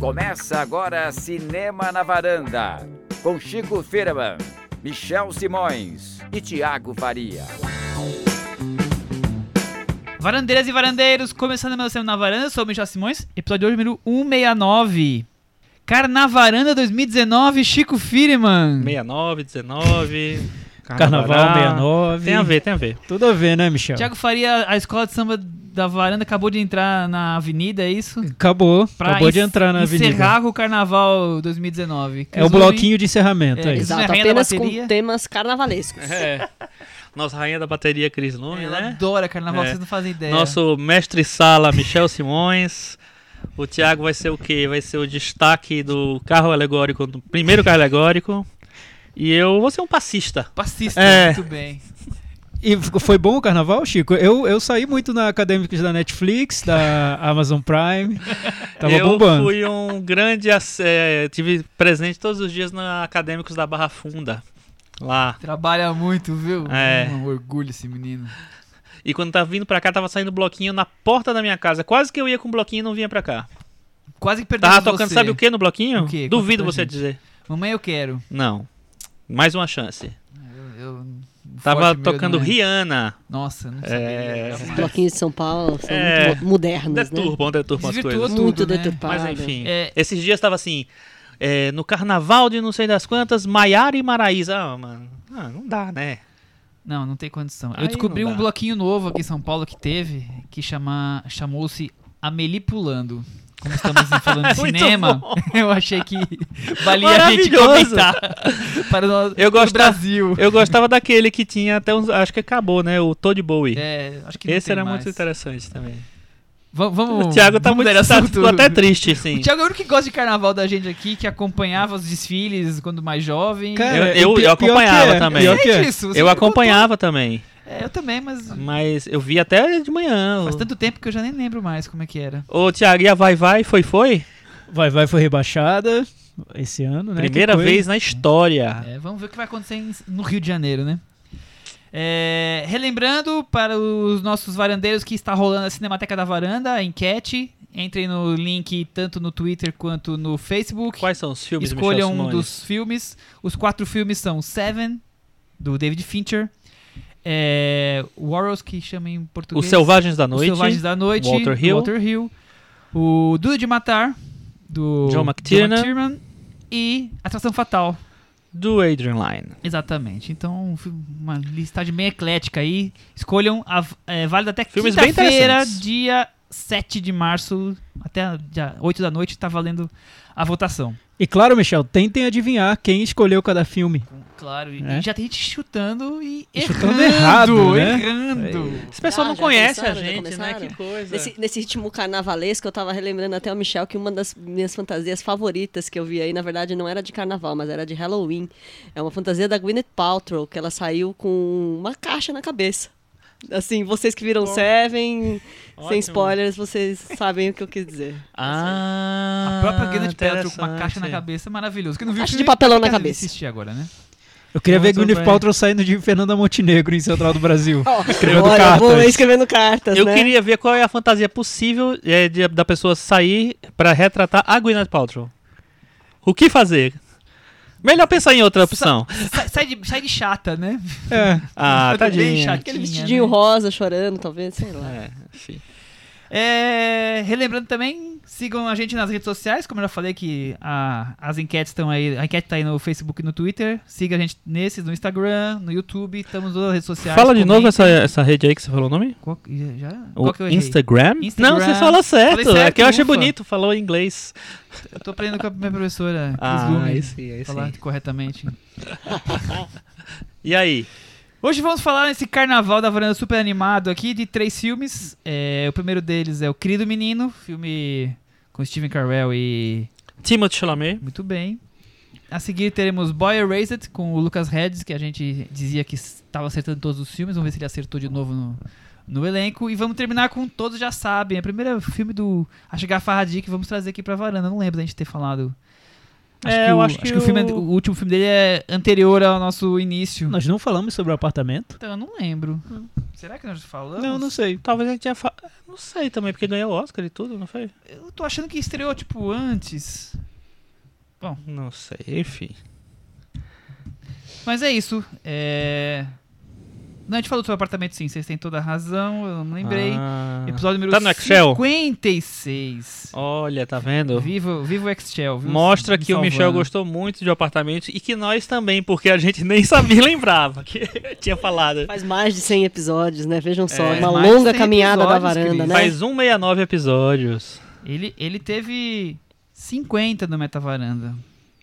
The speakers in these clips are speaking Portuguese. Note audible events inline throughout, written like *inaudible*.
Começa agora Cinema na Varanda, com Chico Firman, Michel Simões e Tiago Faria. Varandeiras e varandeiros, começando meu Cinema na Varanda, sou o Michel Simões, episódio de hoje número 169. Carnavaranda 2019, Chico Firman. 69, 19. Carnaval 69. Tem a ver, tem a ver. Tudo a ver, né, Michel? Tiago Faria, a escola de samba da varanda acabou de entrar na avenida, é isso? Acabou. Pra acabou de en- entrar na avenida. Encerrar com o Carnaval 2019. que É o bloquinho de encerramento É, aí. isso. Exato, Rainha da apenas com temas carnavalescos. É. Nossa rainha da bateria, Cris Lume, Ela né? adora Carnaval, É. vocês não fazem ideia. Nosso mestre sala, Michel Simões. O Thiago vai ser o quê? Vai ser o destaque do carro alegórico, do primeiro carro alegórico. E eu vou ser um passista. Passista, É. muito bem. E foi bom o carnaval, Chico? Eu, eu saí muito na Acadêmicos da Netflix, da Amazon Prime. *laughs* Tava eu bombando. fui um grande. é, tive presente todos os dias na Acadêmicos da Barra Funda. Lá. Trabalha muito, viu? É. Um orgulho esse menino. E quando tava vindo pra cá, tava saindo bloquinho na porta da minha casa. Quase que eu ia com o bloquinho e não vinha pra cá. Quase que perdemos Tava tocando, você. sabe o que no bloquinho? O quê? Duvido Conta você gente. dizer. Mamãe, eu quero. Não. Mais uma chance. Eu, eu- Tava tocando não é. Rihanna. Nossa, não É. sabia. Os bloquinhos de São Paulo são É. muito mo- modernos, né? Deturpam, deturpam as coisas. tudo, Muito né? deturpado. Mas enfim. É. Esses dias tava assim. é, no carnaval de não sei das quantas, Maiara e Maraísa. Ah, mano. Ah, não dá, né? Não, não tem condição. Eu Aí descobri não um dá. bloquinho novo aqui em São Paulo que teve, que chama, chamou-se Amelie Pulando. Como estamos falando *laughs* de cinema, *laughs* eu achei que valia a gente comentar *laughs* para o, nosso- Eu gosto- Brasil. Eu gostava daquele que tinha até uns. Acho que acabou, né? O Todd Bowie. É, acho que não Esse era mais. muito interessante também. Va- Vamos, o Thiago tá muito. Tá, ficou até triste, sim. O Thiago é o único que gosta de carnaval da gente aqui, que acompanhava os desfiles quando mais jovem. Cara, Eu- eu- eu acompanhava é, também. É. disso, você Eu acompanhava também. É, eu também, mas Mas eu vi até de manhã. faz o- tanto tempo que eu já nem lembro mais como é que era. Ô, Thiago, e a Vai Vai foi foi? Vai Vai foi rebaixada esse ano, né? Primeira vez na história. É, vamos ver o que vai acontecer em- no Rio de Janeiro, né? É, relembrando para os nossos varandeiros que está rolando a Cinemateca da Varanda, a enquete. Entrem no link tanto no Twitter quanto no Facebook. Quais são os filmes Escolham um dos filmes. Os quatro filmes são Seven, do David Fincher. É, Warriors, que chama em português. Os Selvagens da Os Noite. Selvagens da Noite. Walter Hill. Walter Hill. O Duro de Matar, do John McTiernan. McTiernan, E Atração Fatal. Do Adrian Lyne. Exatamente. Então, um uma listagem bem eclética aí. Escolham, a, é, válida até quinta-feira, dia 7 de março, até dia 8 da noite, tá valendo a votação. E claro, Michel, tentem adivinhar quem escolheu cada filme. Claro, e É. já tem gente chutando e, E errando, chutando errado, né? errando. Esse pessoal Já- não conhece a gente, né? Que coisa. Nesse, nesse ritmo carnavalesco, eu tava relembrando até o Michel que uma das minhas fantasias favoritas que eu vi aí, na verdade, não era de carnaval, mas era de Halloween. É uma fantasia da Gwyneth Paltrow, que ela saiu com uma caixa na cabeça. Assim, vocês que viram Seven, Ótimo. sem spoilers, vocês sabem o que eu quis dizer. *laughs* Ah, A própria Gwyneth Paltrow com uma caixa na cabeça é maravilhoso. Que não viu Caixa de filme, papelão na cabeça. assistir agora, né? Eu queria ver Muito Gwyneth. Paltrow saindo de Fernanda Montenegro em Central do Brasil. Escrevendo Olha, cartas. vou escrevendo cartas, Eu né? queria ver qual é a fantasia possível é, de- da pessoa sair pra retratar a Gwyneth Paltrow. O que fazer? Melhor pensar em outra opção. Sai, sai de, sai de chata, né? É. *laughs* Ah, Fica bem chatinha, Aquele vestidinho né? rosa chorando, talvez, sei lá. É, enfim. É, relembrando também, sigam a gente nas redes sociais, como eu já falei que a- as enquetes estão aí, a enquete tá aí no Facebook e no Twitter. Siga a gente nesses, no Instagram, no YouTube, estamos nas redes sociais. Fala de novo essa, essa rede aí que você falou o nome? Qual, já? O Qual errei? Instagram? Instagram. Não, você falou certo. Certo, É que eu achei ufa. bonito, falou em inglês. Eu tô aprendendo com a minha professora, Cris Ah, Lume, aí sim, aí falar sim. corretamente. *laughs* E aí? Hoje vamos falar nesse carnaval da varanda super animado aqui de três filmes. É, o primeiro deles é O Querido Menino, filme com Steven Carell e Timothy Chalamet. Muito bem. A seguir teremos Boy Erased com o Lucas Hedges, que a gente dizia que estava acertando todos os filmes. Vamos ver se ele acertou de novo no, no elenco. E vamos terminar com Todos Já Sabem. É o primeiro filme do Acho Gafarradi que vamos trazer aqui pra varanda. Não lembro da gente ter falado Acho É, que, eu o, acho que o, filme, o- o último filme dele é anterior ao nosso início. Nós não falamos sobre o apartamento? Então eu não lembro. Será que nós falamos? Não, não sei. Talvez a gente tenha fa... Não sei também, porque ganhou o Oscar e tudo, não foi? Eu tô achando que estreou, tipo, antes. Não sei, enfim. Mas é isso. É... Não, a gente falou sobre o apartamento, sim. Vocês têm toda a razão. Eu não lembrei. Ah. Episódio número Tá no Excel? 56. Olha, tá vendo? Viva, viva o Excel. viu? Mostra Me que o Michel salvando. gostou muito de apartamentos e que nós também, porque a gente nem sabia, lembrava que tinha falado. Faz mais de 100 episódios, né? Vejam só, É, uma longa 100 caminhada da varanda, Cris. né? Faz 169 episódios. Ele, ele teve 50 no Metavaranda.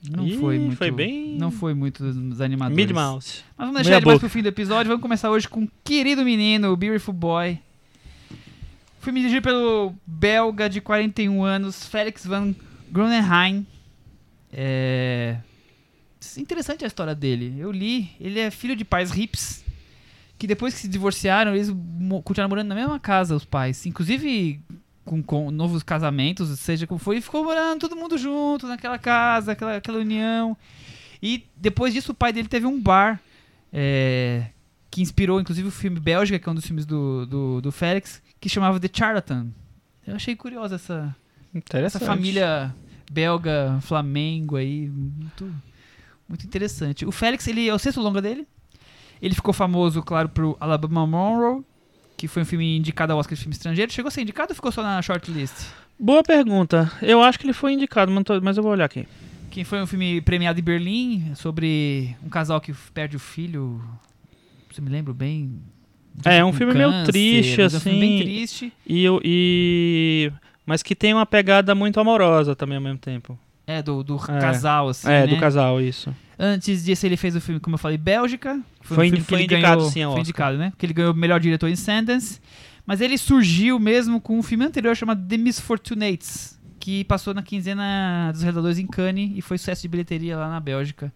Não Ih, foi muito. foi bem- Não foi muito dos animadores. Mid Mouse. Mas vamos deixar Meia ele mais boca. pro fim do episódio. Vamos começar hoje com o querido menino, o Beautiful Boy. Filme dirigido pelo belga de 41 anos, Felix van Groenheim. É... Interessante a história dele. Eu li, ele é filho de pais hips que depois que se divorciaram, eles continuaram morando na mesma casa, os pais. Inclusive com, com novos casamentos, seja como foi, e ficou morando todo mundo junto naquela casa, aquela, aquela união. E depois disso, o pai dele teve um bar é, que inspirou, inclusive, o filme Bélgica, que é um dos filmes do, do, do Félix, que chamava The Charlatan. Eu achei curiosa essa, essa família belga, Flamengo aí, muito, muito interessante. O Félix, ele é o sexto longa dele. Ele ficou famoso, claro, pro Alabama Monroe, que foi um filme indicado ao Oscar de filme estrangeiro. Chegou a ser indicado ou ficou só na shortlist? Boa pergunta. Eu acho que ele foi indicado, mas eu vou olhar aqui. Que foi um filme premiado em Berlim sobre um casal que perde o filho. Você me lembra bem? É, é um filme meio câncer, triste, mas é um filme bem assim. triste. E, e... Mas que tem uma pegada muito amorosa também ao mesmo tempo. É, do, do É. casal, assim. é, né? do casal, isso. Antes disso, ele fez o filme, como eu falei, Bélgica. Foi um filme que foi indicado, ganhou, sim, Foi Oscar. indicado, né? Porque ele ganhou o melhor diretor em Sundance. Mas ele surgiu mesmo com um filme anterior chamado The Misfortunates, que passou na quinzena dos redadores em Cannes e foi sucesso de bilheteria lá na Bélgica.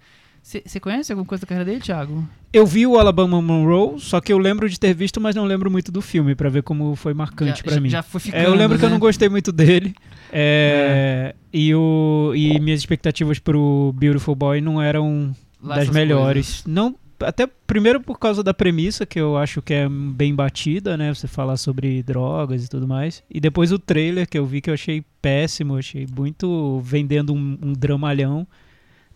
Você conhece alguma coisa da carreira dele, Thiago? Eu vi o Alabama Monroe, só que eu lembro de ter visto, mas não lembro muito do filme, pra ver como foi marcante já- mim. Já foi ficando, É, eu lembro que eu né? não gostei muito dele. É, E, o, e minhas expectativas pro Beautiful Boy não eram Lá das melhores. coisas. Não, até primeiro por causa da premissa, que eu acho que é bem batida, né? Você falar sobre drogas e tudo mais. E depois o trailer que eu vi que eu achei péssimo, achei muito vendendo um, um dramalhão.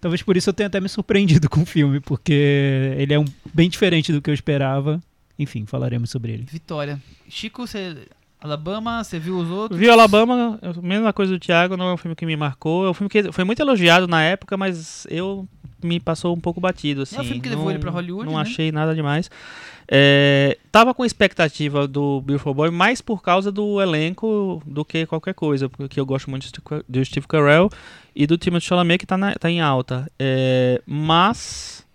Talvez por isso eu tenha até me surpreendido *laughs* com o filme, porque ele é um, bem diferente do que eu esperava. Enfim, falaremos sobre ele. Vitória. Chico, você. Alabama, você viu os outros? Vi Alabama, a mesma coisa do Thiago, não é um filme que me marcou. É um filme que foi muito elogiado na época, mas eu me passou um pouco batido. Assim. É o filme que levou não, ele pra Hollywood, Não né? achei nada demais. É, tava com expectativa do Beautiful Boy mais por causa do elenco do que qualquer coisa, porque eu gosto muito do Steve Carell e do Timothée Chalamet que tá, na- tá em alta. É, mas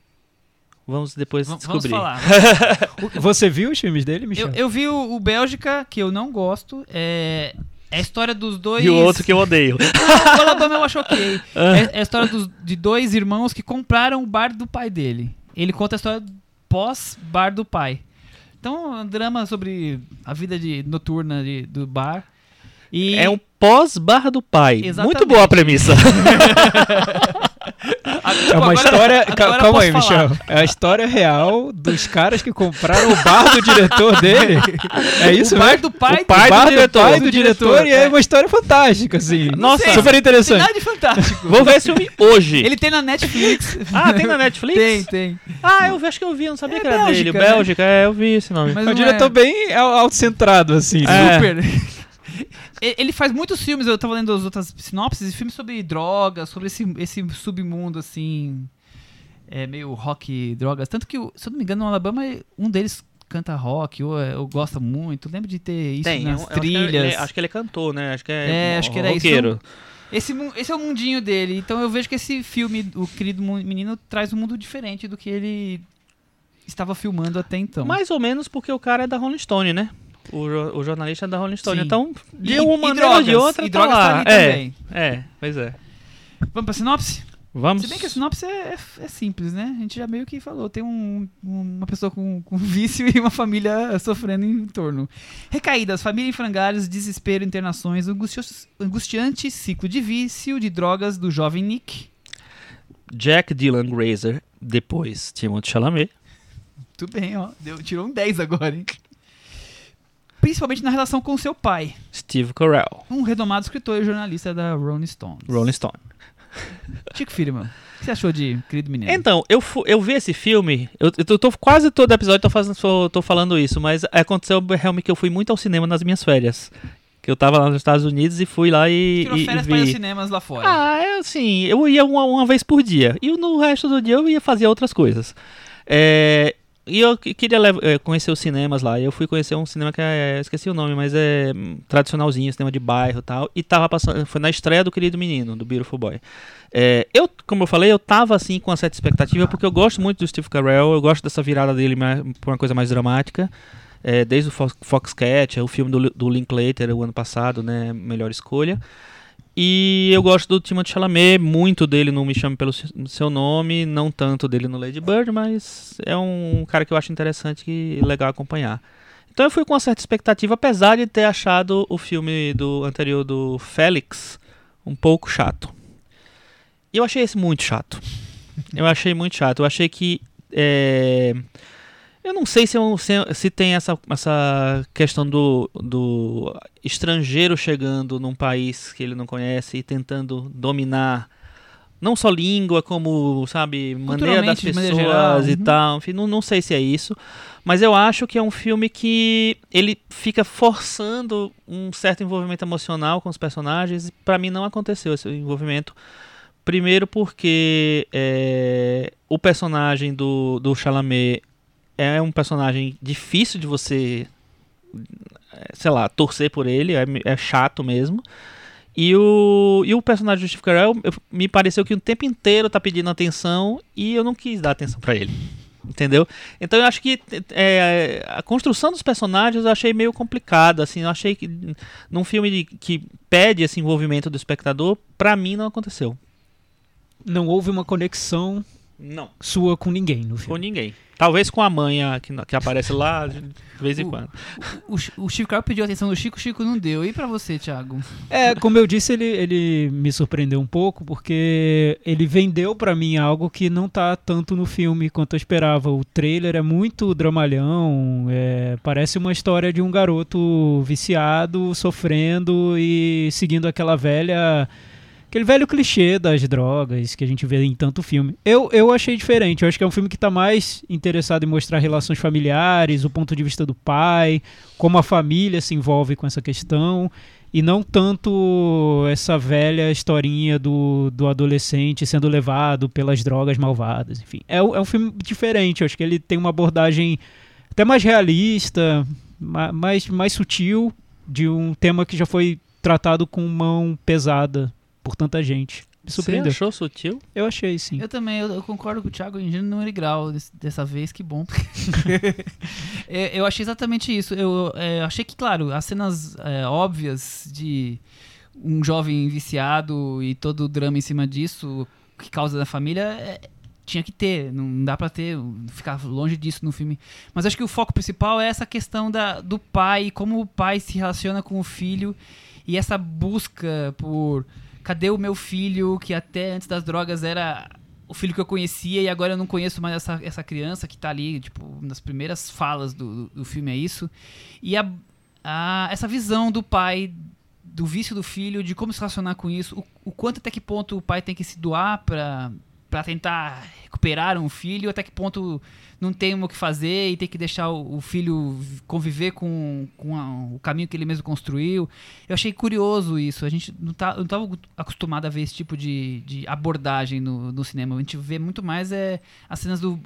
vamos depois V- Vamos descobrir. falar. *laughs* Você viu os filmes dele, Michel? Eu, eu vi o, o Bélgica, que eu não gosto. É, é a história dos dois. E o outro que eu odeio. *laughs* O Alabama eu acho ok. *laughs* Ah. É, é a história dos- de dois irmãos que compraram o bar do pai dele. Ele conta a história pós-bar do pai. Então, é um drama sobre a vida de, noturna de- do bar. E É um pós-barra do pai. Exatamente. Muito boa a premissa. Ah, *laughs* É tipo, uma agora- história. agora calma aí, falar. Michel. É a história real dos caras que compraram o bar do diretor dele. *laughs* É isso o bar mesmo? do pai, O pai o bar do diretor. pai do diretor, e é é. uma história fantástica, assim. Nossa. sei, super Tem interessante. nada de fantástico. Vou ver esse filme hoje. Ele tem na Netflix. Ah, tem na Netflix? Tem, tem. Ah, eu vi- acho que eu vi, eu não sabia É que era dele. Bélgica, né? Bélgica, é, eu vi esse nome. Mas É um diretor é- bem au- autocentrado, assim. né? É. *laughs* Super. Ele faz muitos filmes, eu tava lendo as outras sinopses, filmes sobre drogas, sobre esse, esse submundo, assim, é meio rock, drogas. Tanto que, se eu não me engano, no Alabama, um deles canta rock, ou, é- ou gosta muito. Lembro de ter isso Tem, eu- nas eu acho que trilhas. ele- acho que ele é cantor, né? Acho que é, É, acho que era isso. roqueiro. Esse, mu- esse é o mundinho dele. Então eu vejo que esse filme, o querido menino, traz um mundo diferente do que ele estava filmando até então. Mais ou menos porque o cara é da Rolling Stone, né? O, o jornalista é da Rolling Stone. Sim. Então, de E- uma e ou de drogas, outra, e tá drogas lá. tá é, também. é, pois é. Vamos pra sinopse? Vamos. Se bem que a sinopse é, é- é simples, né? A gente já meio que falou. Tem um- uma pessoa com, com *laughs* vício e uma família sofrendo em torno. Recaídas, família em frangalhos, desespero, internações, angustiante ciclo de vício, de drogas do jovem Nick. Jack Dylan Grazer, depois Timothée Chalamet. Muito bem, ó. Deu, tirou um 10 agora, hein? Principalmente na relação com seu pai, Steve Carell, um renomado escritor e jornalista da Rolling Stones. Rolling Stone. Chico Firman, o que você achou de Querido Menino? Então, eu, eu vi esse filme, eu, eu tô, tô- quase todo episódio tô, fazendo, tô, tô falando isso, mas aconteceu realmente que eu fui muito ao cinema nas minhas férias. Que eu tava lá nos Estados Unidos e fui lá e, Tirou e, e férias para vi. cinemas lá fora. Ah, é assim, eu ia uma, uma vez por dia. E no resto do dia eu ia fazer outras coisas. É, e eu que- queria é, conhecer os cinemas lá. Eu fui conhecer um cinema que é. Esqueci o nome, mas é hum, tradicionalzinho, cinema de bairro e tal. E tava passando. Foi na estreia do Querido Menino, do Beautiful Boy. É, eu, como eu falei, eu tava assim com uma certa expectativa, porque eu gosto muito do Steve Carell, eu gosto dessa virada dele mais- pra uma coisa mais dramática. É, desde o Fox, Foxcat, o filme do, do Linklater, o ano passado, né? Melhor escolha. E eu gosto do Timothée Chalamet, muito dele no Me Chame Pelo Se- Seu Nome, não tanto dele no Lady Bird, mas é um cara que eu acho interessante e legal acompanhar. Então eu fui com uma certa expectativa, apesar de ter achado o filme do anterior do Félix um pouco chato. E eu achei esse muito chato. Eu achei muito chato. Eu achei que. é, Eu não sei se, eu- se, se tem essa, essa questão do, do estrangeiro chegando num país que ele não conhece e tentando dominar não só língua, como, sabe, maneira das pessoas geral, e uhum. tal. Enfim, não, não sei se é isso. Mas eu acho que é um filme que ele fica forçando um certo envolvimento emocional com os personagens. E pra mim não aconteceu esse envolvimento. Primeiro porque é, o personagem do, do Chalamet é um personagem difícil de você, é, sei lá, torcer por ele, é, é chato mesmo. E o, e o personagem do Steve Carell eu- me pareceu que o tempo inteiro tá pedindo atenção e eu não quis dar atenção pra ele. Entendeu? Então eu acho que é, a construção dos personagens eu achei meio complicada. Assim, eu achei que num filme de- que pede esse envolvimento do espectador, pra mim não aconteceu. Não houve uma conexão Não. sua com ninguém no Com filme. ninguém. Talvez com a mãe a- que, que aparece lá de vez em O- quando. O, Chi- o Chico Carol pediu a atenção do Chico, o Chico não deu. E pra você, Thiago? É, como eu disse, ele, ele me surpreendeu um pouco porque ele vendeu pra mim algo que não tá tanto no filme quanto eu esperava. O trailer é muito dramalhão, é, parece uma história de um garoto viciado, sofrendo e seguindo aquela velha. Aquele velho clichê das drogas que a gente vê em tanto filme. Eu, eu achei diferente. Eu acho que é um filme que tá mais interessado em mostrar relações familiares, o ponto de vista do pai, como a família se envolve com essa questão e não tanto essa velha historinha do, do adolescente sendo levado pelas drogas malvadas, enfim. É, um- é um filme diferente, eu acho que ele tem uma abordagem até mais realista, ma- mais, mais sutil, de um tema que já foi tratado com mão pesada por tanta gente. Me Você surpreendeu. achou sutil? Eu achei, sim. Eu também, eu, eu concordo com o Thiago em gênero e grau dessa vez, que bom. *laughs* É, eu achei exatamente isso. Eu é, achei que, claro, as cenas é, óbvias de um jovem viciado e todo o drama em cima disso, que causa na família, é, tinha que ter. Não dá pra ter, ficar longe disso no filme. Mas acho que o foco principal é essa questão da, do pai, como o pai se relaciona com o filho e essa busca por cadê o meu filho que até antes das drogas era o filho que eu conhecia e agora eu não conheço mais essa, essa criança que tá ali, tipo, das primeiras falas do, do, filme é isso. E a, a- essa visão do pai, do vício do filho, de como se relacionar com isso, o, o quanto até que ponto o pai tem que se doar pra, pra tentar recuperar um filho, até que ponto não tem o que fazer e tem que deixar o, filho conviver com, com a- o caminho que ele mesmo construiu. Eu achei curioso isso. A gente não tá, estava acostumado a ver esse tipo de, de abordagem no, no cinema. A gente vê muito mais é, as cenas do,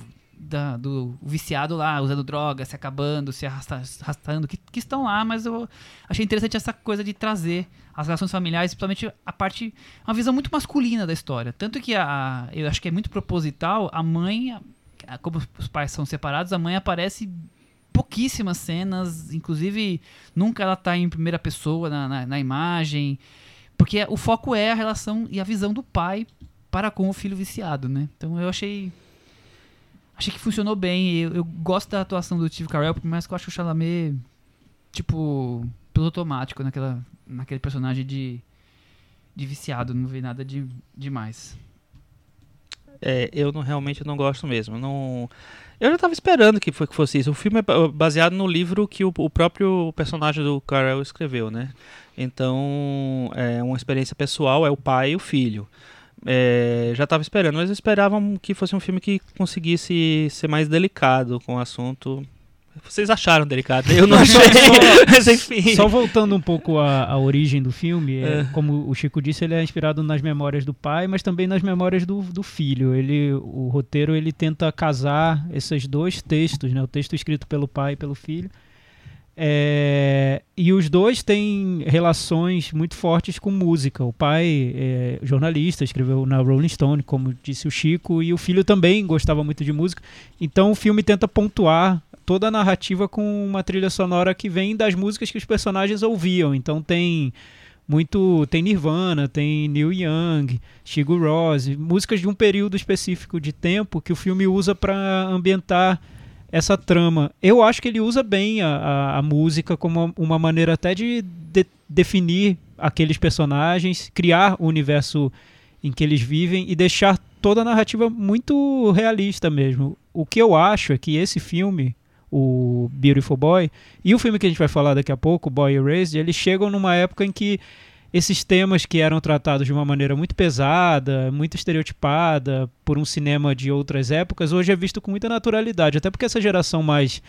da- do viciado lá, usando droga, se acabando, se arrasta- arrastando, que, que estão lá, mas eu achei interessante essa coisa de trazer as relações familiares, principalmente a parte. Uma visão muito masculina da história. Tanto que a, eu acho que é muito proposital, a mãe, a- como os pais são separados, a mãe aparece pouquíssimas cenas, inclusive nunca ela tá em primeira pessoa na, na, na imagem, porque o foco é a relação e a visão do pai para com o filho viciado, né? Então eu achei achei que funcionou bem. Eu, eu gosto da atuação do Steve Carell, que eu acho o Chalamet tipo piloto automático naquela naquele personagem de de viciado, não vi nada de demais. é, eu não, realmente não gosto mesmo. Não, eu já estava esperando que, foi, que fosse isso. O filme é ba- baseado no livro que o, o próprio personagem do Carell escreveu, né? Então, é uma experiência pessoal, é o pai e o filho. É, já estava esperando, mas eu esperava que fosse um filme que conseguisse ser mais delicado com o assunto. Vocês acharam delicado, eu não *laughs* achei, mas enfim. Só voltando um pouco à, à origem do filme, é, É. como o Chico disse, ele é inspirado nas memórias do pai, mas também nas memórias do, do filho. Ele, o roteiro ele tenta casar esses dois textos, né? o texto escrito pelo pai e pelo filho. É, e os dois têm relações muito fortes com música. O pai é jornalista, escreveu na Rolling Stone, como disse o Chico, e o filho também gostava muito de música. Então o filme tenta pontuar toda a narrativa com uma trilha sonora que vem das músicas que os personagens ouviam. Então tem muito tem Nirvana, tem Neil Young, Sigur Rós, músicas de um período específico de tempo que o filme usa para ambientar essa trama. Eu acho que ele usa bem a, a, a música como uma maneira até de, de definir aqueles personagens, criar o universo em que eles vivem e deixar toda a narrativa muito realista mesmo. O que eu acho é que esse filme, o Beautiful Boy, e o filme que a gente vai falar daqui a pouco, Boy Erased, eles chegam numa época em que esses temas que eram tratados de uma maneira muito pesada, muito estereotipada por um cinema de outras épocas, hoje é visto com muita naturalidade. Até porque essa geração mais,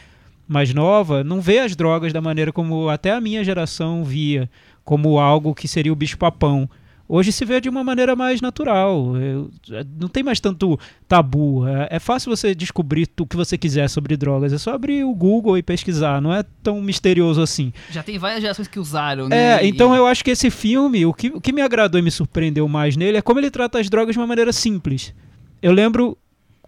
mais nova não vê as drogas da maneira como até a minha geração via, como algo que seria o bicho-papão. Hoje se vê de uma maneira mais natural. Eu- não tem mais tanto tabu. É, é fácil você descobrir o que você quiser sobre drogas. É só abrir o Google e pesquisar. Não é tão misterioso assim. Já tem várias gerações que usaram, né? É, E- então eu acho que esse filme, o que, o que me agradou e me surpreendeu mais nele é como ele trata as drogas de uma maneira simples. Eu lembro,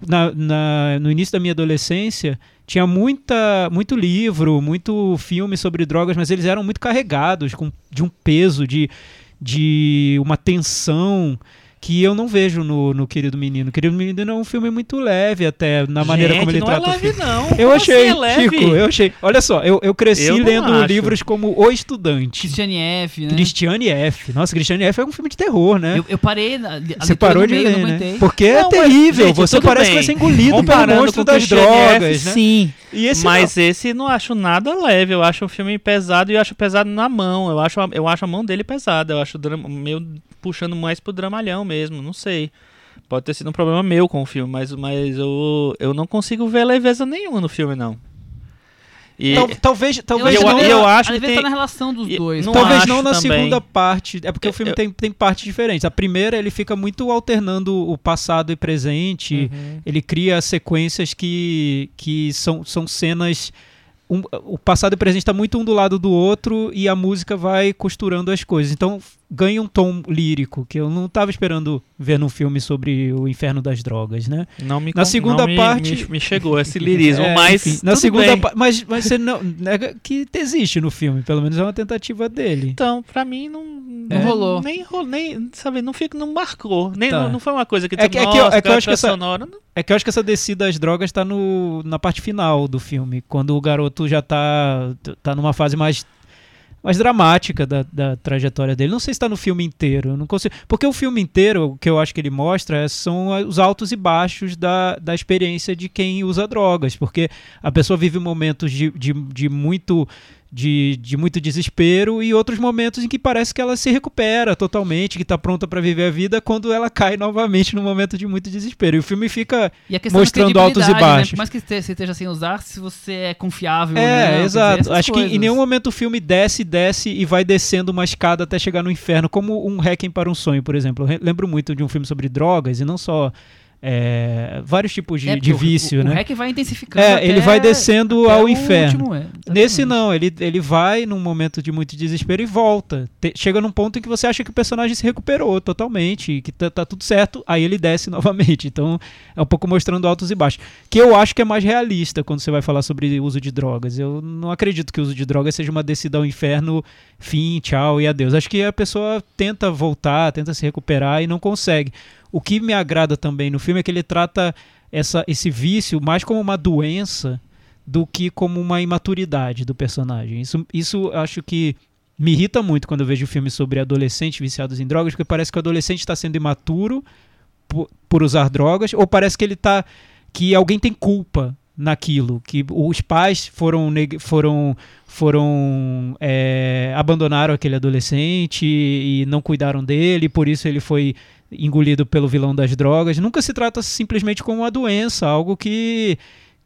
na- na- no início da minha adolescência, tinha muita, muito livro, muito filme sobre drogas, mas eles eram muito carregados, com, de um peso, de, de uma tensão que eu não vejo no, no Querido Menino. Querido Menino é um filme muito leve até, na maneira Gente, como ele não trata é o leve, filme. não. Eu Como achei, assim é leve? Chico, eu achei. Olha só, eu, eu cresci Eu não lendo acho. livros como O Estudante. Christiane F, né? Christiane F. Nossa, Christiane F é um filme de terror, né? Eu, eu parei na, Você parou de meio, ler, não né? Porque Não, é terrível. gente, você parece que bem. vai ser engolido pelo monstro das Christiane drogas, F, né? Sim. E esse Mas esse não acho nada leve, eu acho um filme pesado e eu acho pesado na mão. Eu acho, a- eu acho a mão dele pesada, eu acho o drama, meio puxando mais pro dramalhão mesmo, não sei. Pode ter sido um problema meu com o filme, mas, mas eu, eu não consigo ver leveza nenhuma no filme, não. E, Tal- talvez, talvez eu- não, eu a acho que tem- tá na relação dos e- dois. não talvez não na também. segunda parte. É porque o filme Eu- tem, tem partes diferentes. A primeira, ele fica muito alternando o passado e presente. Uhum. Ele cria sequências que, que são, são cenas. um- o passado e o presente está muito um do lado do outro e a música vai costurando as coisas. Então ganha um tom lírico que eu não estava esperando ver num filme sobre o inferno das drogas, né? não me, Na segunda não me- parte- me, me chegou esse lirismo, *laughs* É, mas enfim, na tudo segunda bem. pa- mas mas você não nega que existe no filme, pelo menos é uma tentativa dele. Então, pra mim não, Não rolou. Nem rolou, nem, sabe, não fica, não marcou. Nem, Tá. não, não foi uma coisa que É que- é que eu- é que eu acho que essa- trilha sonora, não- É que eu acho que essa descida às drogas tá no, na parte final do filme, quando o garoto já tá, tá numa fase mais, mais dramática da, da trajetória dele. Não sei se tá no filme inteiro, eu não consigo. Porque o filme inteiro, o que eu acho que ele mostra é- são os altos e baixos da, da experiência de quem usa drogas. Porque a pessoa vive momentos de, de, de muito. De, de muito desespero e outros momentos em que parece que ela se recupera totalmente, que está pronta para viver a vida, quando ela cai novamente num momento de muito desespero. E o filme fica mostrando altos e né? baixos. Por mais que você esteja sem usar, se você é confiável. É, quer exato. dizer, Acho que em coisas. nenhum momento o filme desce, desce e vai descendo uma escada até chegar no inferno, como um Requiem para um Sonho, por exemplo. Eu lembro muito de um filme sobre drogas e não só é, vários tipos de, É, de porque o- vício, o, né? O REC vai intensificando. É, ele vai descendo ao inferno. último, é, Nesse não, ele, ele vai num momento de muito desespero e volta. Te- chega num ponto em que você acha que o personagem se recuperou totalmente, e que tá, tá tudo certo, aí ele desce *laughs* novamente. Então é um pouco mostrando altos e baixos. Que eu acho que é mais realista quando você vai falar sobre uso de drogas. Eu não acredito que o uso de drogas seja uma descida ao inferno, fim, tchau e adeus. Acho que a pessoa tenta voltar, tenta se recuperar e não consegue. O que me agrada também no filme é que ele trata essa, esse vício mais como uma doença do que como uma imaturidade do personagem. Isso, isso acho que me irrita muito quando eu vejo filmes sobre adolescentes viciados em drogas, porque parece que o adolescente está sendo imaturo por, por usar drogas, ou parece que ele tá. que alguém tem culpa naquilo, que os pais foram foram foram é, abandonaram aquele adolescente e não cuidaram dele, por isso ele foi engolido pelo vilão das drogas. Nunca se trata simplesmente como uma doença, algo que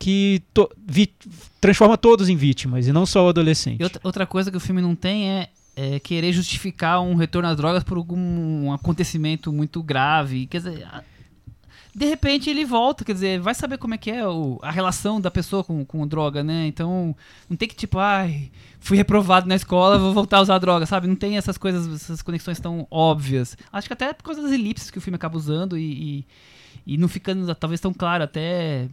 que to- vi- transforma todos em vítimas e não só o adolescente. Outra, outra coisa que o filme não tem é, é querer justificar um retorno às drogas por algum acontecimento muito grave. Quer dizer, de repente ele volta, quer dizer, vai saber como é que é o- a relação da pessoa com, com droga, né? Então, não tem que tipo, ai, fui reprovado na escola, vou voltar a usar droga, sabe? Não tem essas coisas, essas conexões tão óbvias. Acho que até por causa das elipses que o filme acaba usando e, e, e não ficando talvez tão claro até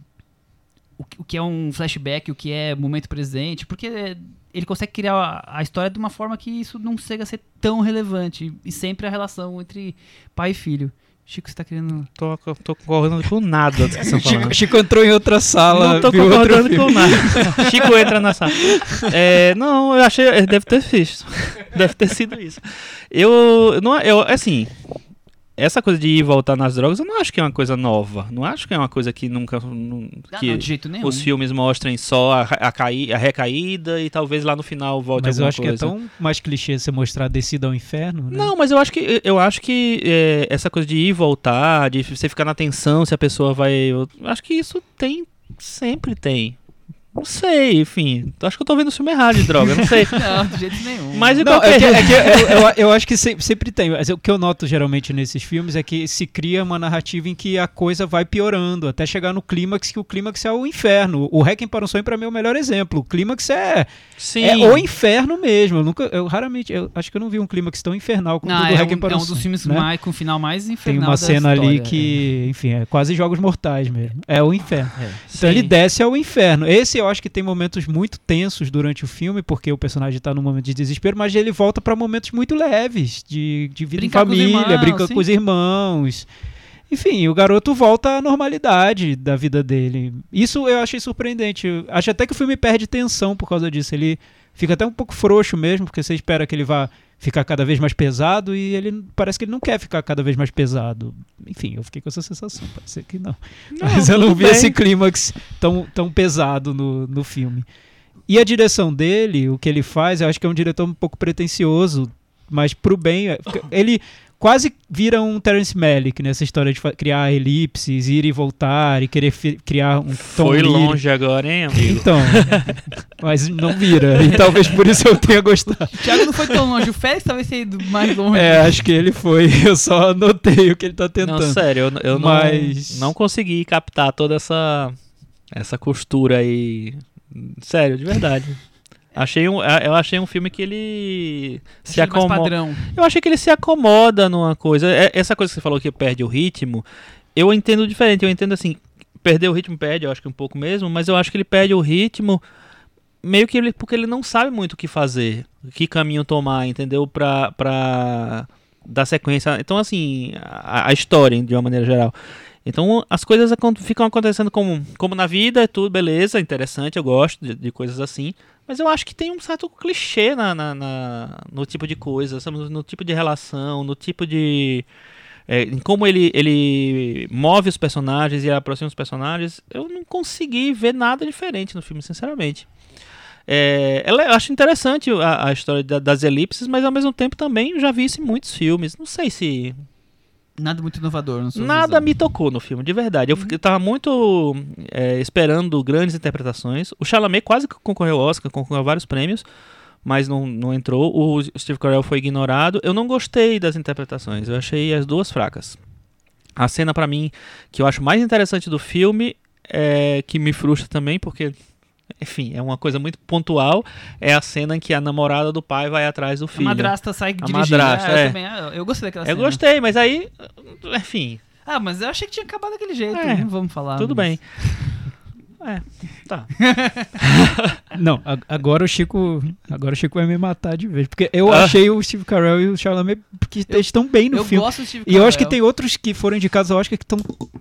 o, o que é um flashback, o que é momento presente, porque ele consegue criar a, a história de uma forma que isso não chega a ser tão relevante e sempre a relação entre pai e filho. Chico, você tá querendo. Tô, tô concordando com nada do que vocês *laughs* falando. Chico, Chico entrou em outra sala, não tô concordando com nada. *laughs* Chico entra na sala. É, não, eu achei. Deve ter visto. *laughs* Deve ter sido isso. Eu. Não, eu assim. Essa coisa de ir e voltar nas drogas, eu não acho que é uma coisa nova. Não acho que é uma coisa que nunca. não- Ah, que não, de jeito nenhum. os filmes mostrem só a, a, caí- a recaída e talvez lá no final volte Mas eu alguma acho coisa. que é tão mais clichê você mostrar a descida ao inferno, né? Não, mas eu acho que eu acho que é, essa coisa de ir e voltar, de você ficar na tensão se a pessoa vai. Eu acho que isso tem. Sempre tem. Não sei, enfim. Acho que eu tô vendo o filme errado de droga, não sei. *laughs* Não, de jeito nenhum. Mas de Não, qualquer é que, é que eu, eu- eu acho que se- sempre tem. Mas o que eu noto geralmente nesses filmes é que se cria uma narrativa em que a coisa vai piorando, até chegar no clímax, que o clímax é o inferno. O Requiem para um Sonho, pra mim, é o melhor exemplo. O clímax é, Sim. é o inferno mesmo. Eu, nunca, eu raramente, eu acho que eu não vi um clímax tão infernal como o Não, do é, Requiem um, para é um um dos filmes né? mais, com o final mais Tem infernal uma da cena ali história, que, enfim, é quase jogos mortais mesmo. É o inferno. é. É. Então ele Sim. desce ao inferno. Esse eu acho que tem momentos muito tensos durante o filme, porque o personagem tá num momento de desespero, mas ele volta pra momentos muito leves, de, de vida Brincar com em família, irmãos, brinca sim. com os irmãos. Enfim, o garoto volta à normalidade da vida dele. Isso eu achei surpreendente. Eu acho até que o filme perde tensão por causa disso. Ele fica até um pouco frouxo mesmo, porque você espera que ele vá ficar cada vez mais pesado e ele parece que ele não quer ficar cada vez mais pesado. Enfim, eu fiquei com essa sensação. Ser que não. Mas eu não vi bem. esse clímax tão, tão pesado no, no filme. E a direção dele, o que ele faz, eu acho que é um diretor um pouco pretencioso, mas pro bem. é- Ele quase vira um Terence Malick nessa história de criar elipses, ir e voltar e querer criar um tom Foi lírico. longe agora, hein, amigo? Então, *laughs* mas não vira. E talvez por isso eu tenha gostado. O Thiago não foi tão longe, o Félix talvez tenha ido mais longe. É, acho que ele foi. *laughs* Eu só anotei o que ele tá tentando. Não, sério, eu, eu Mas- não, não consegui captar toda essa essa costura aí. Sério, de verdade. Achei um, eu achei um filme que ele se Achei mais acomoda. Eu achei que ele se acomoda numa coisa. É- Essa coisa que você falou que perde o ritmo, eu entendo diferente. Eu entendo assim, perder o ritmo perde, eu acho que um pouco mesmo, mas eu acho que ele perde o ritmo meio que ele, porque ele não sabe muito o que fazer, que caminho tomar, entendeu? Pra, pra dar sequência. Então, assim, a, a história, de uma maneira geral. Então, as coisas ficam acontecendo como, como na vida, é tudo beleza, interessante, eu gosto de, de coisas assim. Mas eu acho que tem um certo clichê na, na- na- no tipo de coisa, no, no tipo de relação, no tipo de. é, em como ele, ele move os personagens e aproxima os personagens. Eu não consegui ver nada diferente no filme, sinceramente. É, ela- eu acho interessante a, a história da- das elipses, mas ao mesmo tempo também já vi isso em muitos filmes. Não sei se Nada muito inovador. sua Nada visão. me tocou no filme, de verdade. Eu, eu tava muito é, esperando grandes interpretações. O Chalamet quase concorreu ao Oscar, concorreu a vários prêmios, mas não, não entrou. O Steve Carell foi ignorado. Eu não gostei das interpretações, eu achei as duas fracas. A cena, pra mim, que eu acho mais interessante do filme, é, que me frustra também, porque, enfim, é uma coisa muito pontual, é a cena em que a namorada do pai vai atrás do A filho. madrasta sai dirigindo. madrasta, eu é. também, ah, eu gostei daquela Eu cena. gostei, mas aí, enfim, Ah, mas eu achei que tinha acabado daquele jeito. É, não vamos falar. tudo mas- bem. É, tá. *laughs* Não, a- agora o Chico. Agora o Chico vai me matar de vez. Porque eu Ah. achei o Steve Carell e o Chalamet que eles estão bem no Eu filme. gosto do Steve E eu acho que tem outros que foram indicados ao Oscar que estão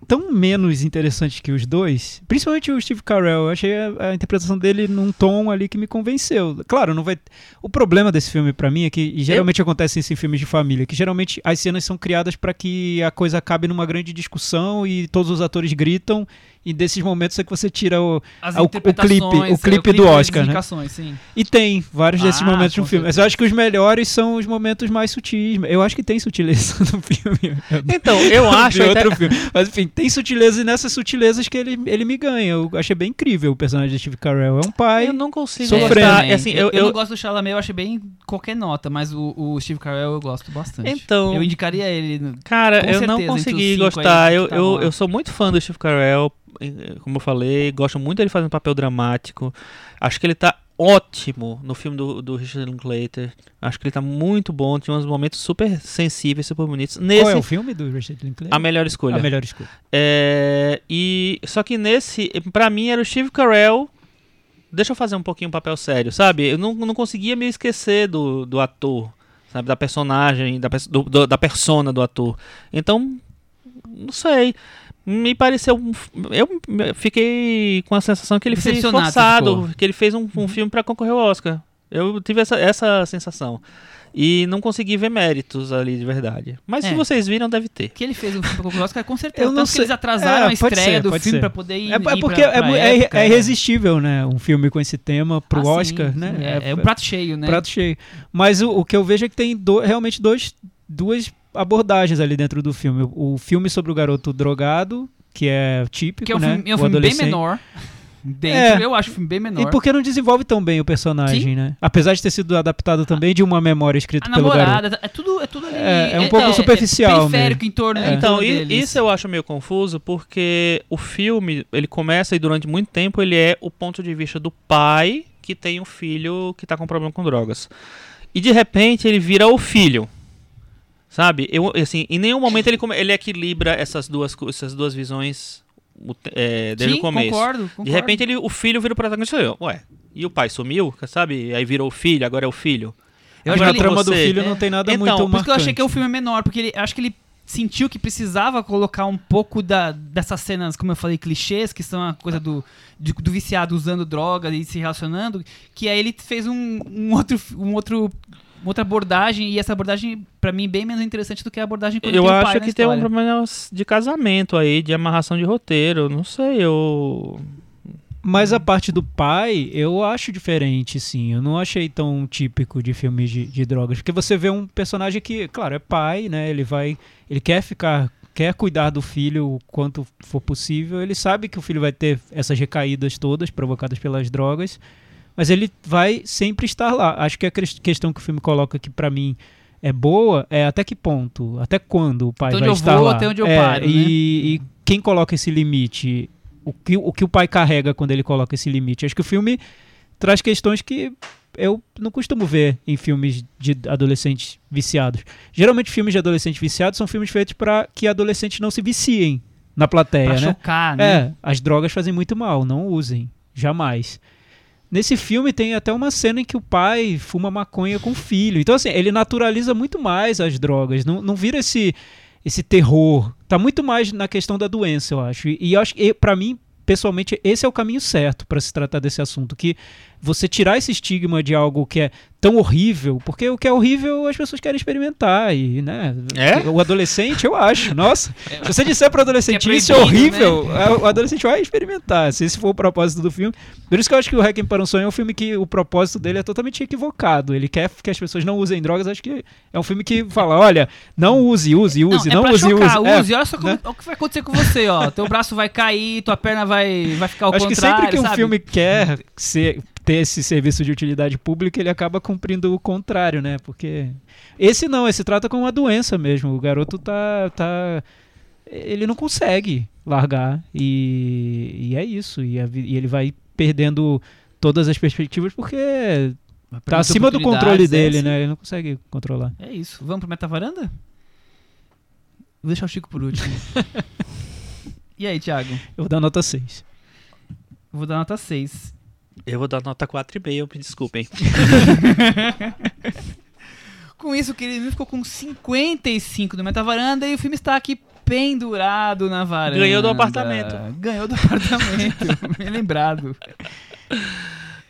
tão menos interessantes que os dois, principalmente o Steve Carell. Eu achei a, a interpretação dele num tom ali que me convenceu. Claro, não vai. O problema desse filme pra mim é que e geralmente acontece isso em filmes de família, que geralmente as cenas são criadas pra que a coisa acabe numa grande discussão e todos os atores gritam. E desses momentos é que você tira o, As Ah, o- clipe- o é, clipe do das Oscar, né? indicações, sim. E tem vários desses Ah, momentos no filme. Mas eu certeza. acho que os melhores são os momentos mais sutis. Eu acho que tem sutileza *laughs* no filme. Então, eu *laughs* acho. até- outro filme. Mas enfim, tem sutileza e nessas sutilezas que ele, ele me ganha. Eu achei bem incrível o personagem de Steve Carell. É um pai. Eu não consigo Sofrendo. gostar. também. Assim, eu, eu, eu não gosto do Chalamet, eu achei bem qualquer nota, mas o, o Steve Carell eu gosto bastante. Então- Eu indicaria ele. no- Cara, eu certeza, não consegui gostar. aí Eu, estavam eu, eu sou muito fã do Steve Carell, como eu falei, gosto muito dele fazendo papel dramático. Acho que ele tá ótimo no filme do, do Richard Linklater. Acho que ele tá muito bom, tinha uns momentos super sensíveis, super bonitos. Nesse, Qual é o filme do Richard Linklater? a melhor escolha. A melhor escolha. É, e só que nesse, pra mim era o Steve Carell. Deixa eu fazer um pouquinho um papel sério, sabe? Eu não, não conseguia me esquecer do, do ator, sabe? Da personagem, da, do- do- da persona do ator. Então, não sei. Me pareceu. um Eu fiquei com a sensação que ele fez Decepcionado, forçado, ficou. que ele fez um, um filme pra concorrer ao Oscar. Eu tive essa, essa sensação. E não consegui ver méritos ali de verdade. Mas se É. vocês viram, deve ter. Que ele fez um filme com o Oscar, com certeza. Eu não Tanto que sei. eles atrasaram É, a estreia ser, do filme ser. pra poder ir. É, é ir porque pra, é, pra é, época, é irresistível, né? Um filme com esse tema pro Ah, sim, Oscar, sim, né? É, é um prato cheio, né? prato cheio. Mas o, o que eu vejo é que tem do- realmente dois, duas abordagens ali dentro do filme. O, filme sobre o garoto drogado, que é típico, Que é um né? filme, é um O filme bem menor. Dentro, É. eu acho o filme bem menor. E porque não desenvolve tão bem o personagem, Sim. né? Apesar de ter sido adaptado também de uma memória escrita pelo garoto. namorada, é tudo, é tudo ali. É, é um pouco é, superficial periférico em torno, É. Então, deles. isso eu acho meio confuso, porque o filme, ele começa e durante muito tempo ele é o ponto de vista do pai que tem um filho que tá com problema com drogas. E de repente ele vira o filho. Sabe? Eu, assim, em nenhum momento ele, ele equilibra essas duas, essas duas visões é, desde Sim, o começo. concordo, concordo. De repente ele, o filho vira o protagonista. Eu, Ué, e o pai sumiu? Sabe? Aí virou o filho, agora é o filho. Eu Mas acho que ele- trama do você- filho é. não tem nada Então, muito por Por isso que eu achei marcante. que o filme é menor, porque ele, acho que ele sentiu que precisava colocar um pouco da, dessas cenas, como eu falei, clichês, que são a coisa do, de- do viciado usando drogas e se relacionando, que aí ele fez um, um outro, um outro, uma outra abordagem, e essa abordagem, pra mim, bem menos interessante do que a abordagem quando Eu tem o acho que tem um problema de casamento aí, de amarração de roteiro. Não sei, eu. Mas a parte do pai, eu acho diferente, sim. Eu não achei tão típico de filmes de, de drogas. Porque você vê um personagem que, claro, é pai, né? Ele vai. Ele quer ficar. Quer cuidar do filho o quanto for possível. Ele sabe que o filho vai ter essas recaídas todas provocadas pelas drogas. Mas ele vai sempre estar lá. Acho que a ques- questão que o filme coloca que pra mim é boa é até que ponto, até quando o pai onde vai eu estar vou, lá. até onde eu É, paro, né? e, e quem coloca esse limite? O que, o que o pai carrega quando ele coloca esse limite? Acho que o filme traz questões que eu não costumo ver em filmes de adolescentes viciados. Geralmente filmes de adolescentes viciados são filmes feitos para que adolescentes não se viciem na plateia, Pra né? chocar, né? É, as drogas fazem muito mal, não usem, jamais. Nesse filme tem até uma cena em que o pai fuma maconha com o filho. Então, assim, ele naturaliza muito mais as drogas. Não, não vira esse, esse terror. Tá muito mais na questão da doença, eu acho. E, e eu acho que, pra mim, pessoalmente, esse é o caminho certo para se tratar desse assunto. Que você tirar esse estigma de algo que é tão horrível, porque o que é horrível as pessoas querem experimentar. E, né? É? O adolescente, eu acho. Nossa, *laughs* se você disser para adolescente Que é isso é proibido, horrível, é, o adolescente vai experimentar. Se esse for o propósito do filme. Por isso que eu acho que o Requiem para um Sonho é um filme que o propósito dele é totalmente equivocado. Ele quer que as pessoas não usem drogas. Acho que é um filme que fala: olha, não use, use, use, não, é pra use, chocar, use. É, use. Olha só como- né? o que vai acontecer com você, ó. Teu braço vai cair, tua perna vai, vai ficar ao acho que contrário, sempre que um sabe? filme quer ser, ter esse serviço de utilidade pública, ele acaba cumprindo o contrário, né? Porque esse não, esse trata como uma doença mesmo. O garoto tá, tá ele não consegue largar e, e é isso. E, a e ele vai perdendo todas as perspectivas porque tá acima do controle é, dele, sim. né? Ele não consegue controlar. É isso. Vamos pro Meta Varanda? Vou deixar o Chico por último. *laughs* e aí, Thiago? Eu vou dar nota 6. Eu vou dar nota 6. Eu vou dar nota 4,5, me desculpem. *laughs* Com isso, o querido ficou com 55 no Metavaranda e o filme está aqui pendurado na varanda. Ganhou do apartamento. Ganhou do apartamento, *laughs* bem lembrado.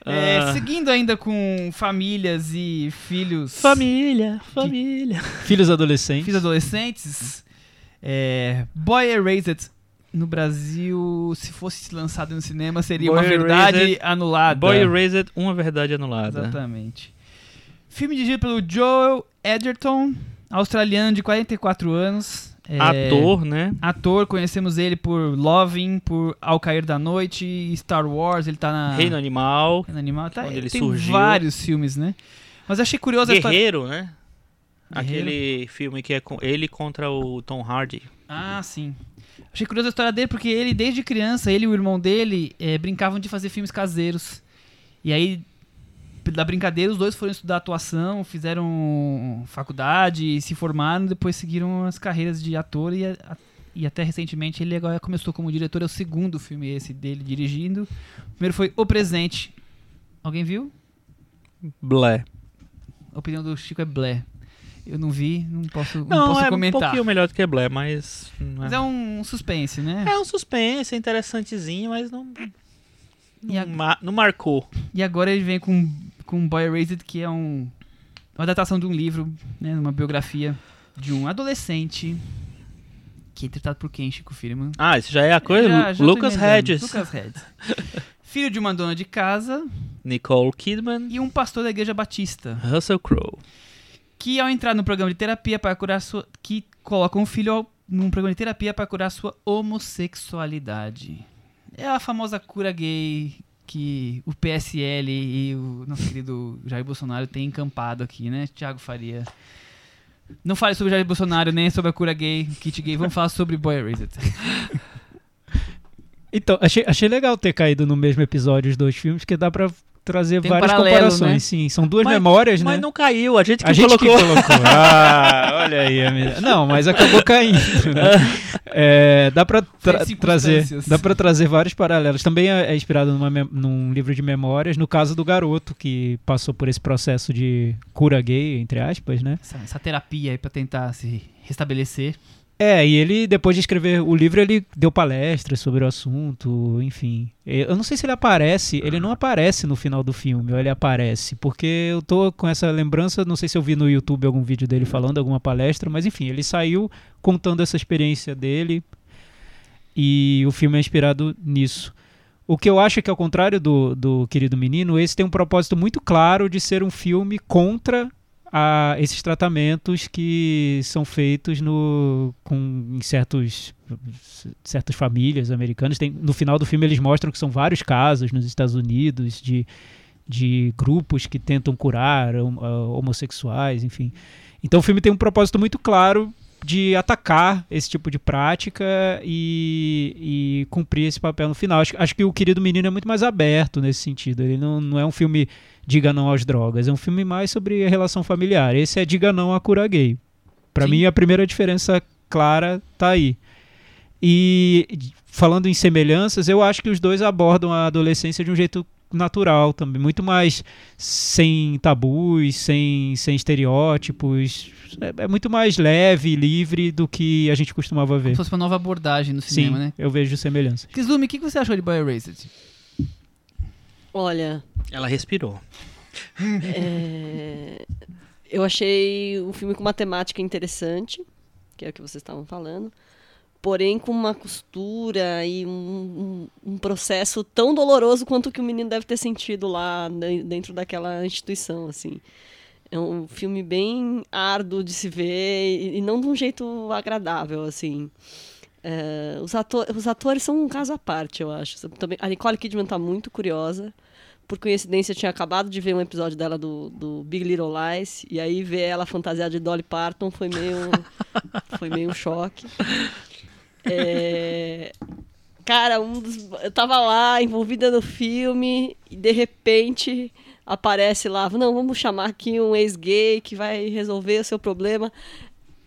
É, Ah. seguindo ainda com famílias e filhos. Família, família. Filhos adolescentes. Filhos adolescentes. É, Boy Erased no Brasil, se fosse lançado no cinema, seria Boy uma verdade Erased- anulada. Boy Erased, uma verdade anulada. Exatamente. Filme dirigido pelo Joel Edgerton, australiano de 44 anos. É, Ator, né? Ator, conhecemos ele por Loving, por Ao Cair da Noite, Star Wars, ele tá na... Reino Animal. Reino Animal. Tá, ele tem surgiu. vários filmes, né? Mas achei curioso a história... Guerreiro, né? Guerreiro. Aquele filme que é com ele contra o Tom Hardy. Ah, sim. Achei curiosa a história dele porque ele, desde criança, ele e o irmão dele eh, brincavam de fazer filmes caseiros. E aí, da brincadeira, os dois foram estudar atuação, fizeram faculdade, se formaram, depois seguiram as carreiras de ator e, a- e até recentemente ele agora começou como diretor. É o segundo filme esse dele dirigindo. O primeiro foi O Presente. Alguém viu? Blé. A opinião do Chico é blé. Eu não vi, não posso, não Não, posso é um comentar. pouquinho melhor do que Blé, mas... não Mas é um suspense, né? É um suspense, é interessantezinho, mas não... E a- Não, ma- não marcou. E agora ele vem com, com Boy Erased, que é um, uma adaptação de um livro, né, uma biografia de um adolescente que é interpretado por quem, Chico Firman? Ah, isso já é a coisa? Já- já Lucas. Hedges. Lucas Hedges. *laughs* Filho de uma dona de casa Nicole Kidman. e um pastor da igreja batista, Russell Crowe. Que ao entrar no programa de terapia para curar sua... que coloca um filho num programa de terapia para curar sua homossexualidade. É a famosa cura gay que o PSL e o nosso querido Jair Bolsonaro têm encampado aqui, né, Thiago Faria? Não fale sobre Jair Bolsonaro nem sobre a cura gay, kit gay, vamos falar sobre Boy Erased. *laughs* Então, achei, achei legal ter caído no mesmo episódio os dois filmes, que dá pra trazer Tem várias paralelo, comparações. né? Sim, são duas Mas- memórias, Mas né? não caiu, a gente que a gente colocou. que colocou. *laughs* Ah, olha aí. amiga. Não, mas acabou caindo. Né? *laughs* É, dá pra tra- trazer, dá para trazer vários paralelos. Também é, é inspirado numa num livro de memórias, no caso do garoto que passou por esse processo de cura gay, entre aspas, né? Essa, essa terapia aí pra tentar se restabelecer. É, e ele, depois de escrever o livro, ele deu palestras sobre o assunto, enfim. Eu não sei se ele aparece, ele não aparece no final do filme, ou ele aparece, porque eu tô com essa lembrança, não sei se eu vi no YouTube algum vídeo dele falando, alguma palestra, mas enfim, ele saiu contando essa experiência dele e o filme é inspirado nisso. O que eu acho é que, ao contrário do, do Querido Menino, esse tem um propósito muito claro de ser um filme contra a esses tratamentos que são feitos no, com, em certos, certas famílias americanas. Tem, no final do filme eles mostram que são vários casos nos Estados Unidos de, de grupos que tentam curar ah, homossexuais, enfim. Então o filme tem um propósito muito claro de atacar esse tipo de prática e, e cumprir esse papel no final. Acho, acho que o Querido Menino é muito mais aberto nesse sentido. Ele não, não é um filme diga não às drogas, é um filme mais sobre a relação familiar. Esse é diga não à cura gay. Sim. mim a primeira diferença clara tá aí. E falando em semelhanças, eu acho que os dois abordam a adolescência de um jeito natural também, muito mais sem tabus, sem, sem estereótipos. É, é muito mais leve e livre do que a gente costumava Como ver. se fosse uma nova abordagem no Sim, cinema, né? eu vejo semelhanças. Kizumi, o que que você achou de Boy Erased? Olha, Ela respirou. é, eu achei o filme com uma temática interessante, que é o que vocês estavam falando, porém com uma costura e um, um- um processo tão doloroso quanto o que o menino deve ter sentido lá de- dentro daquela instituição, assim. É um filme bem árduo de se ver e, e não de um jeito agradável, assim. É, os, ato- os atores são um caso à parte, eu acho. Também, a Nicole Kidman tá muito curiosa. Por coincidência, eu tinha acabado de ver um episódio dela do, do Big Little Lies. E aí ver ela fantasiada de Dolly Parton foi meio, *laughs* foi meio um choque. É, Cara, um dos... eu tava lá envolvida no filme e de repente aparece lá, não, vamos chamar aqui um ex-gay que vai resolver o seu problema.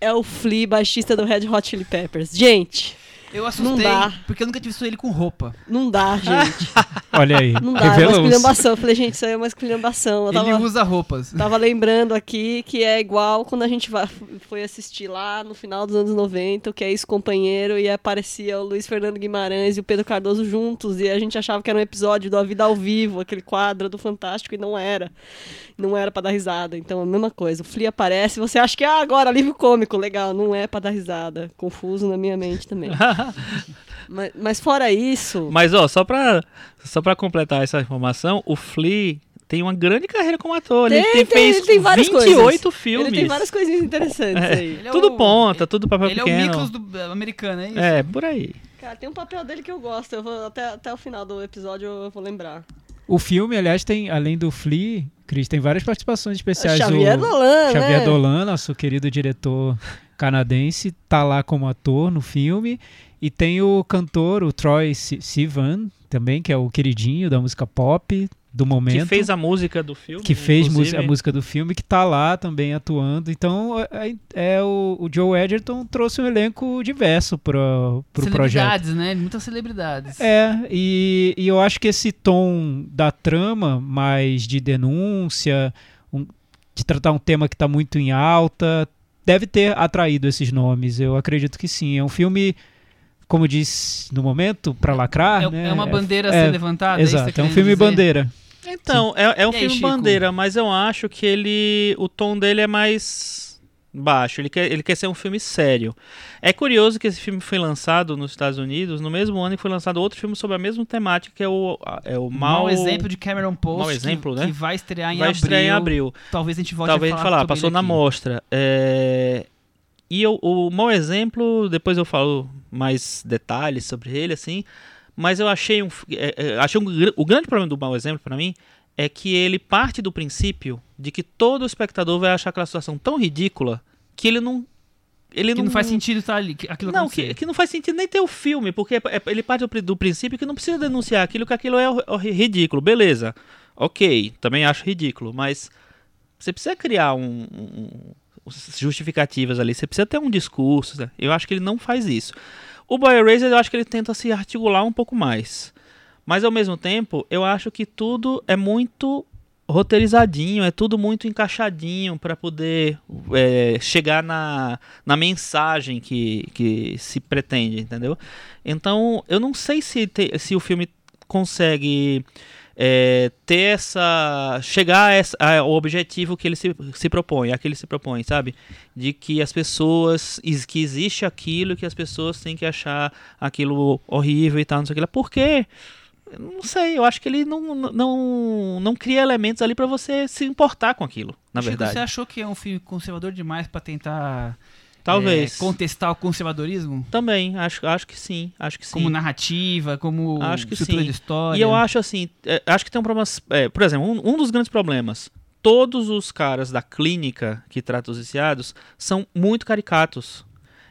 É o Flea, baixista do Red Hot Chili Peppers. Gente, Eu assustei, dá. porque eu nunca tive visto ele com roupa. Não dá, gente. *laughs* Olha aí. Não dá, é uma esculhambação. Eu falei, gente, isso aí é uma esculhambação. Eu Ele tava, usa roupas. tava lembrando aqui que é igual quando a gente vai, foi assistir lá no final dos anos 90, o que é isso, companheiro, e aparecia o Luiz Fernando Guimarães e o Pedro Cardoso juntos, e a gente achava que era um episódio do A Vida ao Vivo, aquele quadro do Fantástico, e não era. Não era pra dar risada. Então, a mesma coisa. O Flea aparece, você acha que, ah, agora, alívio cômico, legal. Não é pra dar risada. Confuso na minha mente também. *laughs* mas, mas fora isso... Mas, ó, só pra, só pra completar essa informação, o Flea tem uma grande carreira como ator. ele Tem, tem, tem, fez ele tem várias 28 coisas. filmes. Ele tem várias coisinhas interessantes É. aí. Ele é tudo o- ponta, tudo papel Ele é o pequeno. Miklos do eh, americano, é isso? É, por aí. Cara, tem um papel dele que eu gosto. Eu vou, até, até o final do episódio eu vou lembrar. O filme, aliás, tem, além do Flea, Cris, tem várias participações especiais. Xavier o Dolan, Xavier né? Dolan, nosso querido diretor canadense, tá lá como ator no filme. E tem o cantor, o Troy Si- Sivan, também, que é o queridinho da música pop do momento. Que fez a música do filme. que fez a música do filme, que tá lá também atuando. Então, é, é o, o Joe Edgerton trouxe um elenco diverso pro, pro projeto. celebridades, né? Muitas celebridades. É, e, e eu acho que esse tom da trama, mais de denúncia, um- de tratar um tema que está muito em alta, deve ter atraído esses nomes. Eu acredito que sim. É um filme, como diz no momento, para lacrar. É, né? é uma bandeira a é, ser levantada? é isso que Exato, tá é um filme dizer? bandeira. Então, é, é um aí, filme Chico? bandeira, mas eu acho que ele. O tom dele é mais baixo. Ele quer, ele quer ser um filme sério. É curioso que esse filme foi lançado nos Estados Unidos no mesmo ano que foi lançado outro filme sobre a mesma temática, que é o, é o Mau Mal. exemplo de Cameron Post. Mau exemplo, que, né? que vai estrear em vai abril. estrear em abril. Talvez a gente volte Talvez a falar, falar, sobre passou na aqui. mostra. É, E eu- o mau exemplo, depois eu falo mais detalhes sobre ele, assim. Mas eu achei um. é, é, achei um o grande problema do mau exemplo pra mim é que ele parte do princípio de que todo espectador vai achar aquela situação tão ridícula que ele não. Ele Que não faz sentido estar ali, que- aquilo não, que, que não faz sentido nem ter o filme, porque é- é- ele parte do, do princípio que não precisa denunciar aquilo, que aquilo é hor- hor- ridículo. Beleza, ok, também acho ridículo, mas você precisa criar um, um- justificativas ali, você precisa ter um discurso. né? Eu acho que ele não faz isso. O Boy Eraser, eu acho que ele tenta se articular um pouco mais. Mas ao mesmo tempo, eu acho que tudo é muito roteirizadinho, é tudo muito encaixadinho para poder é, chegar na, na mensagem que, que se pretende, entendeu? Então, eu não sei se, te- se o filme consegue é, ter essa. chegar a essa- ao objetivo que ele se, se propõe, a que ele se propõe, sabe? De que as pessoas. que existe aquilo e que as pessoas têm que achar aquilo horrível e tal, não sei o que lá. Por quê? Não sei, eu acho que ele não, não, não cria elementos ali pra você se importar com aquilo, na Chico, verdade. Você achou que é um filme conservador demais pra tentar Talvez. é, contestar o conservadorismo? Também, acho, acho que sim, acho que sim. Como narrativa, como Acho que estrutura sim. de história. E eu acho assim, é, acho que tem um problema. é, por exemplo, um, um dos grandes problemas. Todos os caras da clínica que tratam os viciados são muito caricatos.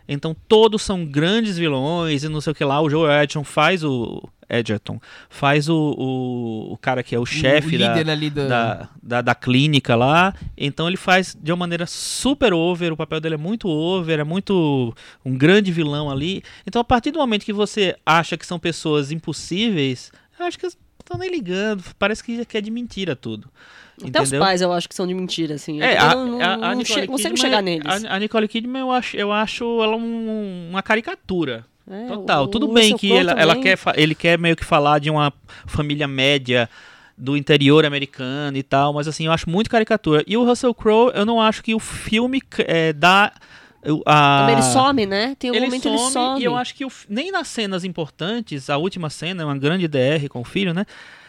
Então todos são grandes vilões e não sei o que lá. O Joe Edgerton faz o. Edgerton faz o, o, o cara que é o O- chefe da, do... da, da, da clínica lá. Então ele faz de uma maneira super over, o papel dele é muito over, é muito um grande vilão ali. Então a partir do momento que você acha que são pessoas impossíveis, eu acho que estão nem ligando, parece que, que é de mentira tudo. Até os entendeu? pais eu acho que são de mentira, assim. É, eu a, não, a- a não che- consigo Kidman- chegar neles. A, a Nicole Kidman eu acho, eu acho ela um- uma caricatura. É, Total. o- Tudo o bem que ela, ela quer, ele quer meio que falar de uma família média do interior americano e tal, mas assim, eu acho muito caricatura. E o Russell Crowe, eu não acho que o filme é, dá a... Também ele some, né? Tem um ele momento some, ele some. e eu acho que o nem nas cenas importantes, a última cena é uma grande DR com o filho, né?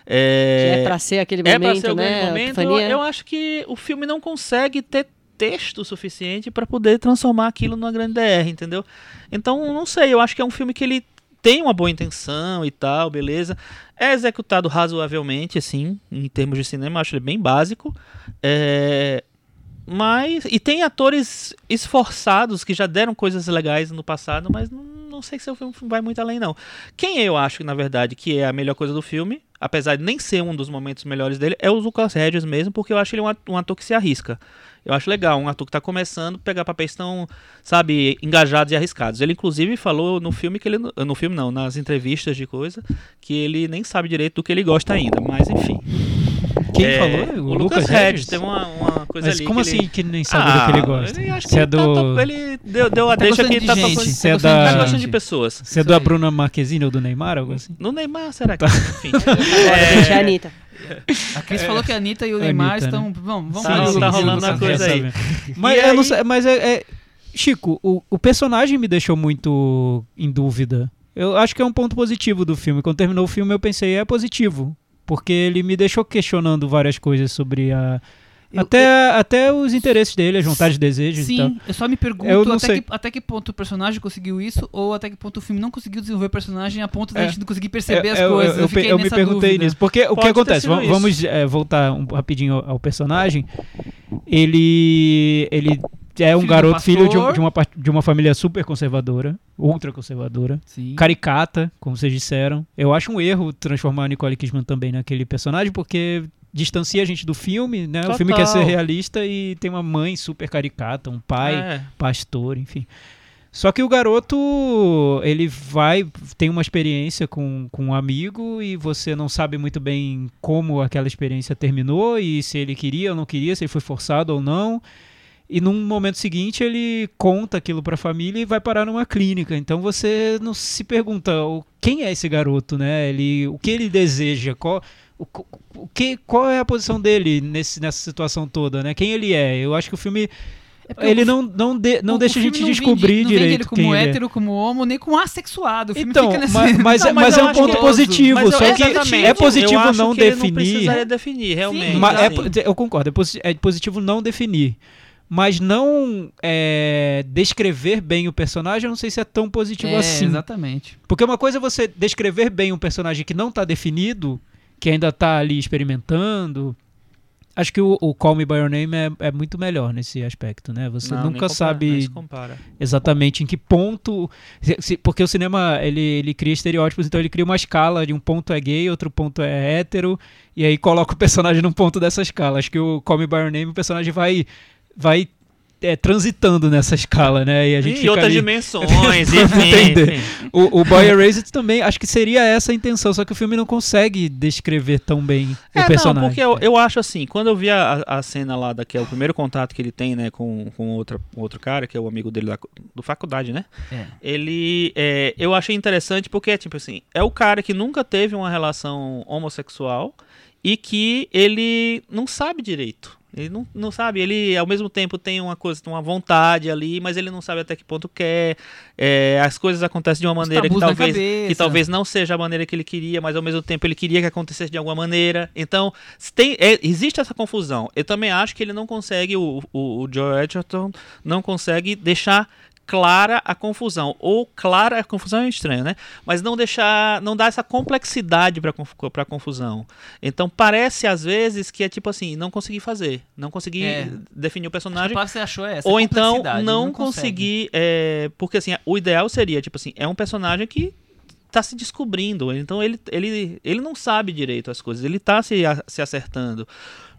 Que É, é pra ser aquele é momento, pra ser o grande né? a momento. Eu, eu acho que o filme não consegue ter texto suficiente pra poder transformar aquilo numa grande DR, entendeu? Então, não sei, eu acho que é um filme que ele tem uma boa intenção e tal, beleza. É executado razoavelmente, assim, em termos de cinema, eu acho ele bem básico. É, Mas. E tem atores esforçados que já deram coisas legais no passado, mas não, não sei se o filme vai muito além, não. Quem eu acho, na verdade, que é a melhor coisa do filme, apesar de nem ser um dos momentos melhores dele, é o Lucas Hedges mesmo, porque eu acho ele um ator que se arrisca. Eu acho legal, um ator que tá começando, pegar papéis tão, sabe, engajados e arriscados. Ele, inclusive, falou no filme que ele. No filme não, nas entrevistas de coisa, que ele nem sabe direito do que ele gosta ainda. Mas enfim. Quem É, falou? O, Lucas Hedges. Tem uma, uma coisa Mas ali. como que assim ele... que ele nem sabe do que ele gosta? Ele, acho que Você é ele, tá do... to- ele deu, deu a Tá deixa que de tá gente. tocando. Você é gostando da- Tá de gostando de pessoas. Você é aí. Bruna Marquezine ou do Neymar, algo assim? No Neymar, será Tá. que? *laughs* Enfim. Agora, gente, é a Anitta. A Cris falou que a Anitta e o Neymar Anitta, estão. Vamos, vamos Tá- do- tá do rolando Lucas a coisa aí. *laughs* Mas, aí- sei, mas é, é- Chico, o, o personagem me deixou muito em dúvida. Eu acho que é um ponto positivo do filme. Quando terminou o filme, eu pensei, é positivo. Porque ele me deixou questionando várias coisas sobre a. Eu- até, até os interesses dele, as vontades e desejos. Sim, eu só me pergunto Eu até que, até que ponto o personagem conseguiu isso ou até que ponto o filme não conseguiu desenvolver o personagem a ponto da É. gente não conseguir perceber É, as eu, coisas. Eu, eu, eu me perguntei dúvida. nisso. Porque o Pode que ter acontece? Vamos, vamos, é, voltar um, rapidinho ao, ao personagem. Ele. Ele é um Filho garoto, filho de, um- de uma, de uma família super conservadora, ultra conservadora. Sim. caricata, como vocês disseram. Eu acho um erro transformar a Nicole Kidman também naquele personagem, porque distancia a gente do filme, né? O filme quer ser Total. realista e tem uma mãe super caricata, um pai É. pastor, enfim. Só que o garoto, ele vai, tem uma experiência com, com um amigo e você não sabe muito bem como aquela experiência terminou e se ele queria ou não queria, se ele foi forçado ou não. E num momento seguinte ele conta aquilo pra família e vai parar numa clínica. Então você não se pergunta o- quem é esse garoto, né? Ele, o que ele deseja, qual, o, o que, qual é a posição dele nesse, nessa situação toda, né? Quem ele é? Eu acho que o filme É ele o- não, não, de- não o- deixa o a gente filme não descobrir vende, não vende direito ele como quem ele é. hétero, como homo, nem como assexuado. O filme Então, fica nesse... mas, Não, é- mas mas eu é um ponto positivo, Mas eu- só que é positivo eu acho não que ele definir. Não precisaria definir, realmente. Ma- é assim. po- eu concordo, é, é positivo não definir. Mas não é, descrever bem o personagem, eu não sei se é tão positivo É, assim. exatamente. Porque uma coisa é você descrever bem um personagem que não está definido, que ainda está ali experimentando. Acho que o, o Call Me By Your Name é, é muito melhor nesse aspecto, né? Você Não, nunca compara, sabe se compara. exatamente em que ponto. se- se- porque o cinema ele, ele cria estereótipos, então ele cria uma escala de um ponto é gay, outro ponto é hétero, e aí coloca o personagem num ponto dessa escala. Acho que o Call Me By Your Name o personagem vai, vai é, transitando nessa escala, né? E a gente E fica outras ali- dimensões, *laughs* enfim, entender. enfim. O, o Boy Erased também, acho que seria essa a intenção, só que o filme não consegue descrever tão bem É, o personagem. não, porque eu, eu acho assim, quando eu vi a, a cena lá, da, que é o primeiro contato que ele tem, né, com, com outra, outro cara, que é o amigo dele da, do faculdade, né? É. Ele, é, eu achei interessante porque, tipo assim, é o cara que nunca teve uma relação homossexual e que ele não sabe direito. Ele não, não sabe, ele ao mesmo tempo tem uma coisa, uma vontade ali, mas ele não sabe até que ponto quer. É, as coisas acontecem de uma maneira que talvez, que talvez não seja a maneira que ele queria, mas ao mesmo tempo ele queria que acontecesse de alguma maneira. Então, tem, é, existe essa confusão. Eu também acho que ele não consegue, o, o, o Joe Edgerton não consegue deixar clara a confusão. Ou clara, a confusão é estranho, né? Mas não deixar, não dar essa complexidade para confusão. Então parece às vezes que é tipo assim, não consegui fazer, não consegui É. definir o personagem. que você achou é essa. Ou então não, consegue. conseguir, é, porque assim, o ideal seria tipo assim, é um personagem que tá se descobrindo, então ele, ele, ele não sabe direito as coisas, ele tá se, a- se acertando.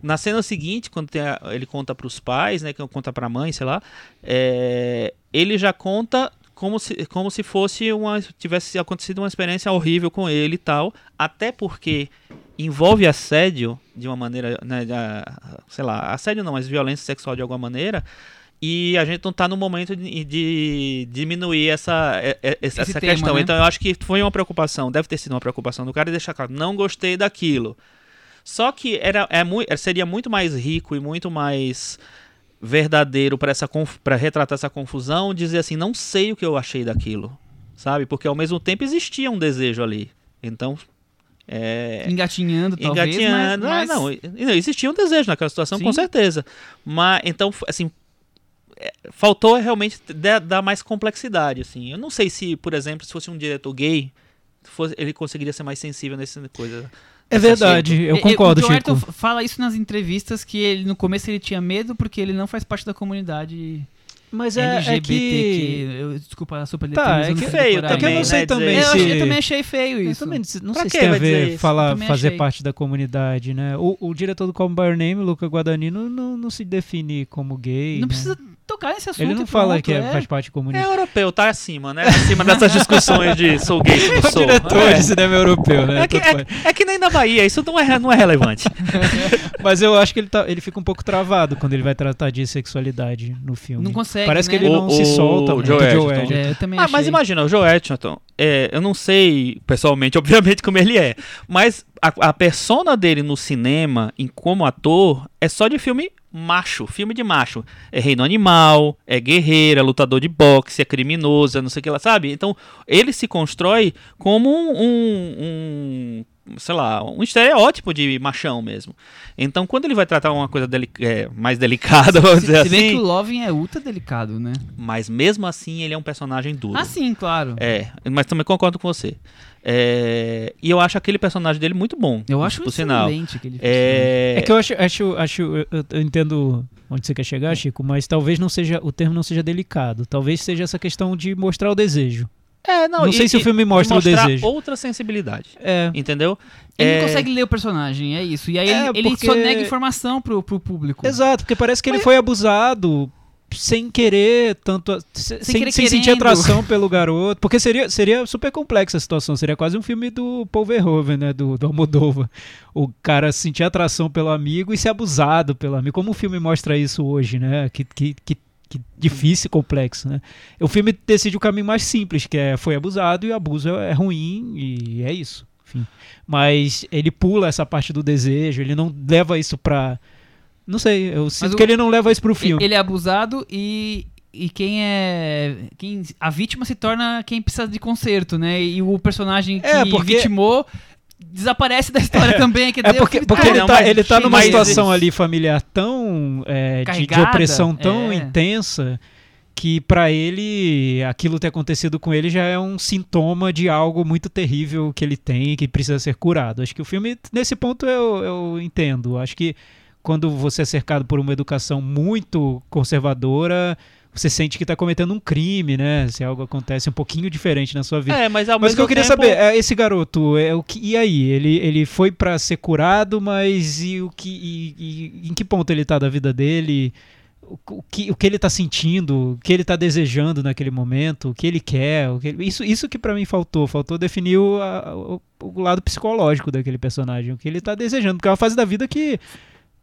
Na cena seguinte, quando a- ele conta para os pais, né, que conta para a mãe, sei lá, é, ele já conta como se, como se fosse uma tivesse acontecido uma experiência horrível com ele e tal, até porque envolve assédio de uma maneira, né, sei lá, assédio não, mas violência sexual de alguma maneira. E a gente não tá no momento de, de diminuir essa, essa, essa tema, questão. né? Então eu acho que foi uma preocupação, deve ter sido uma preocupação do cara e deixar claro, não gostei daquilo. Só que era, é seria muito mais rico e muito mais verdadeiro para essa para retratar essa confusão, dizer assim, não sei o que eu achei daquilo, sabe? Porque ao mesmo tempo existia um desejo ali. Então, é, Engatinhando, talvez, engatinhando, mas... ah, não, não, existia um desejo naquela situação, com Sim. certeza. Mas então, assim, é, faltou realmente dar, dar mais complexidade, assim. Eu não sei se, por exemplo, se fosse um diretor gay, fosse- ele conseguiria ser mais sensível nessa coisa. É verdade, eu concordo, o Joe Chico. Ayrton fala isso nas entrevistas, que ele no começo ele tinha medo porque ele não faz parte da comunidade Mas é, é LGBTQ. que... Eu, desculpa a super Tá, é eu que feio decorar. É que eu não também, sei né, também É, eu, se... achei, eu também achei feio Eu isso. também não Pra sei se que tem a ver falar, Também fazer achei. parte da comunidade, né? O, o diretor do Call By Your Name, Luca Guadagnino, não, não se define como gay. Não né? precisa tocar nesse assunto. Ele não fala pronto, que é- é. faz parte da É europeu, tá acima, né? Acima dessas discussões de sou gay, se não *laughs* sou. diretor É. de cinema europeu, né? É que, é, é que nem na Bahia, isso não é, não é relevante. *laughs* Mas eu acho que ele, tá, ele fica um pouco travado quando ele vai tratar de sexualidade no filme. Não consegue, Parece né? que ele O- não se o solta muito, Joe Joe Edgerton. Edgerton. É, eu também Ah, achei. mas imagina, o Joe Edgerton, é, eu não sei pessoalmente, *laughs* obviamente, como ele é, mas a, a persona dele no cinema, em como ator, é só de filme macho, filme de macho. É reino animal, é guerreiro, é lutador de boxe, é criminoso, é não sei o que lá, sabe? Então, ele se constrói como um, um- um, sei lá, um estereótipo de machão mesmo. Então, quando ele vai tratar uma coisa deli- é, mais delicada, vamos Se, dizer se bem assim, que o Loving é ultra delicado, né? mas mesmo assim ele é um personagem duro. Ah, sim, claro. É, mas também concordo com você. É, e eu acho aquele personagem dele muito bom. Eu acho por sinal. aquele É, É que eu acho, acho, acho eu, eu entendo onde você quer chegar, Chico, mas talvez não seja o termo não seja delicado. Talvez seja essa questão de mostrar o desejo. É, não, não e- sei se o filme mostra o desejo. outra sensibilidade. É, Entendeu? Ele É, não consegue ler o personagem, é isso. E aí É, ele, ele porque- só nega informação pro, pro público. exato, porque parece que ele foi abusado sem querer tanto sem, querer sem sentir atração pelo garoto, porque seria, seria super complexa a situação, seria quase um filme do Paul Verhoeven, né, do, do Almodóvar. O cara sentir atração pelo amigo e ser abusado pelo amigo, como o filme mostra isso hoje, né, que, que, que, que difícil e complexo, né. O filme decide o caminho mais simples, que é foi abusado e o abuso é, é ruim e é isso, enfim. Mas ele pula essa parte do desejo, ele não leva isso pra... Não sei, eu sinto o- que ele não leva isso pro filme. Ele é abusado e, e quem é. Quem, a vítima se torna quem precisa de conserto, né? E o personagem que É, porque- vitimou desaparece da história também. Quer É dizer, porque, o filme porque tá- Ah, ele, tá, ele tá numa situação ali familiar tão é, de- de, opressão tão é. intensa que pra ele aquilo ter acontecido com ele já é um sintoma de algo muito terrível que ele tem e que precisa ser curado. Acho que o filme nesse ponto eu, eu entendo. Acho que quando você é cercado por uma educação muito conservadora, você sente que tá cometendo um crime, né? Se algo acontece um pouquinho diferente na sua vida. É, mas ao Mas o que eu queria tempo- saber é esse garoto, é o que e aí? Ele, ele foi pra ser curado, mas e o que e- e- em que ponto ele tá da vida dele? O, o que, o que ele tá sentindo, o que ele tá desejando naquele momento, o que ele quer, o que ele- isso, isso que pra mim faltou, faltou definir o, a- o, o lado psicológico daquele personagem, o que ele tá desejando, porque é uma fase da vida que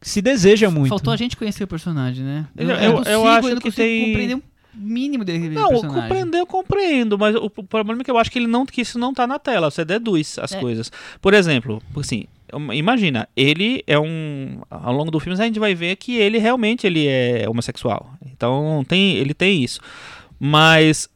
se deseja muito. Faltou a gente conhecer o personagem, né? Eu- não eu- eu consigo, acho não que tem- compreender um mínimo dele Não, personagem. compreender eu compreendo, mas o, o problema é que eu acho que ele não que isso não tá na tela, você deduz as É. coisas. Por exemplo, assim, imagina, ele é um ao longo do filme a gente vai ver que ele realmente ele é homossexual. Então, tem ele tem isso. Mas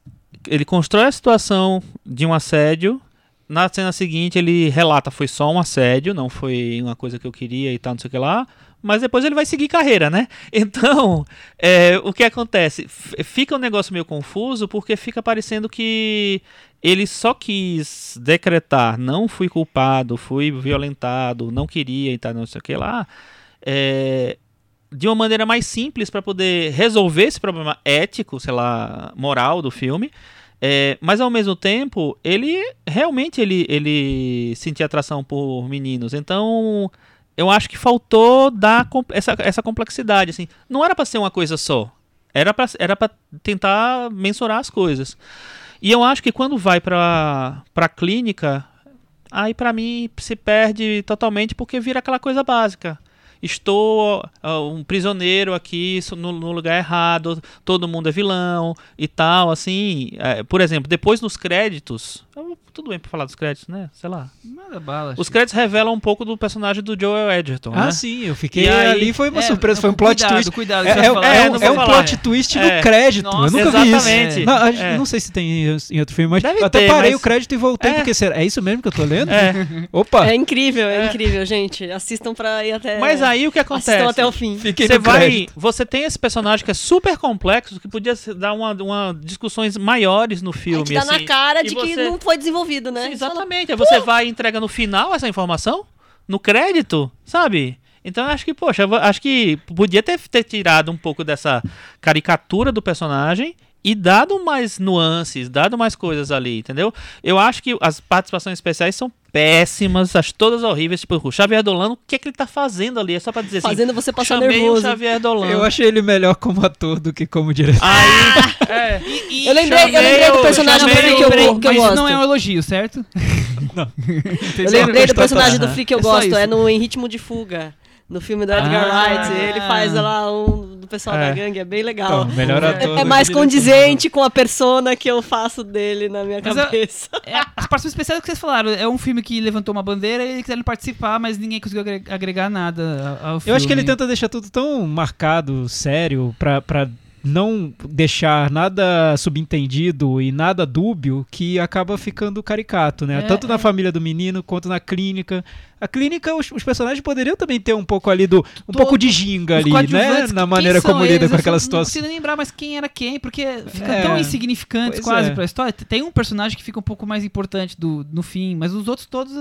ele constrói a situação de um assédio na cena seguinte ele relata foi só um assédio, não foi uma coisa que eu queria e tal, não sei o que lá. Mas depois ele vai seguir carreira, né? *laughs* Então, é, o que acontece? Fica um negócio meio confuso porque fica parecendo que ele só quis decretar, não fui culpado, fui violentado, não queria e tal, não sei o que lá. é, de uma maneira mais simples para poder resolver esse problema ético, sei lá, moral do filme. É, mas ao mesmo tempo, ele realmente ele, ele sentia atração por meninos. Então, eu acho que faltou dar essa, essa complexidade. Assim. Não era para ser uma coisa só. Era para era pra tentar mensurar as coisas. E eu acho que quando vai para a clínica, aí para mim se perde totalmente porque vira aquela coisa básica. Estou ah, um prisioneiro aqui no, no lugar errado, todo mundo é vilão e tal, assim. é, por exemplo, depois nos créditos. Eu- tudo bem pra falar dos créditos, né? Sei lá. Manda bala. Os créditos revelam um pouco do personagem do Joel Edgerton, Ah, né? sim, eu fiquei E aí- ali, foi uma É, surpresa, foi um não, plot cuidado, twist. Cuidado, É, é- falar. é É, um, é um falar. plot twist É. no crédito. Nossa, eu nunca exatamente. vi isso. Não, É. não sei se tem em outro filme, mas Deve até ter, parei mas- o crédito e voltei, É. porque será, é isso mesmo que eu tô lendo? É. *laughs* Opa! É incrível, é, incrível, gente. Assistam pra ir até. Mas aí o que acontece? Assistam até o fim. Fiquei Você no vai, crédito. você tem esse personagem que é super complexo, que podia dar uma, uma discussões maiores no Aí filme. que dá na assim. cara de que não foi desenvolvido, né? Sim, exatamente. Aí você vai e entrega no final essa informação, no crédito, sabe? Então eu acho que, poxa, acho que podia ter, ter tirado um pouco dessa caricatura do personagem e dado mais nuances, dado mais coisas ali, entendeu? Eu acho que as participações especiais são péssimas, acho todas horríveis. Tipo, o Xavier Dolan, o que é que ele tá fazendo ali? É só pra dizer assim. Fazendo você passar chamei nervoso. o Xavier Dolan. Eu achei ele melhor como ator do que como diretor. Aí, é, *laughs* E- e- Eu lembrei, eu lembrei do personagem do o- que eu, que eu mas gosto. não é um elogio, certo? *laughs* Eu lembrei do personagem do Aham. Flea que eu É gosto, é no Em Ritmo de Fuga. No filme do Edgar Ah. Wright, ele faz lá um do pessoal da É. gangue, é bem legal. Então, melhor É- ator. É do mais condizente com a persona que eu faço dele na minha Mas cabeça. *laughs* É, as participações especiais que vocês falaram, é um filme que levantou uma bandeira e eles quiseram participar, mas ninguém conseguiu agre- agregar nada ao filme. Eu acho que ele tenta deixar tudo tão marcado, sério, pra, pra não deixar nada subentendido e nada dúbio que acaba ficando caricato, né? É, Tanto na é. família do menino quanto na clínica. A clínica, os, os personagens poderiam também ter um pouco ali do. um Todo- pouco de ginga ali, né? Na maneira como lida eles? com aquela só Não situação. consigo nem lembrar mais quem era quem, porque fica É. tão insignificantes Pois quase é. pra história. Tem um personagem que fica um pouco mais importante do, no fim, mas os outros todos.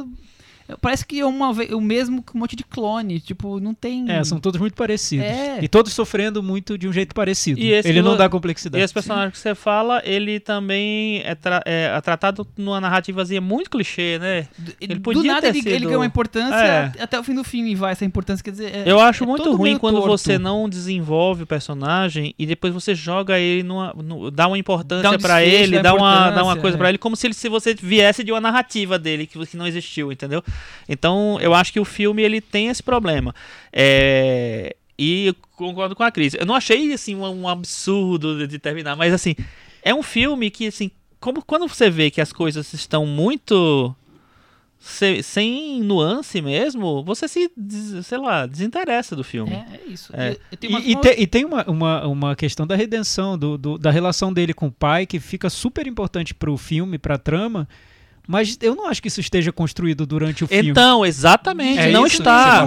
Parece que é uma, o mesmo com um monte de clone. Tipo, não tem. É, são todos muito parecidos. É. E todos sofrendo muito de um jeito parecido. E esse Ele que não dá E complexidade. esse personagem que você fala, ele também é, tra- é tratado numa narrativazinha muito clichê, né? Ele do podia nada ter ele, ele sido- ganha uma importância É. até o fim do filme vai essa importância. Quer dizer, é- Eu acho é muito ruim quando torto. você não desenvolve o personagem e depois você joga ele numa. no- dá uma importância Dá um pra desfecho, ele, dá dá uma, dá uma coisa é. pra ele, como se, ele, se você viesse de uma narrativa dele que, que não existiu, entendeu? Então eu acho que o filme ele tem esse problema. É, E eu concordo com a Cris. Eu não achei assim um, um absurdo de- terminar, mas assim, é um filme que assim, como quando você vê que as coisas estão muito se- sem nuance mesmo, você se, sei lá, desinteressa do filme. É, é isso. É. Eu- eu tenho uma- E, e te- e tem uma, uma, uma questão da redenção, do, do- da relação dele com o pai, que fica super importante pro filme, pra trama, mas eu não acho que isso esteja construído durante o filme. Então, exatamente, É não isso está.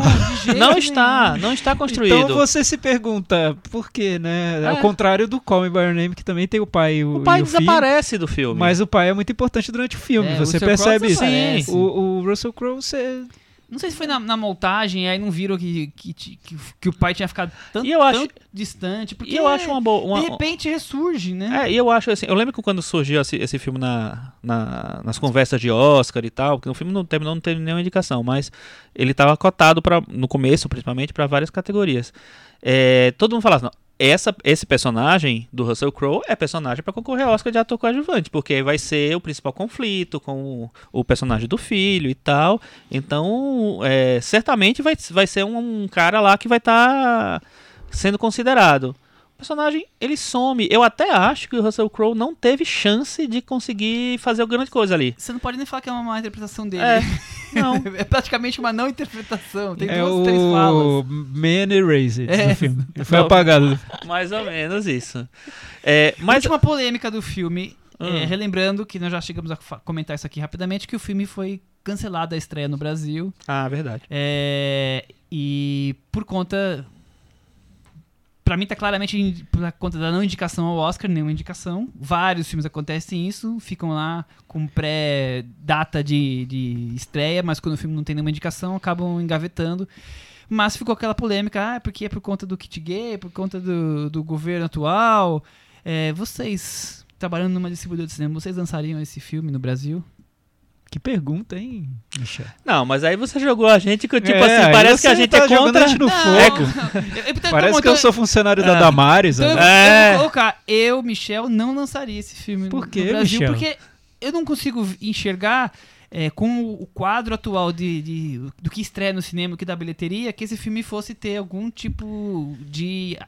Não *laughs* nenhum. está, não está construído. Então você se pergunta por quê, né? Ao É. contrário do Call Me By Your Name, que também tem o pai e o, o pai e o filho, desaparece do filme. mas o pai é muito importante durante o filme, É, você percebe isso. O, o Russell Crowe, você... Não sei se foi na, na montagem, aí não viram que, que, que, que o pai tinha ficado tanto, eu acho- tão distante. Porque e eu acho uma boa. uma- de repente ressurge, né? É, e eu acho assim, eu lembro que quando surgiu esse, esse filme na, na- nas conversas de Oscar e tal, porque o filme não terminou, não teve nenhuma indicação, mas ele estava cotado para no começo, principalmente, para várias categorias. É, todo mundo falava, não, essa, esse personagem do Russell Crowe é personagem para concorrer ao Oscar de ator coadjuvante, porque vai ser o principal conflito com o, o personagem do filho e tal. Então, é, certamente vai, vai ser um, um cara lá que vai estar sendo considerado. O personagem, ele some. Eu até acho que o Russell Crowe não teve chance de conseguir fazer grande coisa ali. Você não pode nem falar que é uma má interpretação dele. É, *laughs* não. É praticamente uma não interpretação. Tem é duas, o três falas. Man Erased É. do filme. *laughs* Ele foi Não. apagado. *laughs* Mais ou menos isso. É, mas Última polêmica do filme. é, Hum. relembrando que nós já chegamos a comentar isso aqui rapidamente, que o filme foi cancelado a estreia no Brasil. Ah, verdade. É, e por conta. Pra mim tá claramente por conta da não indicação ao Oscar, nenhuma indicação. Vários filmes acontecem isso, ficam lá com pré-data de, de estreia, mas quando o filme não tem nenhuma indicação, acabam engavetando. Mas ficou aquela polêmica, ah, porque é por conta do kit gay, por conta do, do governo atual. É, vocês, trabalhando numa distribuidora de cinema, vocês lançariam esse filme no Brasil? Que pergunta, hein, Michel? Não, mas aí você jogou a gente que, tipo É, assim, parece que a gente tá é contra. a gente no Não, fogo. Eu- *laughs* eu- então, Parece então, que eu sou funcionário da É. Damares. Então eu, né? eu É. vou colocar, eu, Michel, não lançaria esse filme Por no- quê, no Brasil, Michel? porque eu não consigo enxergar é, com o quadro atual de, de- do que estreia no cinema, o que dá bilheteria, que esse filme fosse ter algum tipo de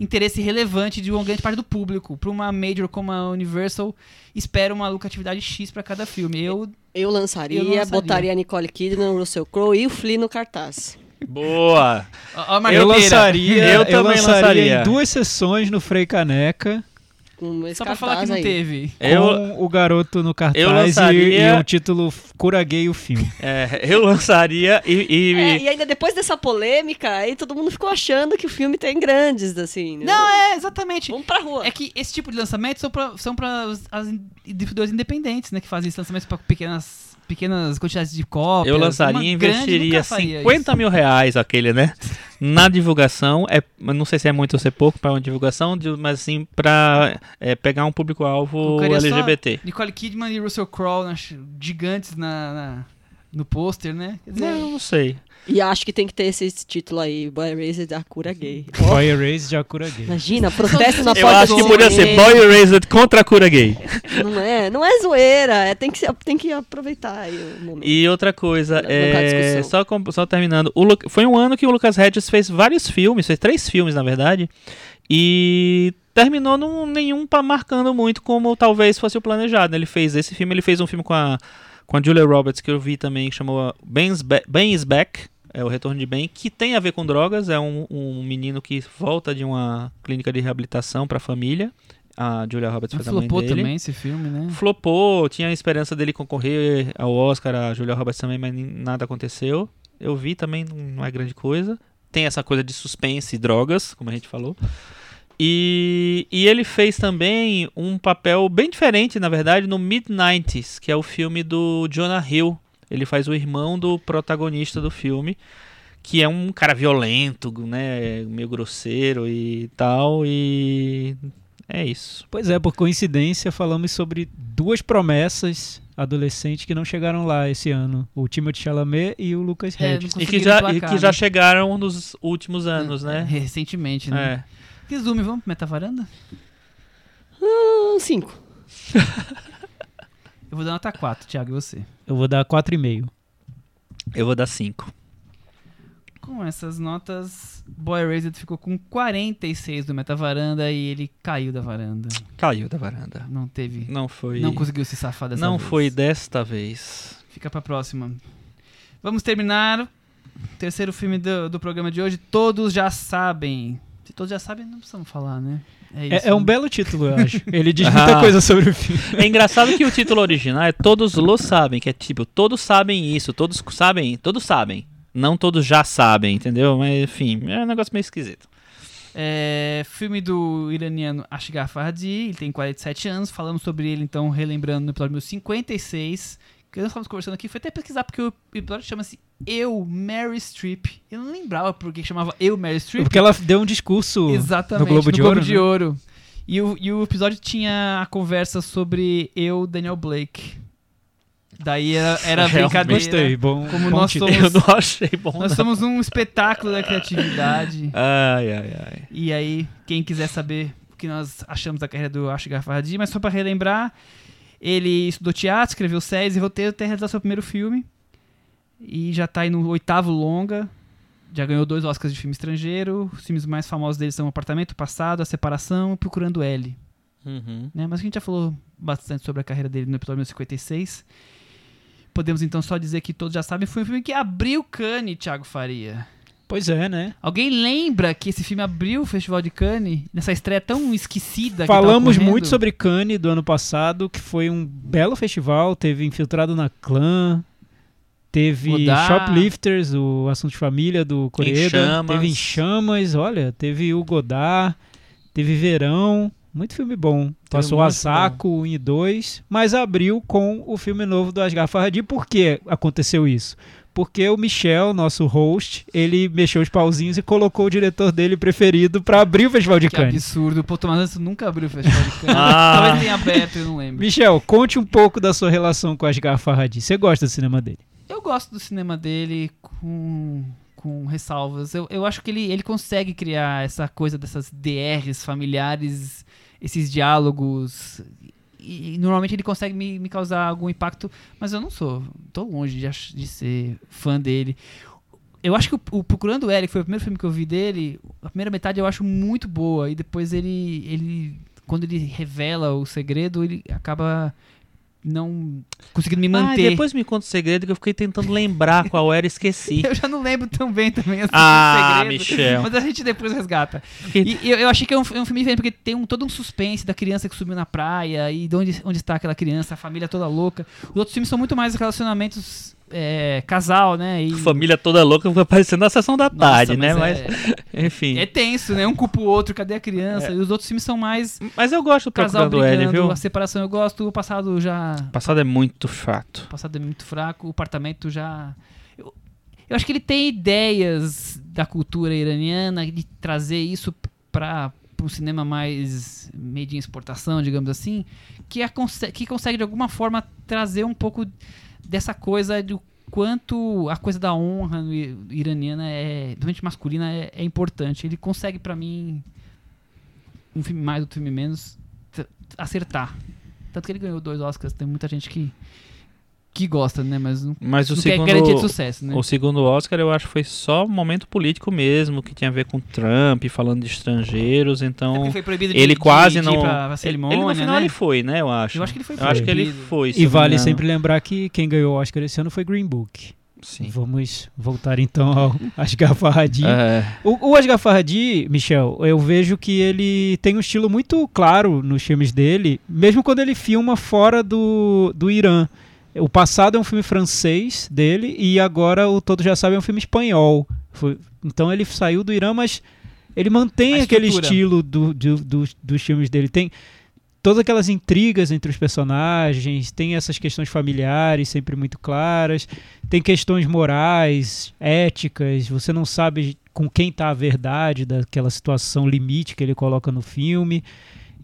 interesse relevante de uma grande parte do público. Para uma major como a Universal, espera uma lucratividade X para cada filme. Eu Eu lançaria, Eu lançaria. botaria a Nicole Kidman, o Russell Crowe e o Flea no cartaz. Boa! Ó, ó a Eu lançaria, Eu eu, também lançaria lançaria. em duas sessões no Frei Caneca, Com esse Só pra falar que não aí. teve. Eu, com o garoto no cartaz eu e- lançaria- e, o título Cura Gay o filme. é, eu lançaria e. e- É, e ainda depois dessa polêmica, aí todo mundo ficou achando que o filme tem grandes, assim. né? Não, é, exatamente. Vamos pra rua. É que esse tipo de lançamento são pra, são pra os- as in- distribuidoras independentes, né? Que fazem esses lançamentos pra pequenas pequenas quantidades de cópias. Eu lançaria e investiria nunca faria 50 isso. mil reais, aquele, né? Na divulgação. É, não sei se é muito ou se é pouco para uma divulgação, mas assim, pra é, pegar um público-alvo LGBT. Nicole Kidman e Russell Crowe gigantes na, na- no pôster, né? Dizer, Não, não sei. E acho que tem que ter esse título aí, Boy Erased, a cura gay. *laughs* Boy Erased já cura gay. Imagina, protesto na Eu porta acho do que podia ser. Boy Erased contra a cura gay. Não é, não é zoeira, é, tem, que, tem que aproveitar aí o momento. E outra coisa, tá é, só, com- só terminando, o Lu- foi um ano que o Lucas Hedges fez vários filmes, fez três filmes na verdade, e terminou num, nenhum pa- marcando muito como talvez fosse o planejado. Ele fez esse filme, ele fez um filme com a, com a Julia Roberts que eu vi também, que chamou Ben is Back, é o Retorno de Ben, que tem a ver com drogas, é um, um menino que volta de uma clínica de reabilitação para a família. A Julia Roberts faz a mãe flopou dele. também esse filme, né? Flopou, tinha a esperança dele concorrer ao Oscar, a Julia Roberts também, mas nada aconteceu. Eu vi também, não- não é grande coisa. Tem essa coisa de suspense e drogas, como a gente falou. E, e ele fez também um papel bem diferente, na verdade, no Mid-90s, que é o filme do Jonah Hill. Ele faz o irmão do protagonista do filme, que é um cara violento, né, meio grosseiro e tal, e é isso. Pois é, por coincidência, falamos sobre duas promessas adolescentes que não chegaram lá esse ano. O Timothée Chalamet e o Lucas É, Hedges. E que, já, e emplacar, que já né? chegaram nos últimos anos, É, né? *laughs* Recentemente, né? É. Resume, vamos pro Metavaranda? Ah, cinco. *laughs* Eu vou dar nota 4, Thiago, e você? Eu vou dar 4,5. Eu vou dar 5. Com essas notas, Boy Erased ficou com 46 do Metavaranda e ele caiu da varanda. Caiu da varanda. Não teve. Não foi. Não conseguiu se safar dessa não vez. foi desta vez. Fica pra próxima. Vamos terminar. o Terceiro filme do, do programa de hoje. Todos já sabem. Se todos já sabem, não precisamos falar, né? É, isso, É, é um né? belo título, eu acho. *laughs* Ele diz Ah. muita coisa sobre o filme. É engraçado que o título original é Todos lo sabem, que é tipo, todos sabem isso, todos sabem, todos sabem. Não todos já sabem, entendeu? Mas enfim, é um negócio meio esquisito. É, filme do iraniano Ashgar Farhadi, ele tem 47 anos. Falamos sobre ele, então, relembrando no episódio 56. Que nós estávamos conversando aqui, foi até pesquisar, porque o episódio chama-se Eu, Mary Streep. Eu não lembrava por que chamava Eu, Mary Streep. Porque ela deu um discurso Exatamente, no Globo de Ouro. né? Ouro. E, o, e o episódio tinha a conversa sobre eu, Daniel Blake. Daí era, era *laughs* brincadeira. Gostei, bom. Como bom nós somos- *laughs* Eu não achei bom. Nós não. somos um espetáculo da criatividade. *laughs* Ai, ai, ai. E aí, quem quiser saber o que nós achamos da carreira do Ashgar Farhadi, mas só pra relembrar, ele estudou teatro, escreveu séries e roteiro até realizar seu primeiro filme. E já tá aí no oitavo longa. Já ganhou dois Oscars de filme estrangeiro. Os filmes mais famosos dele são O Apartamento Passado, A Separação e Procurando L. Uhum. né? Mas a gente já falou bastante sobre a carreira dele no episódio 56. Podemos então só dizer que todos já sabem, foi um filme que abriu Cannes, Thiago Faria. Pois é, né? Alguém lembra que esse filme abriu o Festival de Cannes nessa estreia tão esquecida que Falamos muito sobre Cannes do ano passado, que foi um belo festival. Teve Infiltrado na Clã, teve Godard. Shoplifters, o assunto de família do. Chamas. Teve Em Chamas, olha, teve o Godard, teve Verão. Muito filme bom. Passou muito Asako 1 e 2, mas abriu com o filme novo do Asghar Farhadi. Por que aconteceu isso? Porque o Michel, nosso host, ele mexeu os pauzinhos e colocou o diretor dele preferido pra abrir o Festival de Que Cannes. absurdo. Pô, Tomás Anderson nunca abriu o Festival de *laughs* Cannes. Ah. Talvez tenha aberto, eu não lembro. Michel, conte um pouco da sua relação com Asghar Farhadi. Você gosta do cinema dele? Eu gosto do cinema dele com, com ressalvas. Eu, eu acho que ele, ele consegue criar essa coisa dessas DRs familiares, esses diálogos. E, e normalmente ele consegue me, me causar algum impacto, mas eu não sou. Tô longe de, de ser fã dele. Eu acho que o, o Procurando Eric foi o primeiro filme que eu vi dele. A primeira metade eu acho muito boa. E depois ele. ele quando ele revela o segredo, ele acaba não conseguindo me Ah, manter. depois me conta o segredo que eu fiquei tentando lembrar *laughs* qual era e esqueci. Eu já não lembro tão bem também assim, Ah, do segredo, Michel. Mas a gente depois resgata. E eu, eu achei que é um, é um filme diferente, porque tem um, todo um suspense da criança que sumiu na praia e de onde, onde está aquela criança, a família toda louca. Os outros filmes são muito mais relacionamentos é, casal, né? E, Família toda louca foi aparecendo na sessão da Nossa, tarde, né? Mas, é, *laughs* enfim. é tenso, né? Um culpa o outro, cadê a criança? E os outros filmes são mais Mas eu gosto do casal Procurando L, brigando, viu? a separação eu gosto, o passado já... O passado é muito chato. O passado é muito fraco, o apartamento já... Eu, eu acho que ele tem ideias da cultura iraniana de trazer isso para um cinema mais meio de exportação, digamos assim, que, a conse- que consegue de alguma forma trazer um pouco dessa coisa do quanto a coisa da honra iraniana é, principalmente masculina, é, é importante. Ele consegue pra mim um filme mais, outro filme menos acertar. Tanto que ele ganhou dois Oscars, tem muita gente que que gosta, né, mas não, Mas o não quer segundo, garantia de sucesso, né? o segundo Oscar eu acho que foi só um momento político mesmo, que tinha a ver com Trump, falando de estrangeiros, É então porque foi proibido de, ele de- quase de não pra, cerimônia, ele no final né? ele foi, né, eu acho. Eu acho que ele foi Eu acho que ele foi. E vale sempre lembrar que quem ganhou o Oscar esse ano foi Green Book. Sim. Vamos voltar então ao *laughs* Asghar Farhadi. É, O, o Asghar Farhadi, Michel, eu vejo que ele tem um estilo muito claro nos filmes dele, mesmo quando ele filma fora do, do Irã. O passado é um filme francês dele e agora o Todos Já Sabem é um filme espanhol. Foi- então ele saiu do Irã, mas ele mantém aquele estilo do, do- dos- dos filmes dele. Tem todas aquelas intrigas entre os personagens, tem essas questões familiares sempre muito claras, tem questões morais, éticas, você não sabe com quem está a verdade daquela situação limite que ele coloca no filme.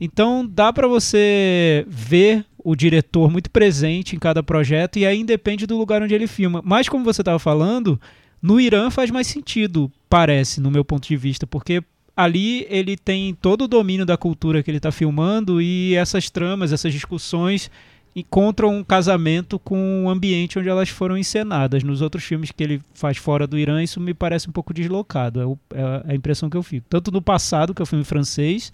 Então dá para você ver o diretor muito presente em cada projeto e aí depende do lugar onde ele filma. Mas como você estava falando, no Irã faz mais sentido, parece, no meu ponto de vista, porque ali ele tem todo o domínio da cultura que ele está filmando e essas tramas, essas discussões encontram um casamento com o ambiente onde elas foram encenadas. Nos outros filmes que ele faz fora do Irã, isso me parece um pouco deslocado. É, o- é a impressão que eu fico. Tanto no passado, que é o filme francês,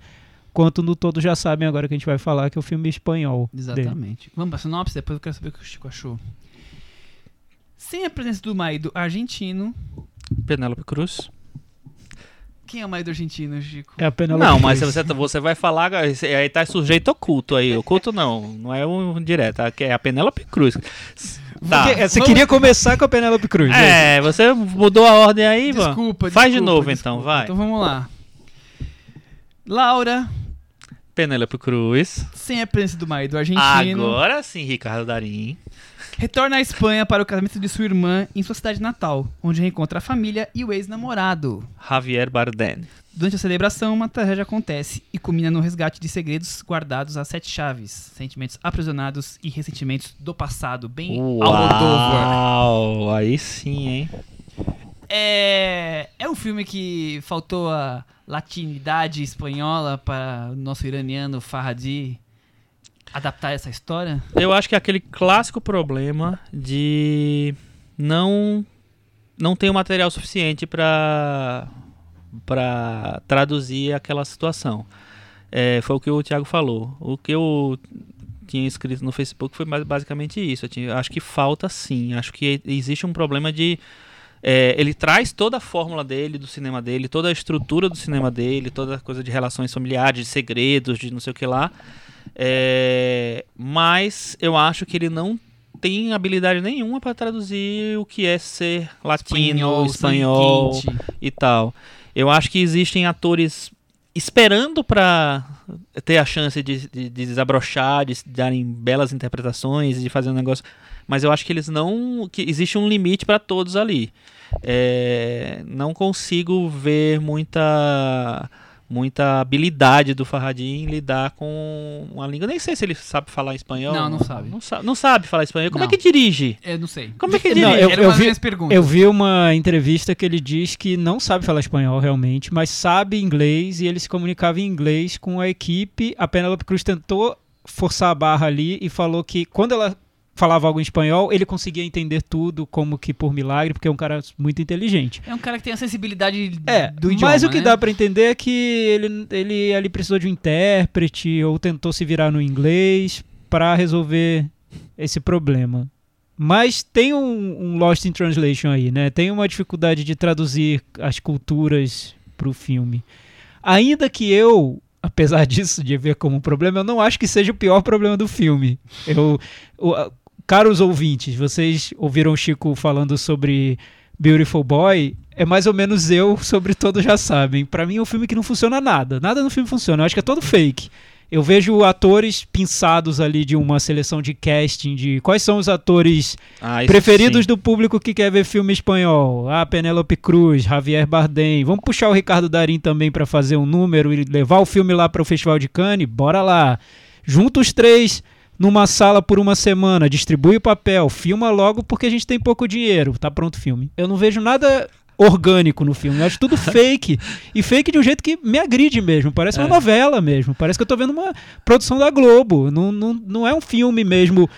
quanto no Todos Já Sabem, agora que a gente vai falar, que é o filme espanhol. dele. Exatamente. Vamos pra sinopse, depois eu quero saber o que o Chico achou. Sem a presença do marido argentino, Penélope Cruz. quem é o marido argentino, Chico? É a Penélope Não, mas você, você vai falar, aí tá sujeito oculto aí. Oculto não, não é um direto, é a Penélope Cruz. Tá. Porque, é, você Vamos- queria começar com a Penélope Cruz. né? É, você mudou a ordem aí, mano. Desculpa, Faz de desculpa, novo desculpa. então, vai. Então vamos lá. Laura, Penélope Cruz. sem a presença do marido argentino, Agora sim, Ricardo Darim. retorna à Espanha para o casamento de sua irmã em sua cidade natal, onde reencontra a família e o ex-namorado. Javier Bardem. Durante a celebração, uma tragédia acontece e culmina no resgate de segredos guardados às sete chaves, sentimentos aprisionados e ressentimentos do passado, bem Almodóvar. Uau, aí sim, hein? É, é um filme que faltou a latinidade espanhola para o nosso iraniano Farhadi adaptar essa história. Eu acho que é aquele clássico problema de não não ter o material suficiente para para traduzir aquela situação. É, foi o que o Thiago falou. O que eu tinha escrito no Facebook foi basicamente isso. Tinha- acho que falta sim. Acho que existe um problema de é, ele traz toda a fórmula dele, do cinema dele, toda a estrutura do cinema dele, toda a coisa de relações familiares, de segredos, de não sei o que lá. É, mas eu acho que ele não tem habilidade nenhuma para traduzir o que é ser latino, espanhol, quente. e tal. Eu acho que existem atores esperando para ter a chance de, de, de desabrochar, de darem belas interpretações, de fazer um negócio. Mas eu acho que eles não. que existe um limite para todos ali. É, não consigo ver muita muita habilidade do Farhadin em lidar com uma língua. Nem sei se ele sabe falar espanhol. Não, não sabe. Não, sa- não sabe falar espanhol. Como Não. é que dirige? Eu não sei. Como é que Não, dirige? eu- Era uma das vi-. Eu vi uma entrevista que ele diz que não sabe falar espanhol realmente, mas sabe inglês e ele se comunicava em inglês com a equipe. A Penélope Cruz tentou forçar a barra ali e falou que quando ela falava algo em espanhol, ele conseguia entender tudo como que por milagre, porque é um cara muito inteligente. É um cara que tem a sensibilidade É, do idioma, mas o que né? dá pra entender é que ele, ele ali precisou de um intérprete ou tentou se virar no inglês pra resolver esse problema. Mas tem um, um Lost in Translation aí, né? Tem uma dificuldade de traduzir as culturas pro filme. Ainda que eu, apesar *laughs* disso de ver como um problema, eu não acho que seja o pior problema do filme. Eu, o- caros ouvintes, vocês ouviram o Chico falando sobre Beautiful Boy? É mais ou menos eu sobre Todos Já Sabem. Pra mim é um filme que não funciona nada. Nada no filme funciona. Eu acho que é todo fake. Eu vejo atores pinçados ali de uma seleção de casting de quais são os atores Ah, preferidos sim. do público que quer ver filme espanhol. Ah, Penélope Cruz, Javier Bardem. Vamos puxar o Ricardo Darim também pra fazer um número e levar o filme lá para o Festival de Cannes? Bora lá. Junta os três numa sala por uma semana, distribui o papel, filma logo porque a gente tem pouco dinheiro. Tá pronto o filme. Eu não vejo nada orgânico no filme. Eu acho tudo *laughs* fake. E fake de um jeito que me agride mesmo. Parece uma É. novela mesmo. Parece que eu tô vendo uma produção da Globo. Não, não, não é um filme mesmo.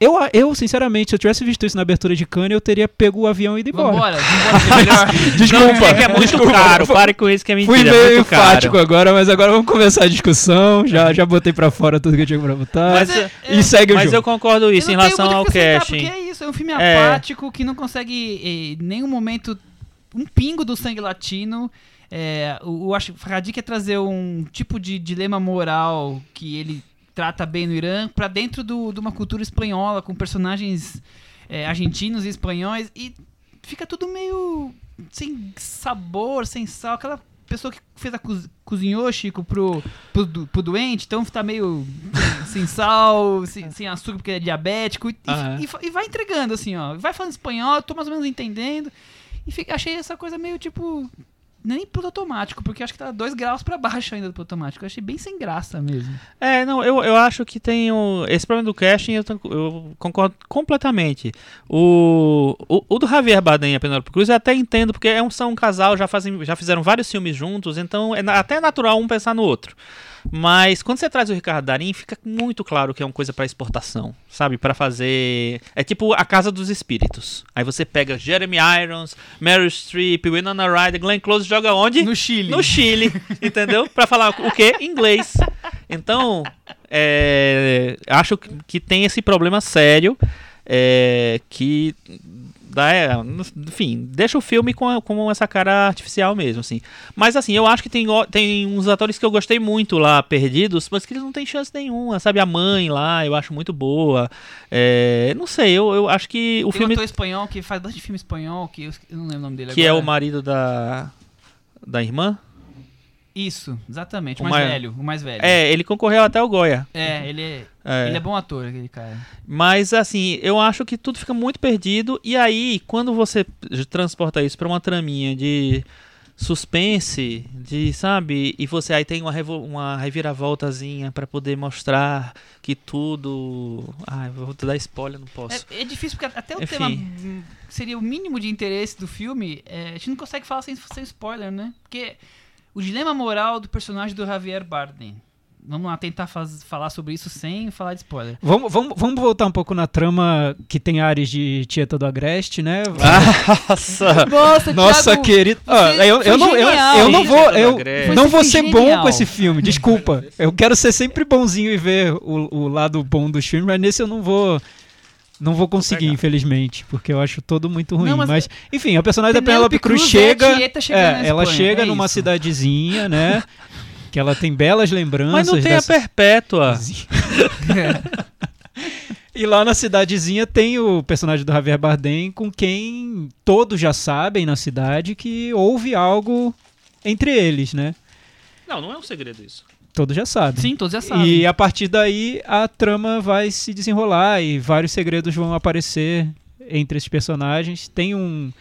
Eu, eu, sinceramente, se eu tivesse visto isso na abertura de Cannes, eu teria pego o avião e ido embora. Vambora, vambora, *laughs* é. Desculpa. É que é muito Desculpa. caro. Pare com isso que é mentira. Fui é meio muito caro. enfático agora, mas agora vamos começar a discussão. Já, já botei pra fora tudo que eu tinha pra botar. Mas, é- e segue o mas jogo. eu concordo isso Eu em não relação ao casting. Porque é isso, é um filme É. apático que não consegue em nenhum momento um pingo do sangue latino. É, o, o acho que quer trazer um tipo de dilema moral que ele trata bem no Irã pra dentro do- de uma cultura espanhola com personagens é, argentinos e espanhóis e fica tudo meio sem sabor, sem sal, aquela pessoa que fez a coz- cozinhou Chico pro, pro, do- pro doente, então tá meio *laughs* sem sal, sem, sem açúcar porque é diabético e, Aham. e e vai entregando assim, ó, vai falando espanhol, tô mais ou menos entendendo e fica- achei essa coisa meio tipo nem pro automático, porque acho que tá dois graus pra baixo ainda do automático. Eu achei bem sem graça mesmo. É, não, eu, eu acho que tem o, esse problema do casting, eu, eu concordo completamente. O, o, o do Javier Bardem e a Penélope Cruz eu até entendo, porque é um, são um casal, já, fazem, já fizeram vários filmes juntos, então é na- até natural um pensar no outro. Mas quando você traz o Ricardo Darim, fica muito claro que é uma coisa pra exportação, sabe? Pra fazer. É tipo a Casa dos Espíritos. Aí você pega Jeremy Irons, Meryl Streep, Winona Ryder, Glenn Close joga onde? No Chile. No Chile, *laughs* entendeu? Pra falar o quê? Inglês. Então, é, acho que- que tem esse problema sério é, que dá, é, enfim, deixa o filme com, com essa cara artificial mesmo, assim. Mas assim, eu acho que tem, tem uns atores que eu gostei muito lá, perdidos, mas que eles não têm chance nenhuma, sabe? A mãe lá, eu acho muito boa. É, não sei, eu, eu acho que o Tem um filme ator espanhol que faz bastante filme espanhol, que eu, eu não lembro o nome dele que é agora. o marido da da irmã, Isso, exatamente, o mais mai- velho, o mais velho. é, ele concorreu até o Goya. É, ele é, É. ele é bom ator, aquele cara. Mas assim, eu acho que tudo fica muito perdido. E aí, quando você transporta isso pra uma traminha de suspense, de, sabe? E você aí tem uma, uma reviravoltazinha pra poder mostrar que tudo. Ai, vou te dar spoiler, não posso. É, é difícil porque até o Enfim. tema hum, que seria o mínimo de interesse do filme, é, a gente não consegue falar sem, sem spoiler, né? Porque o dilema moral do personagem do Javier Bardem. Vamos lá tentar faz- falar sobre isso sem falar de spoiler. Vamos, vamos, vamos voltar um pouco na trama que tem áreas de Tieta do Agreste, né? *laughs* Nossa! Nossa, Nossa, querida. Ah, eu, eu não, eu, eu não vou, do eu não vou ser bom genial. com esse filme, desculpa. *laughs* Eu quero ser sempre bonzinho e ver o, o lado bom dos filmes, mas nesse eu não vou. Não vou conseguir, infelizmente, porque eu acho todo muito ruim. Não, mas, mas- enfim, a personagem da Penélope Penélope Cruz Cruz é a chega. É, ela chega é numa isso. cidadezinha, né? *laughs* que ela tem belas lembranças. Mas não tem a dessa- perpétua. *laughs* E lá na cidadezinha tem o personagem do Javier Bardem com quem todos já sabem na cidade que houve algo entre eles, né? Não, não é um segredo isso. Todos já sabem. Sim, todos já sabem. E a partir daí a trama vai se desenrolar e vários segredos vão aparecer entre esses personagens. Tem um,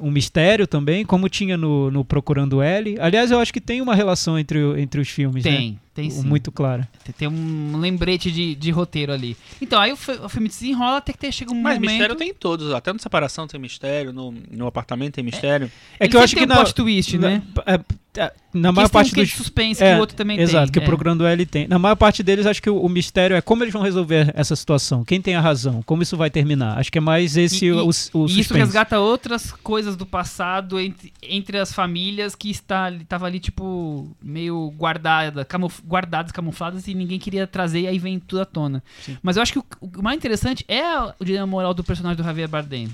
um mistério também, como tinha no, no Procurando L. Aliás, eu acho que tem uma relação entre, entre os filmes, né? Tem, tem sim. Muito clara. Tem- Tem um lembrete de, de roteiro ali. Então, aí o, o filme desenrola até que ter- chega um Mas momento... mistério tem em todos. Até no separação tem mistério, no, no apartamento tem mistério. É Ele que eu acho que tem na, um plot twist, né? na, é, é, na Que maior tem um parte quê dos suspense É, que o outro também Exato, tem. que o é. Procurando L tem. Na maior parte deles, acho que o, o mistério é como eles vão resolver essa situação. Quem tem a razão? Como isso vai terminar? Acho que é mais esse E- o, o E isso suspense. resgata outras coisas do passado entre, entre as famílias que está, tava ali, tipo, meio guardada, camuf, guardadas, camufladas e ninguém queria trazer e aí vem tudo à tona. Mas eu acho que o, o mais interessante é o dilema moral do personagem do Javier Bardem.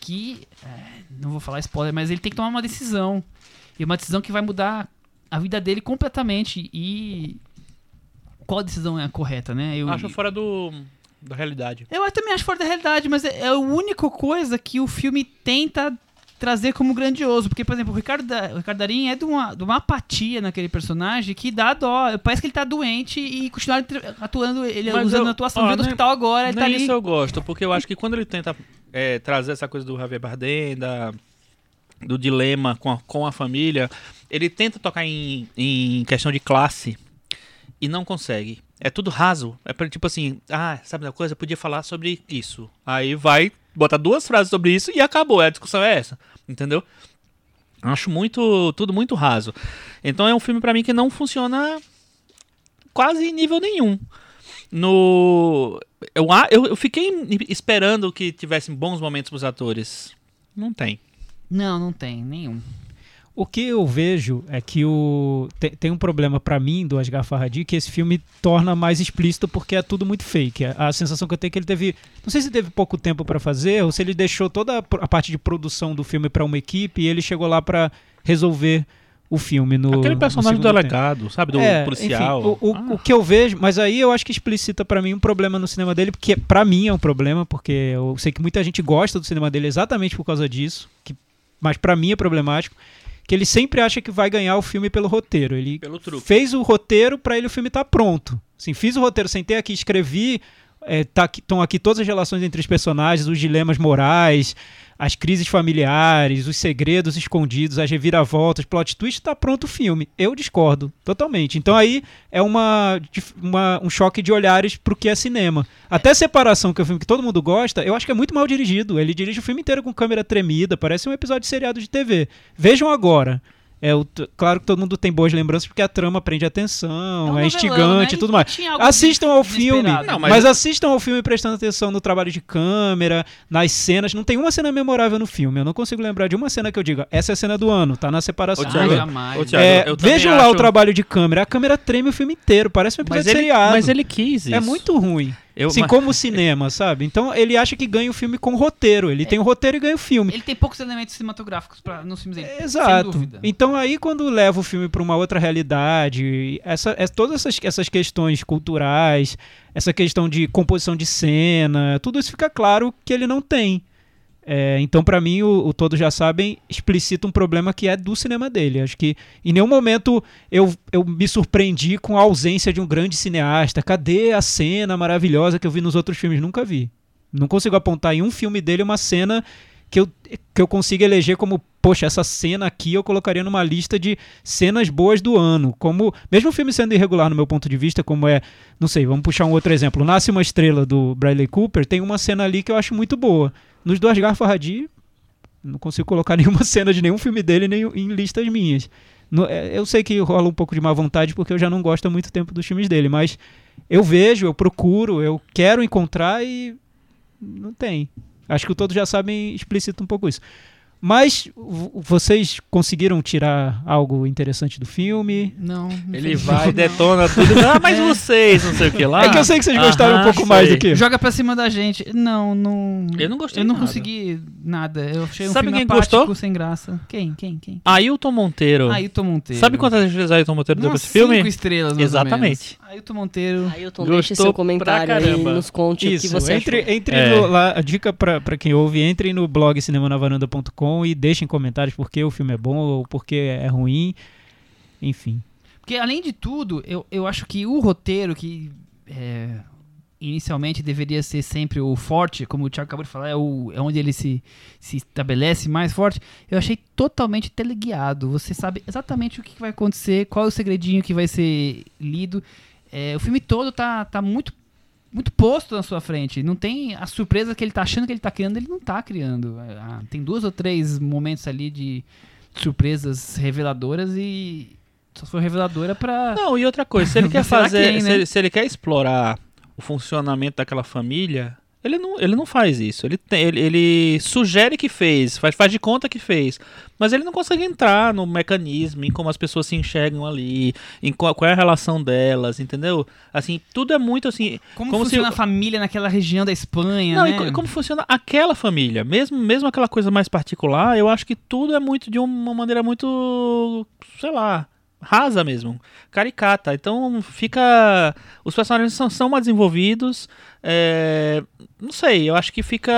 Que, é, não vou falar spoiler, mas ele tem que tomar uma decisão. E uma decisão que vai mudar a vida dele completamente. E qual decisão é a correta, né? Eu, Acho fora do. da realidade. Eu também acho fora da realidade, mas é, é a única coisa que o filme tenta trazer como grandioso. Porque, por exemplo, o Ricardo, da, o Ricardo Darim é de uma, de uma apatia naquele personagem que dá dó. Parece que ele tá doente e continuar atuando, ele Mas usando eu- a atuação ó, no nem- hospital agora, ele tá ali. isso eu gosto, porque eu acho que quando ele tenta é, trazer essa coisa do Javier Bardem, da, do dilema com a, com a família, ele tenta tocar em, em questão de classe e não consegue. É tudo raso. É tipo assim, ah, sabe uma coisa? Eu podia falar sobre isso. Aí vai, bota duas frases sobre isso e acabou. A discussão é essa. Entendeu? Acho muito. Tudo muito raso. Então é um filme pra mim que não funciona quase em nível nenhum. No. Eu, eu, eu fiquei esperando que tivessem bons momentos pros atores. Não tem. Não, não tem, nenhum. O que eu vejo é que o tem, tem um problema pra mim do Asghar Farhadi que esse filme torna mais explícito porque é tudo muito fake. A, a sensação que eu tenho é que ele teve, não sei se teve pouco tempo pra fazer ou se ele deixou toda a, a parte de produção do filme pra uma equipe e ele chegou lá pra resolver o filme no Aquele no personagem do segundo tempo. delegado, sabe? Do É, policial. enfim, o, o- Ah, o que eu vejo, mas aí eu acho que explicita pra mim um problema no cinema dele, porque pra mim é um problema, porque eu sei que muita gente gosta do cinema dele exatamente por causa disso, que, mas pra mim é problemático, que ele sempre acha que vai ganhar o filme pelo roteiro. Ele fez o roteiro pra ele o filme estar pronto. Assim, fiz o roteiro, sentei aqui, escrevi, estão aqui todas as relações entre os personagens, os dilemas morais, as crises familiares, os segredos escondidos, as reviravoltas, plot twist, tá pronto o filme. Eu discordo totalmente. Então aí é uma, uma- um choque de olhares pro que é cinema. Até Separação, que é um filme que todo mundo gosta, eu acho que é muito mal dirigido. Ele dirige o filme inteiro com câmera tremida, parece um episódio de seriado de TV. Vejam agora. É, o claro que todo mundo tem boas lembranças porque a trama prende atenção, um é, novelão, instigante né? e tudo mais. Assistam ao filme, Não, mas... mas- assistam ao filme prestando atenção no trabalho de câmera, nas cenas. Não tem uma cena memorável no filme. Eu não consigo lembrar de uma cena que eu diga, essa é a cena do ano, tá na separação. Ô, Ah, Thiago, jamais. ô, Thiago, É, vejam lá acho- o trabalho de câmera. A câmera treme o filme inteiro, parece um episódio Mas de ele, seriado. mas ele quis isso. É muito ruim. Eu, assim mas- como o cinema, sabe? Então ele acha que ganha o filme com roteiro. Ele tem o roteiro e ganha o filme. Ele tem poucos elementos cinematográficos pra, nos filmes dele. Exato. dúvida. Então aí quando leva o filme para uma outra realidade, essa, é, todas essas, essas questões culturais, essa questão de composição de cena, tudo isso fica claro que ele não tem. É, então para mim o, o todos já sabem explicita um problema que é do cinema dele. Acho que em nenhum momento eu, eu me surpreendi com a ausência de um grande cineasta. Cadê a cena maravilhosa que eu vi nos outros filmes? Nunca vi. Não consigo apontar em um filme dele uma cena que eu, que eu consiga eleger como, poxa, essa cena aqui eu colocaria numa lista de cenas boas do ano. Como, mesmo o filme sendo irregular no meu ponto de vista, como é, não sei, vamos puxar um outro exemplo. Nasce uma Estrela do Bradley Cooper, tem uma cena ali que eu acho muito boa. Nos do Asghar Farhadi, não consigo colocar *laughs* nenhuma cena de nenhum filme dele nem em listas minhas. No- é, eu sei que rola um pouco de má vontade porque eu já não gosto há muito tempo dos filmes dele, mas eu vejo, eu procuro, eu quero encontrar e não tem. Acho que todos já sabem, explicita um pouco isso. Mas vocês conseguiram tirar algo interessante do filme? Não. Ele vai, não. detona tudo. Ah, mas *laughs* vocês, não sei o que lá. é que eu sei que vocês gostaram um Aham, pouco mais sei. do que. Joga pra cima da gente. Não, não. Eu não gostei Eu não nada. consegui nada. Eu achei um Sabe filme quem apático, gostou? sem graça. Quem? Quem? Quem? Ailton Monteiro. Ailton Monteiro. Sabe quantas vezes Ailton Monteiro deu pra esse filme? Cinco estrelas, mais ou Exatamente. menos. Ailton Monteiro. Ailton, Gostou deixe seu comentário aí, caramba. nos conte o que Isso, você entre, achou. entre É. no- lá, a dica pra, pra quem ouve, entre no blog cinemanavaranda.com e deixem comentários por que o filme é bom ou por que é ruim. Enfim. Porque, além de tudo, eu, eu acho que o roteiro, que é, inicialmente deveria ser sempre o forte, como o Thiago acabou de falar, é, o, é onde ele se, se estabelece mais forte, eu achei totalmente teleguiado. Você sabe exatamente o que vai acontecer, qual é o segredinho que vai ser lido. É, o filme todo tá, tá muito muito posto na sua frente. Não tem a surpresa que ele tá achando que ele tá criando, ele não tá criando. Ah, tem duas ou três momentos ali de surpresas reveladoras e só foi reveladora pra. Não, e outra coisa, se ele *laughs* quer fazer, quem, se, né? ele, se ele quer explorar o funcionamento daquela família, ele não, ele não faz isso. Ele, ele, ele sugere que fez, faz, faz de conta que fez, mas ele não consegue entrar no mecanismo, em como as pessoas se enxergam ali, em qual, qual é a relação delas, entendeu? Assim, tudo é muito assim. Como, como se- funciona a família naquela região da Espanha, Não, né? e co- e como funciona aquela família, mesmo, mesmo aquela coisa mais particular, eu acho que tudo é muito de uma maneira muito, sei lá, rasa mesmo, caricata. Então fica. Os personagens são, são mais desenvolvidos. é, Não sei, eu acho que fica.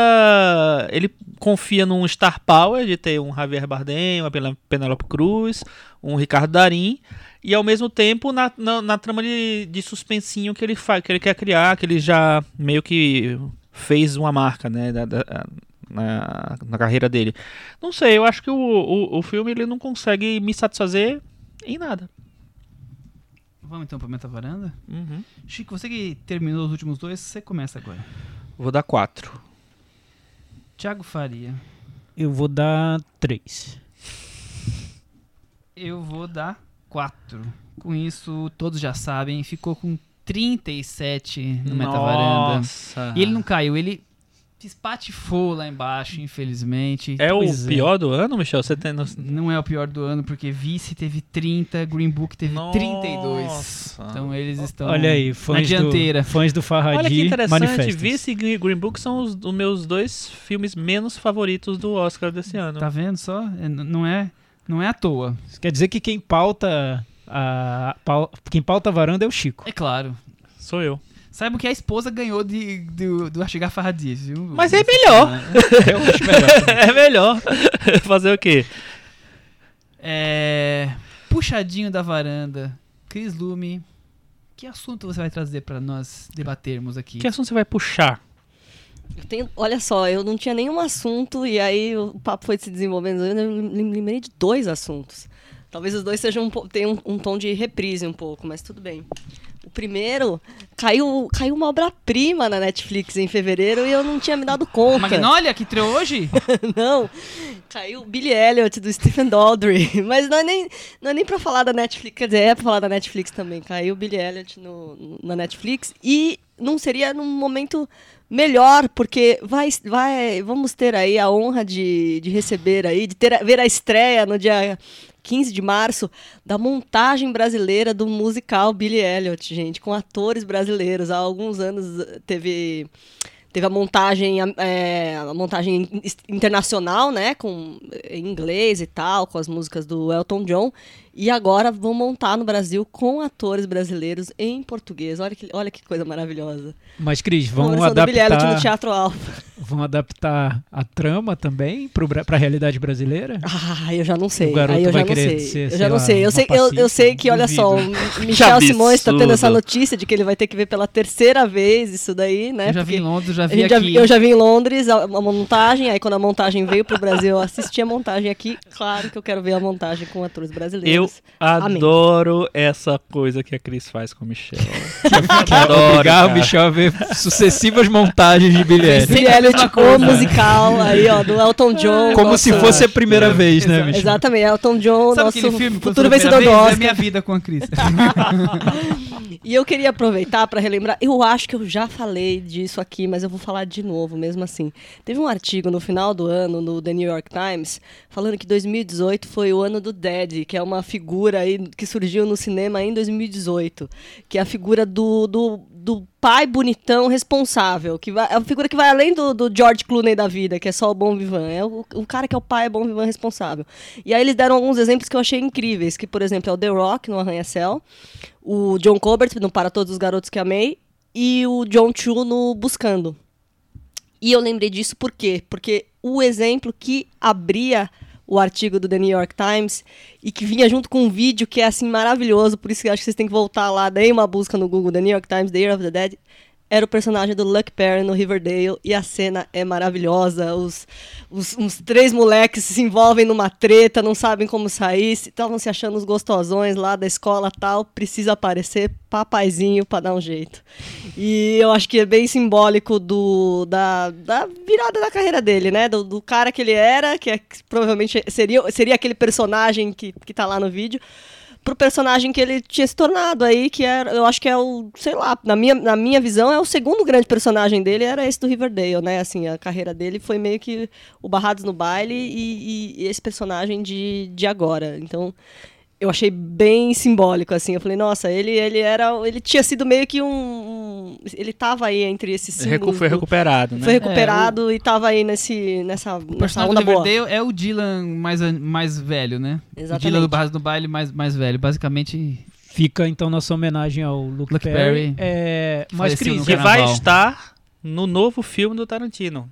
Ele confia num Star Power de ter um Javier Bardem, uma Pen- Penélope Cruz, um Ricardo Darim. E ao mesmo tempo na, na, na trama de, de suspensinho que ele faz, que ele quer criar, que ele já meio que fez uma marca, né? da- da- na, na carreira dele. Não sei, eu acho que o, o, o filme ele não consegue me satisfazer em nada. Vamos então pra Meta Varanda? Uhum. Chico, você que terminou os últimos dois, você começa agora. Vou dar quatro. Thiago Faria. Eu vou dar três. Eu vou dar 4. Com isso, todos já sabem, ficou com 37 no Meta Varanda. Nossa. E ele não caiu, ele espatifou lá embaixo, infelizmente. É o Pois é. pior do ano, Michel? Você tem no... Não é o pior do ano, porque Vice teve 30, Green Book teve Nossa. 32. Então eles estão Olha aí, na fãs dianteira. do, fãs do Farhadi Olha que interessante. Vice e Green Book são os, os meus dois filmes menos favoritos do Oscar desse ano. Tá vendo só? É, não, é, não é à toa. Isso quer dizer que quem pauta a, pau- quem pauta a varanda é o Chico. É claro. Sou eu. Saibam que a esposa ganhou de, do, do Ashigar Farhadi, viu? Mas é melhor. Eu acho melhor. *laughs* é melhor. Fazer o quê? É. Puxadinho da varanda. Cris Lume. Que assunto você vai trazer pra nós debatermos aqui? Que assunto você vai puxar? Eu tenho- olha só, eu não tinha nenhum assunto e aí o papo foi se desenvolvendo. Eu lem- lembrei de dois assuntos. Talvez os dois sejam um, tenham um, um tom de reprise um pouco, mas tudo bem. O primeiro, caiu, caiu uma obra-prima na Netflix em fevereiro e eu não tinha me dado conta. Magnolia, que estreou hoje? *laughs* não, caiu Billy Elliot do Stephen Daldry. *laughs* Mas não é, nem, não é nem pra falar da Netflix, quer dizer, é pra falar da Netflix também. Caiu Billy Elliot no, na Netflix e não seria num momento melhor, porque vai, vai, vamos ter aí a honra de, de receber aí, de ter, ver a estreia no dia 15 de março da montagem brasileira do musical Billy Elliot, gente, com atores brasileiros. Há alguns anos eh, teve teve a montagem é, a montagem in- internacional, né, com em inglês e tal, com as músicas do Elton John. E agora vão montar no Brasil com atores brasileiros em português. Olha que, olha que coisa maravilhosa. Mas, Cris, vão Elliot no adaptar, Teatro Alfa. vão adaptar a trama também Bra- pra realidade brasileira? Ah, eu já não sei. O garoto Aí eu já vai não querer sei. ser, eu sei já não lá, sei. Eu sei, eu, eu sei que, olha só, o *laughs* Michel Simões está tendo essa notícia de que ele vai ter que ver pela terceira vez isso daí, né? eu já vi em Londres, já a vi gente já- aqui. eu já vi em Londres a, a montagem, aí quando a montagem veio pro Brasil, eu assisti a montagem aqui. Claro que eu quero ver a montagem com atores Eu brasileiros. Amém. adoro essa coisa que a Cris faz com o Michel. *laughs* Adoro, obrigar o. Michel a ver sucessivas montagens de Elliot. Billy Elliot, o musical aí, ó, do Elton John. Como nosso- se fosse a primeira vez, né. Michel? Exatamente, Elton John, Sabe nosso filme? Futuro vencedor do vez? É Oscar. minha vida com a Cris. *laughs* E eu queria aproveitar para relembrar, eu acho que eu já falei disso aqui, mas eu vou falar de novo mesmo assim. Teve um artigo no final do ano no The New York Times falando que 2018 foi o ano do Dead, que é uma figura aí que surgiu no cinema em 2018, que é a figura do, do, do pai bonitão responsável, que vai, é uma figura que vai além do, do George Clooney da vida, que é só o bom vivan, é o, o cara que é o pai bom vivan responsável. E aí eles deram alguns exemplos que eu achei incríveis, que por exemplo é o The Rock no Arranha-Céu, o John Colbert no Para Todos os Garotos que Amei e o John Chu no Buscando. E eu lembrei disso por quê? Porque o exemplo que abria o artigo do The New York Times e que vinha junto com um vídeo que é assim maravilhoso, por isso que eu acho que vocês têm que voltar lá, deem uma busca no Google The New York Times The Year of the Dead. Era o personagem do Luck Perry no Riverdale e a cena é maravilhosa. Os, os, uns três moleques se envolvem numa treta, não sabem como sair, estavam se achando os gostosões lá da escola tal. Precisa aparecer papaizinho pra dar um jeito. E eu acho que é bem simbólico do, da, da virada da carreira dele, né? Do, do cara que ele era, que, é, provavelmente seria, seria aquele personagem que, que tá lá no vídeo, pro personagem que ele tinha se tornado aí, que era, eu acho que é o, sei lá, na minha, na minha visão, é o segundo grande personagem dele, era esse do Riverdale, né? Assim, a carreira dele foi meio que o Barrados no Baile e, e- e esse personagem de, de agora. Então, eu achei bem simbólico, assim. Eu falei, nossa, ele, ele era. Ele tinha sido meio que um. um- ele tava aí entre esses Recu- símbolos. foi do- recuperado, né? foi recuperado e tava aí nesse, nessa, O nessa personagem onda boa. É o Dylan mais, mais velho, né? O Exatamente. Dylan do Barras do Baile mais, mais velho. Basicamente, Fica então nossa homenagem ao Luke, Luke Perry. Perry. É, mas Cris, Que vai estar no novo filme do Tarantino.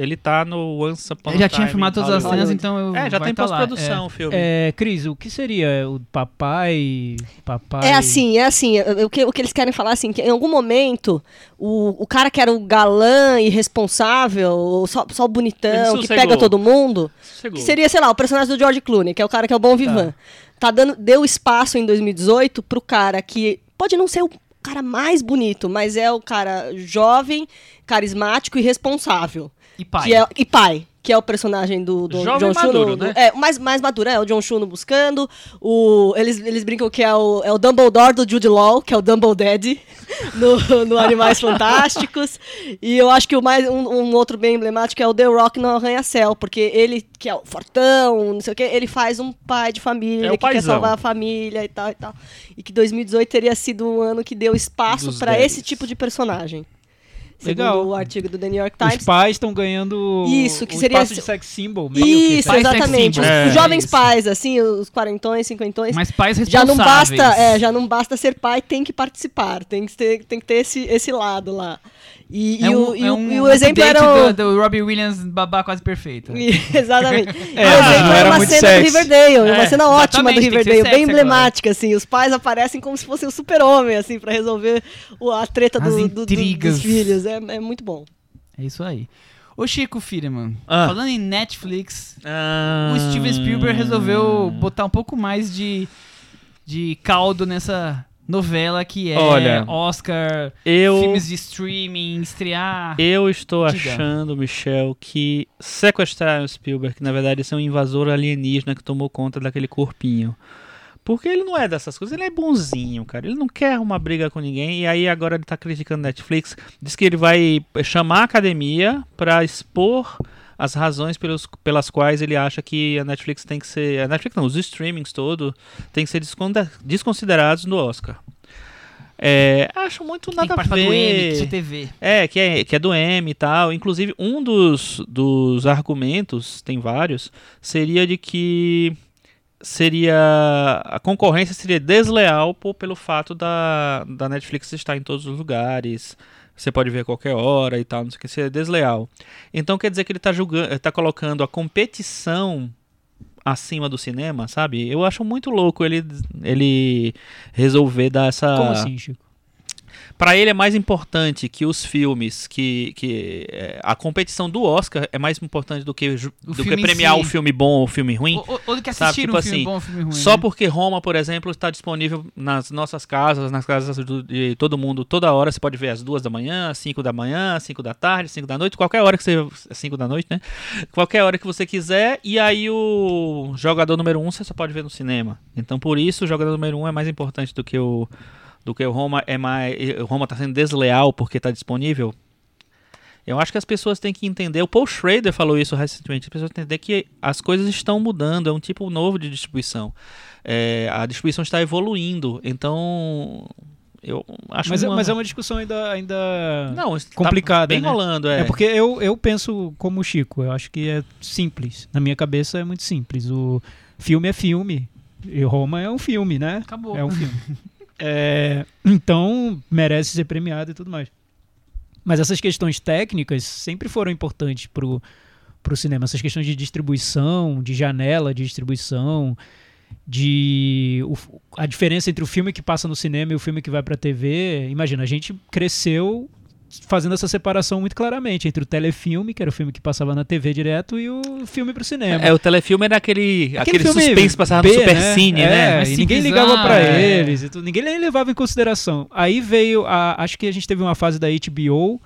Ele tá no Once Upon a ele já tinha filmado todas as cenas, então eu É, já tem tá pós-produção o filme. é, Cris, o que seria o papai, papai? É assim, é assim. é- O que, o que eles querem falar assim, que em algum momento o, o cara que era o galã irresponsável, ou só, só o bonitão, que pega todo mundo, que seria, sei lá, o personagem do George Clooney, que é o cara que é o bom vivan. Tá dando, deu espaço em 2018 pro cara que pode não ser o cara mais bonito, mas é o cara jovem, carismático e responsável. E pai. Que é, e pai, que é o personagem do, do Jovem John maduro, Chuno. do- né? É, mais, mais maduro, é o John Chuno buscando. O, eles, eles brincam que é o, é o Dumbledore do Jude Law, que é o Dumbledore *laughs* no, no Animais *laughs* Fantásticos. E eu acho que o mais, um, um outro bem emblemático é o The Rock no Arranha-Céu, porque ele, que é o fortão, não sei o quê, ele faz um pai de família, É que quer paizão. salvar a família e tal e tal. E que 2018 teria sido um ano que deu espaço para esse tipo de personagem. Legal. Segundo o artigo do The New York Os Times. pais estão ganhando Isso, que o seria espaço de sex symbol. meio que Isso, sex exatamente. Os. É, os jovens isso. pais, assim, os quarentões, cinquentões. Mas pais já responsáveis. não basta, é, já não basta ser pai, tem que participar, tem que ter, tem que ter esse, esse lado lá. E, É o, um, e é o- um e o exemplo era o, do, do Robbie Williams babá quase perfeito. *laughs* Exatamente. *laughs* É, o exemplo não era uma muito cena sexy. do Riverdale, É, uma cena ótima do Riverdale, bem sexy agora. emblemática, assim. Os pais aparecem como se fossem o super-homem, assim, pra resolver o- a treta do- do- do- dos filhos. É, é muito bom. É isso aí. Ô Chico Firman, Ah. falando em Netflix, Ah. o Steven Spielberg resolveu botar um pouco mais de, de caldo nessa novela que é Olha, Oscar, Eu, filmes de streaming, estrear. eu estou Diga. achando, Michel, que sequestraram o Spielberg, que na verdade esse é um invasor alienígena que tomou conta daquele corpinho. Porque ele não é dessas coisas, ele é bonzinho, cara. Ele não quer uma briga com ninguém. E aí agora ele tá criticando Netflix. Diz que ele vai chamar a academia pra expor as razões pelos, pelas quais ele acha que a Netflix tem que ser. A Netflix não, os streamings todo tem que ser desconsiderados no Oscar. É, acho muito nada que a participar do M, que é ver. TV. É, que é, que é do M e tal. Inclusive, um dos, dos argumentos, tem vários, seria de que seria a concorrência seria desleal por, pelo fato da, da Netflix estar em todos os lugares. Você pode ver a qualquer hora e tal, não sei o que, seria desleal. Então quer dizer que ele está julgando, tá colocando a competição acima do cinema, sabe? Eu acho muito louco ele ele resolver dar essa Como assim, Chico? Pra ele é mais importante que os filmes, que, que é, a competição do Oscar é mais importante do que, O do que filme em premiar si. um filme bom ou um filme ruim. Ou, ou- ou do que assistir tipo um filme assim, bom, um filme ruim. Só né? porque Roma, por exemplo, está disponível nas nossas casas, nas casas de todo mundo, toda hora. Você pode ver às duas da manhã, às cinco da manhã, às cinco da tarde, às cinco da noite, qualquer hora que você. às cinco da noite, né? Qualquer hora que você quiser. E aí o jogador número um você só pode ver no cinema. Então por isso o jogador número um é mais importante do que o. Do que o Roma é mais. O Roma tá sendo desleal porque está disponível. Eu acho que as pessoas têm que entender. O Paul Schrader falou isso recentemente. As pessoas têm que entender que as coisas estão mudando. É um tipo novo de distribuição. É, a distribuição está evoluindo. Então, eu acho Mas, é- uma... mas é uma discussão ainda, ainda não, está complicada, bem né? rolando. É, É porque eu, eu penso como o Chico, eu acho que é simples. Na minha cabeça é muito simples. O filme é filme. E Roma é um filme, né? Acabou. É um filme. *laughs* É, então merece ser premiado e tudo mais. Mas essas questões técnicas sempre foram importantes pro, pro cinema. Essas questões de distribuição, de janela de distribuição, de o- a diferença entre o filme que passa no cinema e o filme que vai pra TV. Imagina, a gente cresceu fazendo essa separação muito claramente entre o telefilme, que era o filme que passava na TV direto, e o filme pro cinema. É, o telefilme era aquele, aquele, filme suspense que passava B, no Supercine, É, né? Mais e ninguém simplesão, ligava pra é. eles, tudo, ninguém nem levava em consideração. Aí veio, a, acho que a gente teve uma fase da HBO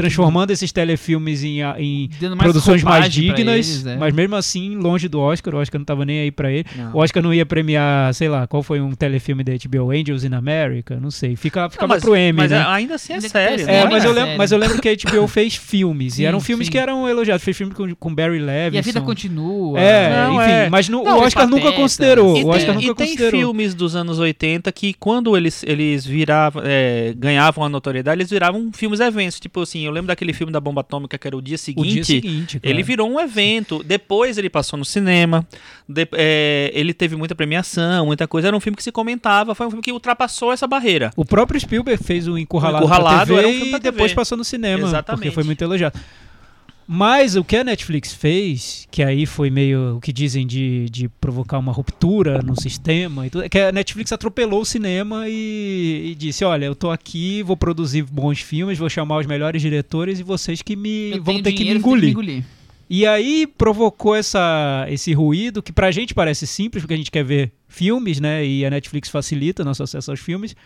transformando esses telefilmes em, em mais produções mais dignas, eles, é. mas mesmo assim longe do Oscar. O Oscar não tava nem aí pra ele. Não. O Oscar não ia premiar, sei lá, qual foi um telefilme da HBO, Angels in America, não sei. Fica, Não, ficava mas, pro M, mas né? ainda assim é Ainda sério. tem né? É, Olha mas eu, lembro, série. mas eu lembro que a HBO fez filmes, Sim, e eram filmes sim. que eram elogiados. Fez filme com, com Barry Levinson. E a vida continua. É, Não, enfim, é. mas no- Não, o Oscar Pateta, nunca considerou. E o Oscar tem, nunca e tem considerou. filmes dos anos 80 que quando eles, eles viravam, é, ganhavam a notoriedade, eles viravam filmes eventos. Tipo assim, eu lembro daquele filme da bomba atômica que era o dia o seguinte. dia seguinte. Ele virou um evento. Depois ele passou no cinema. de- é, ele teve muita premiação, muita coisa. Era um filme que se comentava. Foi um filme que ultrapassou essa barreira. O próprio Spielberg fez o Encurralado, O Encurralado TV um e depois passou no cinema, Exatamente. porque foi muito elogiado. Mas o que a Netflix fez, que aí foi meio o que dizem de, de provocar uma ruptura no sistema e tudo, é que a Netflix atropelou o cinema e, e disse, olha, eu tô aqui, vou produzir bons filmes, vou chamar os melhores diretores e vocês que me Eu vão ter que me dinheiro, você tem engolir. E aí provocou essa, esse ruído que pra gente parece simples, porque a gente quer ver filmes, né? E a Netflix facilita nosso acesso aos filmes.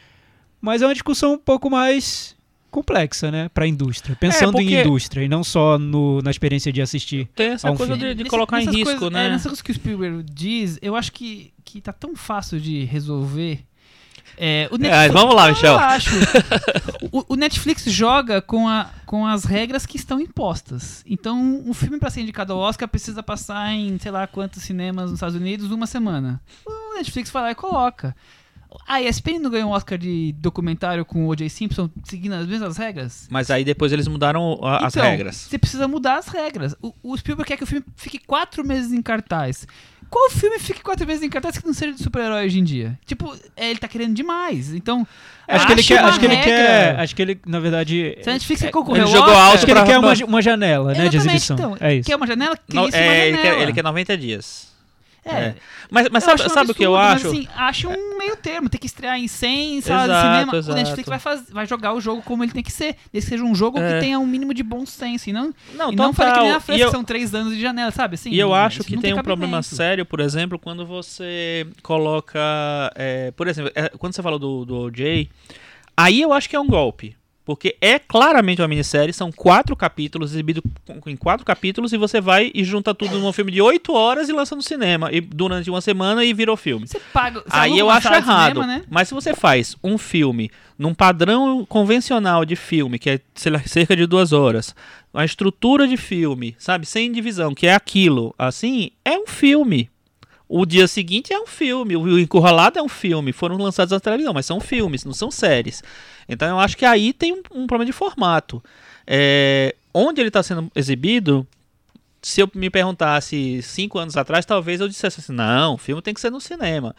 Mas é uma discussão um pouco mais complexa, né? Pra indústria. Pensando porque- em indústria e não só no, na experiência de assistir. Tem essa É um coisa filme. de, de Nesse- colocar em risco, coisas- né? É, nessas coisas que o Spielberg diz, eu acho que, que tá tão fácil de resolver. É, o É, vamos lá, Não, Michel. O, o Netflix joga com, a, com as regras que estão impostas. Então, um filme para ser indicado ao Oscar precisa passar em, sei lá, quantos cinemas nos Estados Unidos uma semana. O Netflix vai lá e coloca. A ESPN não ganhou um Oscar de documentário com o O.J. Simpson seguindo as mesmas regras? Mas aí depois eles mudaram a- as Então, regras. Você precisa mudar as regras. O, o Spielberg quer que o filme fique quatro meses em cartaz. Qual filme fique quatro meses em cartaz que não seja de super-herói hoje em dia? Tipo, é, ele tá querendo demais. Então, Acho que ele quer. uma Acho que ele quer. Acho que ele, na verdade. Se a Netflix quer concorrer ele jogou alto Acho que ele quer uma, uma janela, né? De exibição. então, é isso. Quer uma janela? Cria-se Não, uma é, ele, janela. quer, ele quer 90 dias. É. É. Mas, mas sabe, sabe o que eu acho? Mas, assim, acho um meio termo. Tem que estrear em 100 salas de Exato, cinema. exato. O Netflix vai, faz- vai jogar o jogo como ele tem que ser. Desde que seja um jogo É. que tenha um mínimo de bom senso. E não, não, e não fale que nem a E eu- que são três anos de janela, sabe? Assim, E eu acho que não tem um problema sério, por exemplo, quando você coloca. é, por exemplo, é, quando você falou do, do OJ, aí eu acho que é um golpe. Porque é claramente uma minissérie, são quatro capítulos, exibido em quatro capítulos, e você vai e junta tudo num filme de oito horas e lança no cinema. E durante uma semana e virou filme. Você paga. você Aí eu acho errado. cinema, né? Mas se você faz um filme num padrão convencional de filme, que é lá, cerca de duas horas, uma estrutura de filme, sabe, sem divisão, que é aquilo, assim, é um filme. O dia seguinte é um filme, o Encurralado é um filme, foram lançados na televisão, mas são filmes, não são séries. Então eu acho que aí tem um, um problema de formato. É, onde ele está sendo exibido, se eu me perguntasse cinco anos atrás, talvez eu dissesse assim, não, o filme tem que ser no cinema.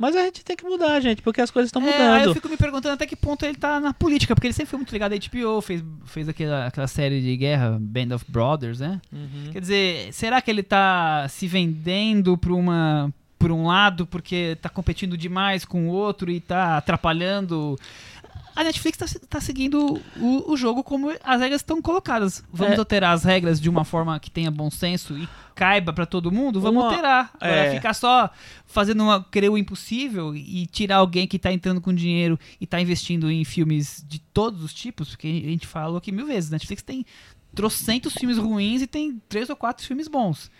Mas a gente tem que mudar, gente, porque as coisas estão É, aí eu mudando. fico me perguntando até que ponto ele tá na política, porque ele sempre foi muito ligado à HBO, fez, fez aquela, aquela série de guerra, Band of Brothers, né? Uhum. Quer dizer, será que ele tá se vendendo pra uma por um lado porque tá competindo demais com o outro e tá atrapalhando a Netflix tá, se- tá seguindo o, o jogo como as regras estão colocadas. Vamos É. alterar as regras de uma forma que tenha bom senso e caiba pra todo mundo? Vamos Uma- alterar. Agora, é. ficar só fazendo uma, querer o impossível e tirar alguém que tá entrando com dinheiro e tá investindo em filmes de todos os tipos, porque a gente falou aqui mil vezes, Netflix tem trocentos filmes ruins e tem três ou quatro filmes bons.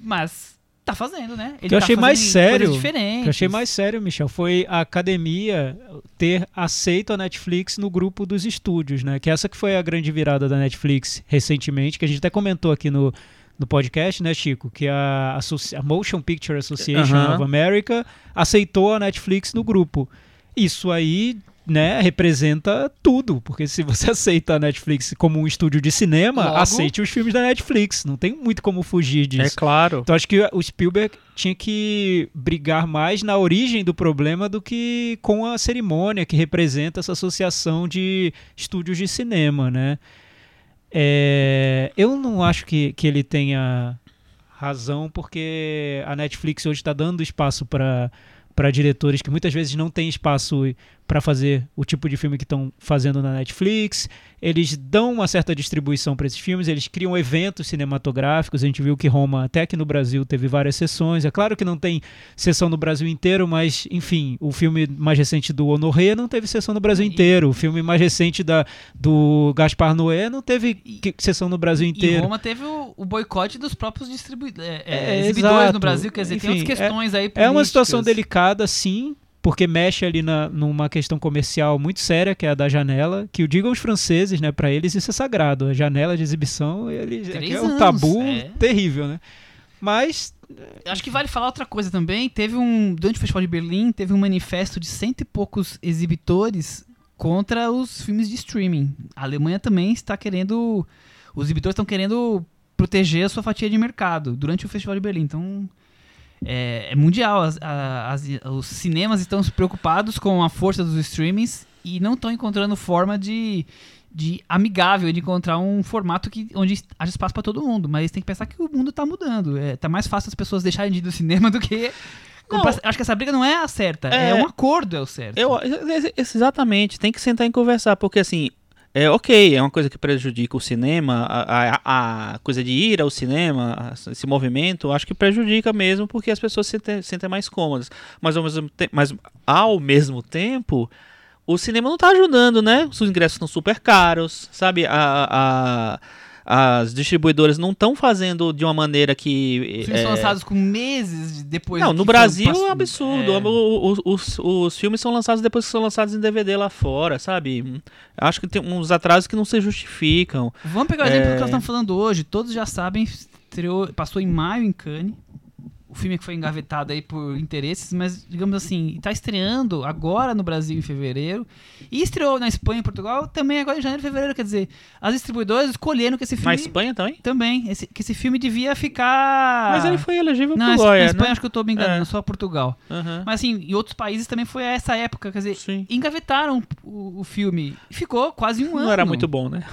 Mas tá fazendo, né? Ele que eu tá achei mais sério, que eu achei mais sério, Michel, foi a academia ter aceito a Netflix no grupo dos estúdios, né? Que essa que foi a grande virada da Netflix recentemente, que a gente até comentou aqui no, no podcast, né, Chico? Que a, a Motion Picture Association of America aceitou a Netflix no grupo. Isso aí, né, representa tudo, porque se você *laughs* aceita a Netflix como um estúdio de cinema, Logo- aceite os filmes da Netflix. Não tem muito como fugir disso. É claro. Então acho que o Spielberg tinha que brigar mais na origem do problema do que com a cerimônia que representa essa associação de estúdios de cinema, né? É, eu não acho que, que ele tenha razão, porque a Netflix hoje está dando espaço para para diretores que muitas vezes não têm espaço para fazer o tipo de filme que estão fazendo na Netflix. Eles dão uma certa distribuição para esses filmes, eles criam eventos cinematográficos. A gente viu que Roma, até aqui no Brasil, teve várias sessões. É claro que não tem sessão no Brasil inteiro, mas, enfim, o filme mais recente do Honoré não teve sessão no Brasil E- inteiro. O filme mais recente da, do Gaspar Noé não teve que- sessão no Brasil E inteiro. Roma teve o, o boicote dos próprios distribuidores, É, exibidores exato. no Brasil, quer dizer, tem Enfim, outras questões aí É uma situação políticas. delicada, sim, porque mexe ali na, numa questão comercial muito séria, que é a da janela, que o digam os franceses, né, para eles isso é sagrado. A janela de exibição, eles é um tabu é. terrível, né? Mas Acho que vale falar outra coisa também. Teve um. Durante o Festival de Berlim, teve um manifesto de cento e poucos exibitores contra os filmes de streaming. A Alemanha também está querendo. Os exibitores estão querendo proteger a sua fatia de mercado durante o Festival de Berlim. Então. É, é mundial. As- as- os cinemas estão preocupados com a força dos streamings e não estão encontrando forma de, de amigável de encontrar um formato que, onde haja espaço para todo mundo. Mas tem que pensar que o mundo tá mudando. É, tá mais fácil as pessoas deixarem de ir do cinema *laughs* do que. Não. Acho que essa briga não é a certa, é, É. um acordo, é o certo. Eu, ex- ex- exatamente, tem que sentar e conversar, porque assim, é ok, é uma coisa que prejudica o cinema, a, a, a coisa de ir ao cinema, esse movimento, acho que prejudica mesmo, porque as pessoas se sentem, sentem mais cômodas. Mas ao mesmo, te- mas ao mesmo tempo, o cinema não tá ajudando, né? Os ingressos estão super caros, sabe? A, a- as distribuidoras não estão fazendo de uma maneira que. Os filmes são é, lançados com meses depois não, no Brasil é um absurdo. é. O- o- Os, os filmes são lançados depois que são lançados em DVD lá fora, sabe? Acho que tem uns atrasos que não se justificam. Vamos pegar o exemplo do que É. nós estamos falando hoje. Todos já sabem, estreou, passou em maio em Cannes. O filme que foi engavetado aí por interesses, mas digamos assim, está estreando agora no Brasil em fevereiro e estreou na Espanha e Portugal também agora em janeiro e fevereiro. Quer dizer, as distribuidoras escolheram que esse Na filme Espanha também? também, esse- que esse filme devia ficar. Mas ele foi elegível Não, pro na Goya, Espanha né? acho que eu tô me enganando, É. só Portugal. Aham. Mas assim, em outros países também foi essa época, quer dizer, Sim. engavetaram o, o filme. E ficou quase um ano. Não era muito bom, né?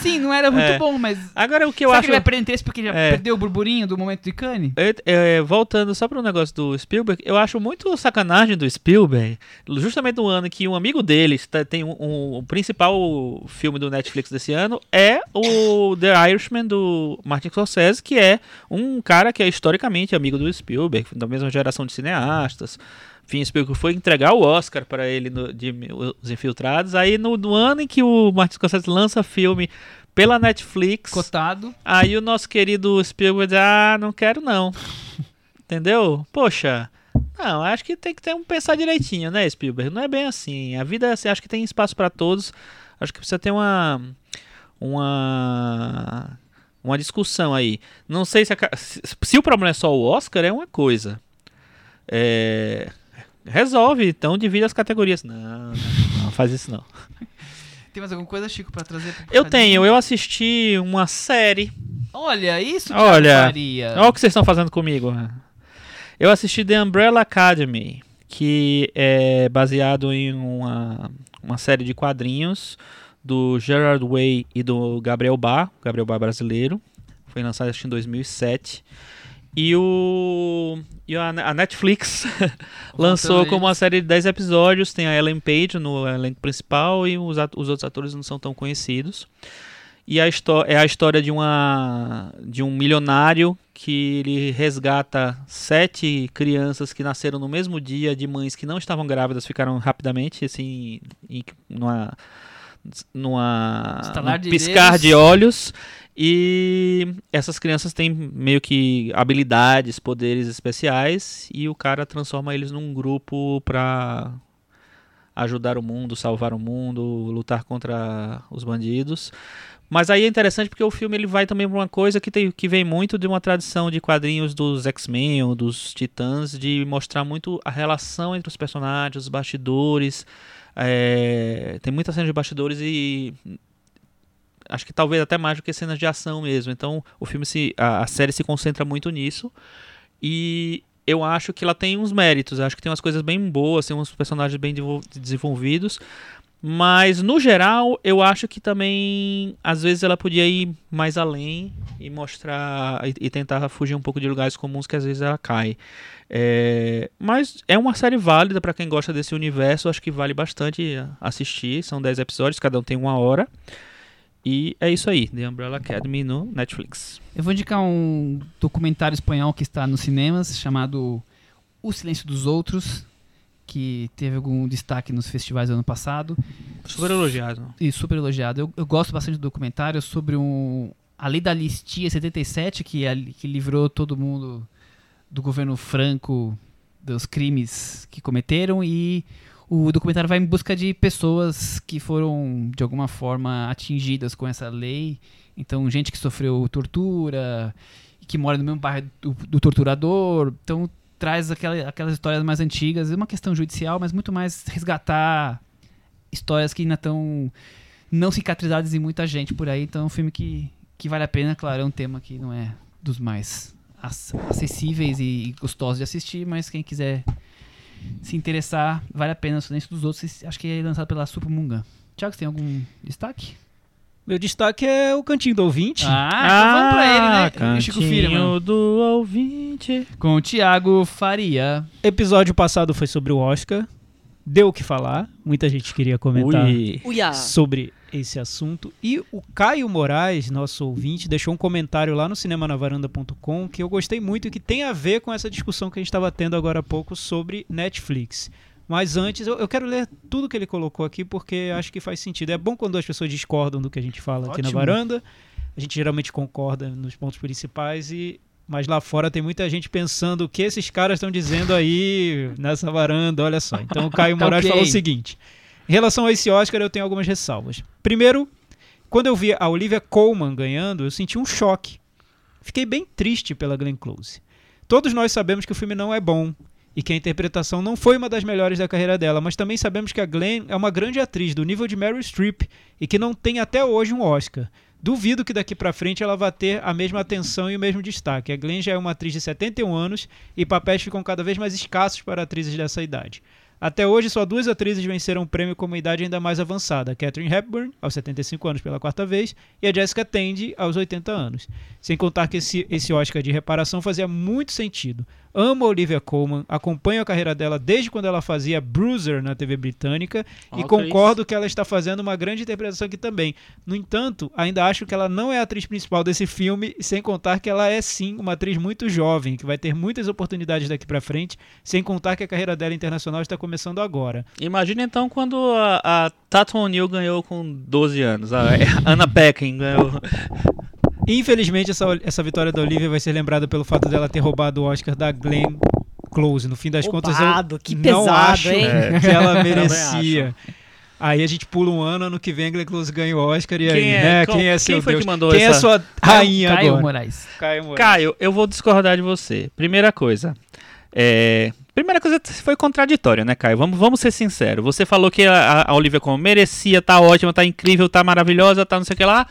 Sim, não era muito É. bom, mas. Agora o que eu Será acho. que ele vai perder interesse porque já É. perdeu o burburinho do momento de Cannes? É, voltando só para o negócio do Spielberg, eu acho muito sacanagem do Spielberg, justamente no ano que um amigo dele está- tem um, um- o principal filme do Netflix desse ano é o The Irishman do Martin Scorsese, que é um cara que é historicamente amigo do Spielberg, da mesma geração de cineastas. Enfim, Spielberg foi entregar o Oscar para ele no- de Os Infiltrados. Aí no, no ano em que o Martin Scorsese lança filme pela Netflix, Cotado. Aí o nosso querido Spielberg diz, ah, não quero não. *laughs* Entendeu? Poxa, não, acho que tem que ter um pensar direitinho, né, Spielberg? Não é bem assim. A vida, assim, acho que tem espaço pra todos. Acho que precisa ter uma uma uma discussão aí. Não sei se, a se, se o problema é só o Oscar, é uma coisa. É, resolve, então divide as categorias. Não, não, não faz isso não. *laughs* Tem mais alguma coisa, Chico, pra trazer? pra Eu tenho, eu assisti uma série Olha, isso que Olha. Olha o que vocês estão fazendo comigo. Eu assisti The Umbrella Academy, que é baseado em uma, uma série de quadrinhos do Gerard Way e do Gabriel Bar, Gabriel Bar brasileiro. Foi lançado acho em 2007. E, o, e a, Netflix lançou como uma série de 10 episódios. Tem a Ellen Page no elenco principal e os, os outros atores não são tão conhecidos. E a é a história de, uma, de um milionário que ele resgata sete crianças que nasceram no mesmo dia de mães que não estavam grávidas, ficaram rapidamente, assim, em, numa, numa Estalar num de piscar dedos. de olhos. E essas crianças têm meio que habilidades, poderes especiais, e o cara transforma eles num grupo pra ajudar o mundo, salvar o mundo, lutar contra os bandidos. Mas aí é interessante porque o filme ele vai também para uma coisa que, tem, que vem muito de uma tradição de quadrinhos dos X-Men ou dos Titãs, de mostrar muito a relação entre os personagens, os bastidores. É, tem muita cena de bastidores e acho que talvez até mais do que cenas de ação mesmo. Então o filme se, a, a série se concentra muito nisso e eu acho que ela tem uns méritos. Acho que tem umas coisas bem boas, tem uns personagens bem desenvolvidos. Mas, no geral, eu acho que também, às vezes, ela podia ir mais além e mostrar e, e tentar fugir um pouco de lugares comuns que às vezes ela cai. É, mas é uma série válida para quem gosta desse universo, acho que vale bastante assistir. São 10 episódios, cada um tem uma hora. E é isso aí, The Umbrella Academy no Netflix. Eu vou indicar um documentário espanhol que está nos cinemas chamado O Silêncio dos Outros, que teve algum destaque nos festivais do ano passado. Super elogiado. E super elogiado. Eu, eu gosto bastante do documentário sobre um, a lei da listia 77, que, é, que livrou todo mundo do governo Franco dos crimes que cometeram e o documentário vai em busca de pessoas que foram de alguma forma atingidas com essa lei. Então, gente que sofreu tortura, que mora no mesmo bairro do, do torturador. Então, traz aquela, aquelas histórias mais antigas. É uma questão judicial, mas muito mais resgatar histórias que ainda estão não cicatrizadas em muita gente por aí. Então, é um filme que, que vale a pena. Claro, é um tema que não é dos mais acessíveis e gostosos de assistir, mas quem quiser se interessar, vale a pena. O Silêncio dos Outros, acho que é lançado pela Super Mungan. Tiago, você tem algum destaque? Meu destaque é o Cantinho do Ouvinte. Ah, então vamos pra ele, né? Cantinho Chico Firman. do ouvinte. Com o Thiago Faria. Episódio passado foi sobre o Oscar. Deu o que falar. Muita gente queria comentar Ui. Sobre esse assunto. E o Caio Moraes, nosso ouvinte, deixou um comentário lá no cinemanavaranda.com que eu gostei muito e que tem a ver com essa discussão que a gente estava tendo agora há pouco sobre Netflix. Mas antes, eu, eu quero ler tudo que ele colocou aqui porque acho que faz sentido. É bom quando as pessoas discordam do que a gente fala aqui na Ótimo. varanda. A gente geralmente concorda nos pontos principais e mas lá fora tem muita gente pensando o que esses caras estão dizendo aí nessa varanda, olha só. Então o Caio *laughs* Tá Moraes ok. falou o seguinte: em relação a esse Oscar, eu tenho algumas ressalvas. Primeiro, quando eu vi a Olivia Colman ganhando, eu senti um choque. Fiquei bem triste pela Glenn Close. Todos nós sabemos que o filme não é bom e que a interpretação não foi uma das melhores da carreira dela, mas também sabemos que a Glenn é uma grande atriz do nível de Meryl Streep e que não tem até hoje um Oscar. Duvido que daqui pra frente ela vá ter a mesma atenção e o mesmo destaque. A Glenn já é uma atriz de 71 anos e papéis ficam cada vez mais escassos para atrizes dessa idade. Até hoje, só duas atrizes venceram o prêmio com uma idade ainda mais avançada: Catherine Hepburn, aos 75 anos pela quarta vez, e a Jessica Tandy, aos 80 anos. Sem contar que esse, esse Oscar de reparação fazia muito sentido. Amo a Olivia Colman, acompanho a carreira dela desde quando ela fazia Bruiser na TV britânica e Ó, concordo que ela está fazendo uma grande interpretação aqui também. No entanto, ainda acho que ela não é a atriz principal desse filme, sem contar que ela é sim uma atriz muito jovem, que vai ter muitas oportunidades daqui pra frente, sem contar que a carreira dela internacional está começando agora. Imagina então quando a, a Tatum O'Neill ganhou com 12 anos. A Anna Paquin ganhou. Infelizmente, essa, essa vitória da Olivia vai ser lembrada pelo fato dela ter roubado o Oscar da Glenn Close. No fim das contas, eu Roubado, que não pesado, acho hein? que ela merecia. Aí a gente pula um ano, ano que vem a Glenn Close ganha o Oscar e aí, Quem é- né? qual- quem é quem seu foi que Deus? mandou quem é essa- sua rainha Caio agora? Moraes. Caio Moraes. Caio, eu vou discordar de você. Primeira coisa. É, Primeira coisa foi contraditória, né, Caio? Vamos, vamos ser sinceros. Você falou que a, a Olivia Colman merecia, tá ótima, tá incrível, tá maravilhosa, tá não sei o que lá,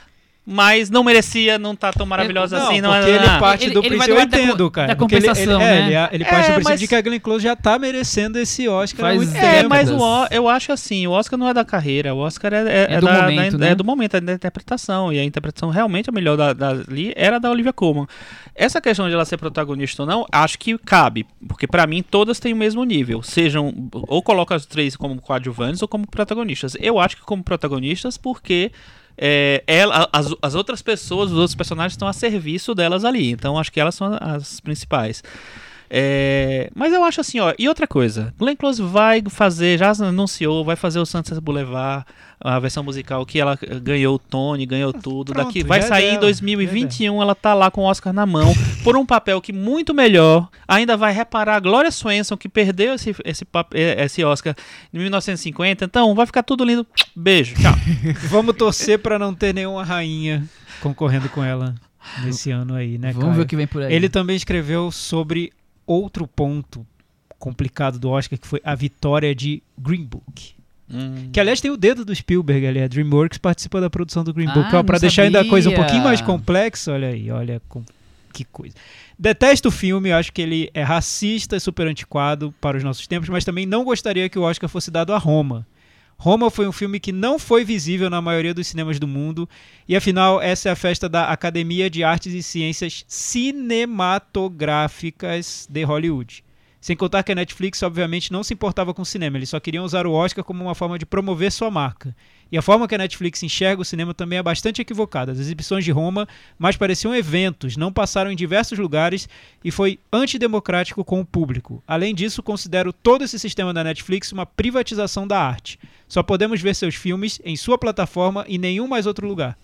mas não merecia, não tá tão maravilhosa não, assim. Não, porque é, ele parte Ele- do ele vai princípio, eu da entendo, co- cara. da porque ele- compensação, ele, é, né? ele, ele parte É, do princípio mas- de que a Glenn Close já tá merecendo esse Oscar há Faz muito tempo. É, tempo. mas o, eu acho assim, o Oscar não é da carreira, o Oscar é, é- É é do da, momento, da- né? é do momento, é da interpretação, e a interpretação realmente a melhor da, da- ali era da Olivia Colman. Essa questão de ela ser protagonista ou não, acho que cabe, porque pra mim todas têm o mesmo nível, sejam, ou coloca as três como coadjuvantes ou como protagonistas. Eu acho que como protagonistas porque é, ela, as, as outras pessoas, os outros personagens estão a serviço delas ali, então acho que elas são as principais. É, mas eu acho assim, ó. E outra coisa, Glenn Close vai fazer, já anunciou, vai fazer o Sunset Boulevard, a versão musical que ela ganhou o Tony, ganhou tudo. pronto, Daqui vai é sair em dela, 2021, ela tá lá com o Oscar na mão, por um papel que muito melhor. Ainda vai reparar a Gloria Swanson que perdeu esse esse, eh, esse Oscar em 1950. Então, vai ficar tudo lindo. Beijo, tchau. *laughs* Vamos torcer pra não ter nenhuma rainha concorrendo com ela *laughs* nesse ano aí, né, Vamos Caio? ver o que vem por aí. Ele também escreveu sobre outro ponto complicado do Oscar, que foi a vitória de Green Book. Hum. Que, aliás, tem o dedo do Spielberg ali. A DreamWorks participa da produção do Green Ah, Book. Pra não deixar ainda a coisa um pouquinho mais complexa, olha aí, olha com- que coisa. Detesto o filme, acho que ele é racista e super antiquado para os nossos tempos, mas também não gostaria que o Oscar fosse dado a Roma. Roma foi um filme que não foi visível na maioria dos cinemas do mundo, e afinal, essa é a festa da Academia de Artes e Ciências Cinematográficas de Hollywood. Sem contar que a Netflix, obviamente, não se importava com o cinema, eles só queriam usar o Oscar como uma forma de promover sua marca. E a forma que a Netflix enxerga o cinema também é bastante equivocada. As exibições de Roma mais pareciam eventos, não passaram em diversos lugares e foi antidemocrático com o público. Além disso, considero todo esse sistema da Netflix uma privatização da arte. Só podemos ver seus filmes em sua plataforma e nenhum mais outro lugar.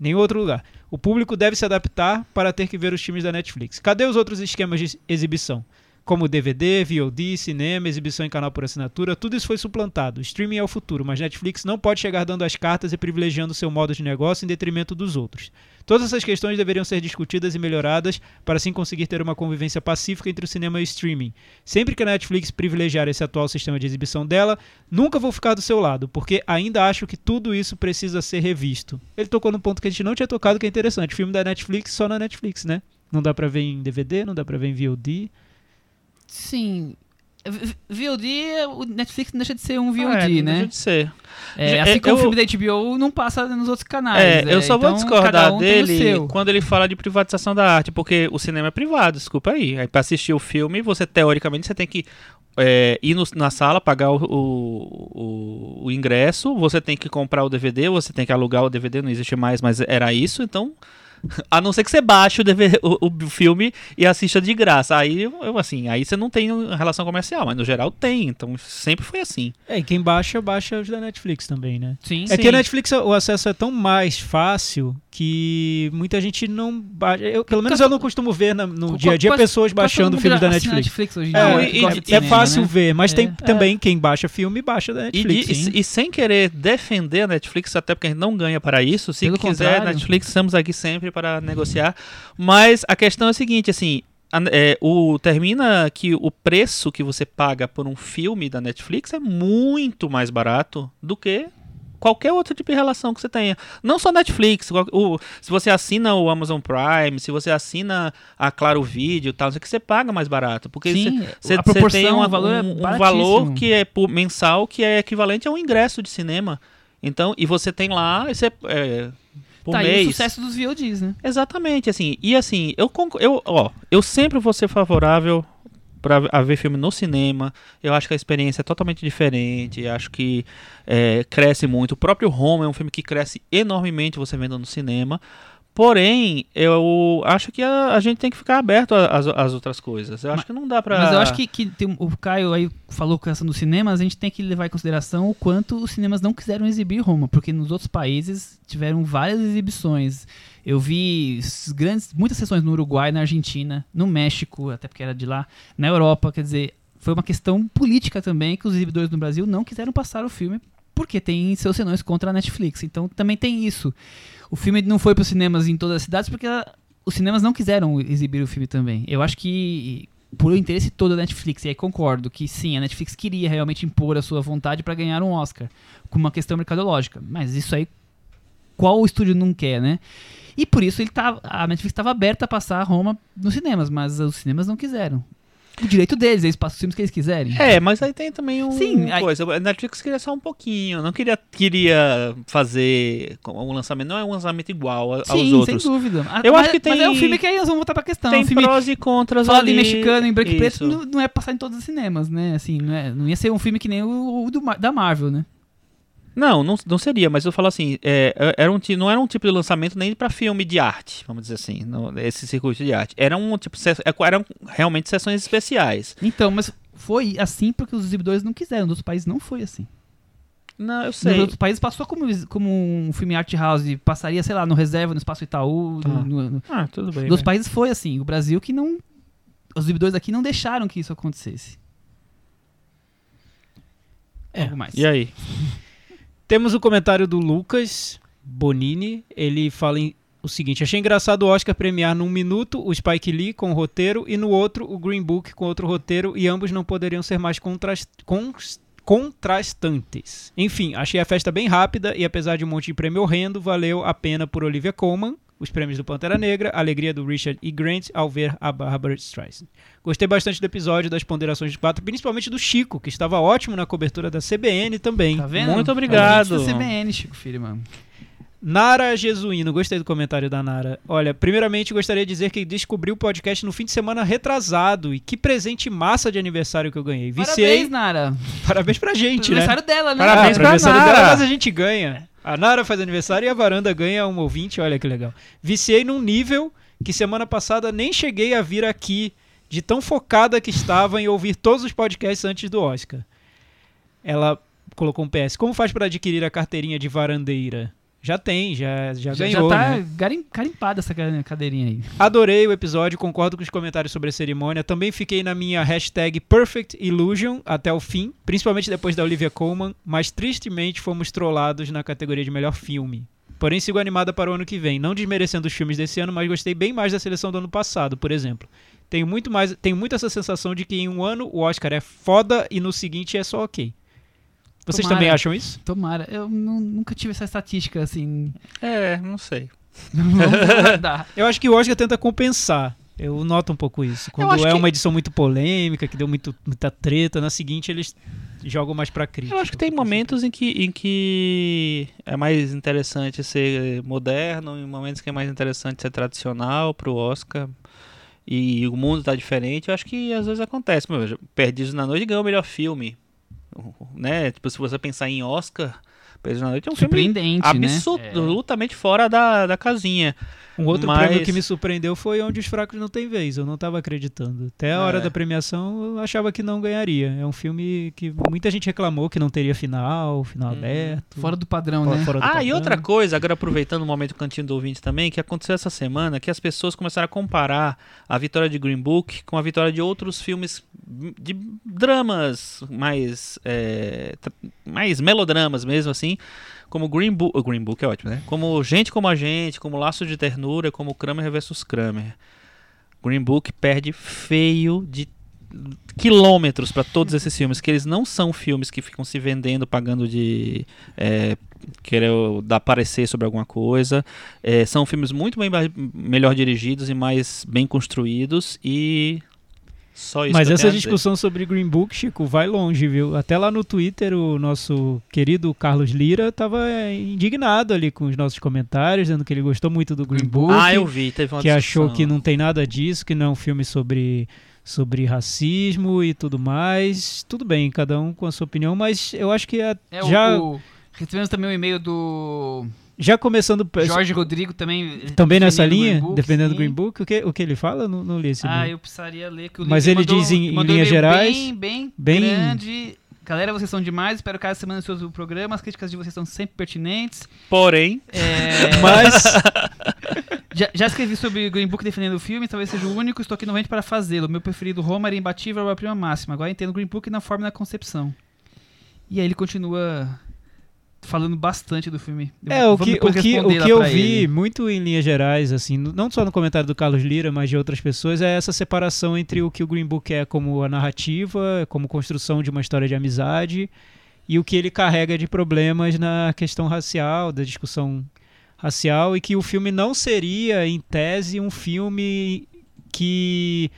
Nenhum outro lugar. O público deve se adaptar para ter que ver os filmes da Netflix. Cadê os outros esquemas de exibição? Como DVD, VOD, cinema, exibição em canal por assinatura, tudo isso foi suplantado. O streaming é o futuro, mas Netflix não pode chegar dando as cartas e privilegiando seu modo de negócio em detrimento dos outros. Todas essas questões deveriam ser discutidas e melhoradas para assim conseguir ter uma convivência pacífica entre o cinema e o streaming. Sempre que a Netflix privilegiar esse atual sistema de exibição dela, nunca vou ficar do seu lado, porque ainda acho que tudo isso precisa ser revisto. Ele tocou num ponto que a gente não tinha tocado que é interessante. filme da Netflix só na Netflix, né? Não dá pra ver em DVD, não dá pra ver em VOD. Sim. VOD, o Netflix não deixa de ser um VOD, É, não né? deixa de ser. É, É, assim como eu- o filme da HBO não passa nos outros canais. É, eu só vou então discordar um dele quando ele fala de privatização da arte, porque o cinema é privado, desculpa aí. Aí pra assistir o filme, você teoricamente você tem que é, ir no- na sala, pagar o, o, o- o ingresso, você tem que comprar o DVD, você tem que alugar o DVD, não existe mais, mas era isso, então. *laughs* A não ser que você baixe o, DVD, o, o filme e assista de graça. Aí, eu, assim, aí você não tem relação comercial, mas no geral tem, então sempre foi assim. É, e quem baixa, baixa os da Netflix também, né? Sim, É sim. que a Netflix o acesso é tão mais fácil que muita gente não baixa. Eu, pelo menos eu não costumo ver na- no dia a dia pessoas baixando filmes da assina Netflix. hoje em É, dia, e- É cinema, fácil né? ver, mas tem É. também quem baixa filme baixa da E, Netflix. de- sim. e- e sem querer defender a Netflix, até porque a gente não ganha para isso, se Pelo quiser, contrário. Netflix, estamos aqui sempre para negociar. Mas a questão é a seguinte, assim, a- é, o, termina que o preço que você paga por um filme da Netflix é muito mais barato do que qualquer outro tipo de relação que você tenha. Não só Netflix, o- se você assina o Amazon Prime, se você assina a Claro Vídeo e tal, que você paga mais barato, porque Sim, você- tem uma- o valor é um, um valor que é por mensal que é equivalente a um ingresso de cinema. Então, e você tem lá, e você, é, por tá mês. o sucesso dos VODs, né? Exatamente, assim. E assim, eu eu, ó, eu sempre vou ser favorável para ver filme no cinema. Eu acho que a experiência é totalmente diferente. Acho que é, cresce muito. O próprio Home é um filme que cresce enormemente você vendo no cinema. Porém, eu acho que a, a gente tem que ficar aberto às às outras coisas. Eu acho Mas- que não dá pra. Mas eu acho que, que tem o Caio aí falou com essa dos cinemas, a gente tem que levar em consideração o quanto os cinemas não quiseram exibir Roma, porque nos outros países tiveram várias exibições. Eu vi grandes, muitas sessões no Uruguai, na Argentina, no México, até porque era de lá, na Europa, quer dizer, foi uma questão política também que os exibidores no Brasil não quiseram passar o filme porque tem seus senões contra a Netflix. Então também tem isso. O filme não foi para os cinemas em todas as cidades porque a- os cinemas não quiseram exibir o filme também. Eu acho que por o interesse todo da Netflix, e aí concordo que sim, a Netflix queria realmente impor a sua vontade para ganhar um Oscar, com uma questão mercadológica. Mas isso aí, qual estúdio não quer, né? E por isso ele tá, a Netflix estava aberta a passar Roma nos cinemas, mas os cinemas não quiseram. O direito deles, eles passam os filmes que eles quiserem. É, mas aí tem também um Sim, aí- coisa. A Netflix queria só um pouquinho. Não queria, queria fazer um lançamento. Não é um lançamento igual a- aos Sim, outros. sem dúvida. Ah, Eu mas, acho que mas é um tem- filme que aí nós vamos voltar pra questão. Tem um filme prós e contras de ali. mexicano em e preto não, não é passar em todos os cinemas, né? Assim, não, é- não ia ser um filme que nem o, o do da Marvel, né? Não, não, não seria, mas eu falo assim, é, era um, não era um tipo de lançamento nem para filme de arte, vamos dizer assim, no- esse circuito de arte. Era um tipo, se- eram realmente sessões especiais. Então, mas foi assim porque os exibidores não quiseram. Nos outros países não foi assim. Não, eu Nos sei. outros países passou como, como um filme art house, passaria, sei lá, no Reserva, no Espaço Itaú. Tá. No, no, Ah, tudo bem. nos outros né? países foi assim. O Brasil que não. Os exibidores aqui não deixaram que isso acontecesse. É. Algo mais. E aí? Temos o comentário do Lucas Bonini. Ele fala em- o seguinte: Achei engraçado o Oscar premiar num minuto o Spike Lee com o roteiro e no outro o Green Book com outro roteiro, e ambos não poderiam ser mais contrastantes. Enfim, achei a festa bem rápida e apesar de um monte de prêmio horrendo, valeu a pena por Olivia Colman. Os prêmios do Pantera Negra, a alegria do Richard E. Grant ao ver a Barbara Streisand. Gostei bastante do episódio das ponderações de quatro, principalmente do Chico, que estava ótimo na cobertura da CBN também. Tá vendo? Muito obrigado. Ouvinte da CBN, Chico Filho, mano. Nara Jesuíno, gostei do comentário da Nara. Olha, primeiramente gostaria de dizer que descobri o podcast no fim de semana retrasado e que presente massa de aniversário que eu ganhei. Viciei. Parabéns, Nara. Parabéns pra gente, né? Aniversário dela, né? Parabéns ah, pra aniversário Nara. dela, mas a gente ganha. A Nara faz aniversário e a varanda ganha um ouvinte, olha que legal. Viciei num nível que semana passada nem cheguei a vir aqui, de tão focada que estava em ouvir todos os podcasts antes do Oscar. Ela colocou um PS. Como faz para adquirir a carteirinha de varandeira? Já tem, já, já, Já, ganhou, já tá né? essa ca- cadeirinha aí. Adorei o episódio, concordo com os comentários sobre a cerimônia. Também fiquei na minha hashtag Perfect Illusion até o fim, principalmente depois da Olivia Colman, mas tristemente fomos trollados na categoria de melhor filme. Porém, sigo animada para o ano que vem, não desmerecendo os filmes desse ano, mas gostei bem mais da seleção do ano passado, por exemplo. Tenho muito mais, tenho muito essa sensação de que em um ano o Oscar é foda e no seguinte é só ok. Vocês Tomara. também acham isso? Tomara. Eu nu- nunca tive essa estatística assim. É, não sei. *laughs* Eu acho que o Oscar tenta compensar. Eu noto um pouco isso. Quando é que- uma edição muito polêmica, que deu muito, muita treta, na seguinte eles jogam mais pra crítica. Eu acho que tem momentos em que, em que é mais interessante ser moderno, em momentos que é mais interessante ser tradicional pro Oscar. E o mundo tá diferente, eu acho que às vezes acontece. Perdidos na Noite ganhou o melhor filme. Né? Tipo, se você pensar em Oscar, Perdidos na Noite é um filme Surpreendente, né? absolutamente fora da, da casinha. Um outro Mas- prêmio que me surpreendeu foi Onde os Fracos Não Têm Vez. Eu não tava acreditando. Até a hora É. da premiação eu achava que não ganharia. É um filme que muita gente reclamou que não teria final, final Uhum. aberto. Fora do padrão, fora- né? fora do Ah, e padrão. outra coisa, agora aproveitando o momento cantinho do ouvinte também, que aconteceu essa semana, que as pessoas começaram a comparar a vitória de Green Book com a vitória de outros filmes de dramas mais é, mais melodramas mesmo assim, como Green Book, Green Book é ótimo, né? Como Gente como a Gente, como Laço de Ternura, como Kramer versus Kramer. Green Book perde feio de quilômetros para todos esses filmes, que eles não são filmes que ficam se vendendo, pagando de é, querer dar parecer sobre alguma coisa. É, são filmes muito bem, melhor dirigidos e mais bem construídos e só isso. Mas essa dizer. discussão sobre Green Book, Chico, vai longe, viu? Até lá no Twitter, o nosso querido Carlos Lira tava é, indignado ali com os nossos comentários, dizendo que ele gostou muito do Green Book. Ah, eu vi, teve uma que achou discussão. que não tem nada disso, que não é um filme sobre, sobre racismo e tudo mais. Tudo bem, cada um com a sua opinião, mas eu acho que É, o- já, o- Recebemos também um e-mail do já começando Jorge Rodrigo também. também nessa o linha, Book, defendendo o sim. Green Book, o que, o que ele fala? Não, não li esse Ah, eu precisaria ler que o Mas ele diz em- em mandou linhas gerais, Bem, bem, bem- grande. Galera, vocês são demais. Espero cada semana seus programas. As críticas de vocês são sempre pertinentes. Porém, É, *laughs* Mas *laughs* já, já escrevi sobre Green Book defendendo o filme, talvez seja o único. Estou aqui novamente para fazê-lo. Meu preferido Roma era imbatível, a prima máxima. Agora entendo Green Book na forma e na concepção. E aí ele continua falando bastante do filme. É, o que, o que, o que eu vi ele. muito em linhas gerais, assim, não só no comentário do Carlos Lira, mas de outras pessoas, é essa separação entre o que o Green Book é como a narrativa, como construção de uma história de amizade, e o que ele carrega de problemas na questão racial, da discussão racial, e que o filme não seria, em tese, um filme que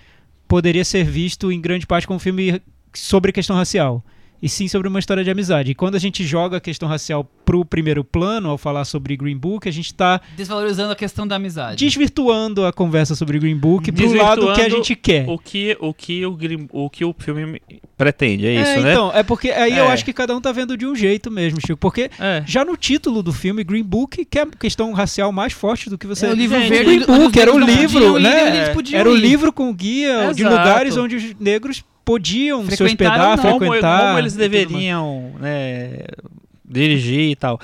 poderia ser visto em grande parte como um filme sobre questão racial e sim sobre uma história de amizade. E quando a gente joga a questão racial pro primeiro plano, ao falar sobre Green Book, a gente está Desvalorizando a questão da amizade. desvirtuando a conversa sobre Green Book pro lado que a gente quer. o que o que o, Green- o que o filme pretende, é isso, né? então, é porque aí eu É. acho que cada um tá vendo de um jeito mesmo, Chico. Porque É. já no título do filme, Green Book, que é a questão racial mais forte do que você... É o livro verde. Green Book era o livro, né? eles podiam Era o livro com guia de lugares onde os negros podiam se Frequentar hospedar, não. como, frequentar. como eles e deveriam né, dirigir e tal.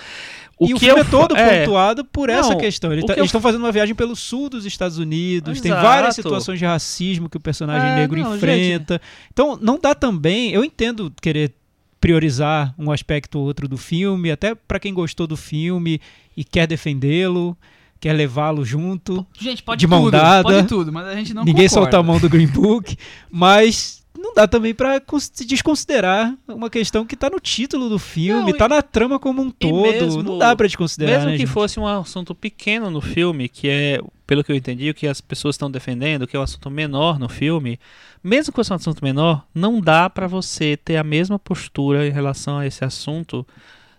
O e o filme eu é todo é, pontuado por essa Não, questão. Ele o tá- eu eles estão fazendo uma viagem pelo sul dos Estados Unidos, tem Exato. várias situações de racismo que o personagem É, negro não, enfrenta. Então, não dá também. Eu entendo querer priorizar um aspecto ou outro do filme, até pra quem gostou do filme e quer defendê-lo, quer levá-lo junto. Gente, pode de mão tudo. dada. Pode tudo, mas a gente não Ninguém concorda. solta a mão do Green Book, *laughs* mas não dá também pra cons- desconsiderar uma questão que tá no título do filme, Não, tá e- na trama como um todo. mesmo- não dá pra desconsiderar, Mesmo né, que gente? fosse um assunto pequeno no filme, que é, pelo que eu entendi, o que as pessoas estão defendendo, que é um assunto menor no filme, mesmo que fosse um assunto menor, não dá pra você ter a mesma postura em relação a esse assunto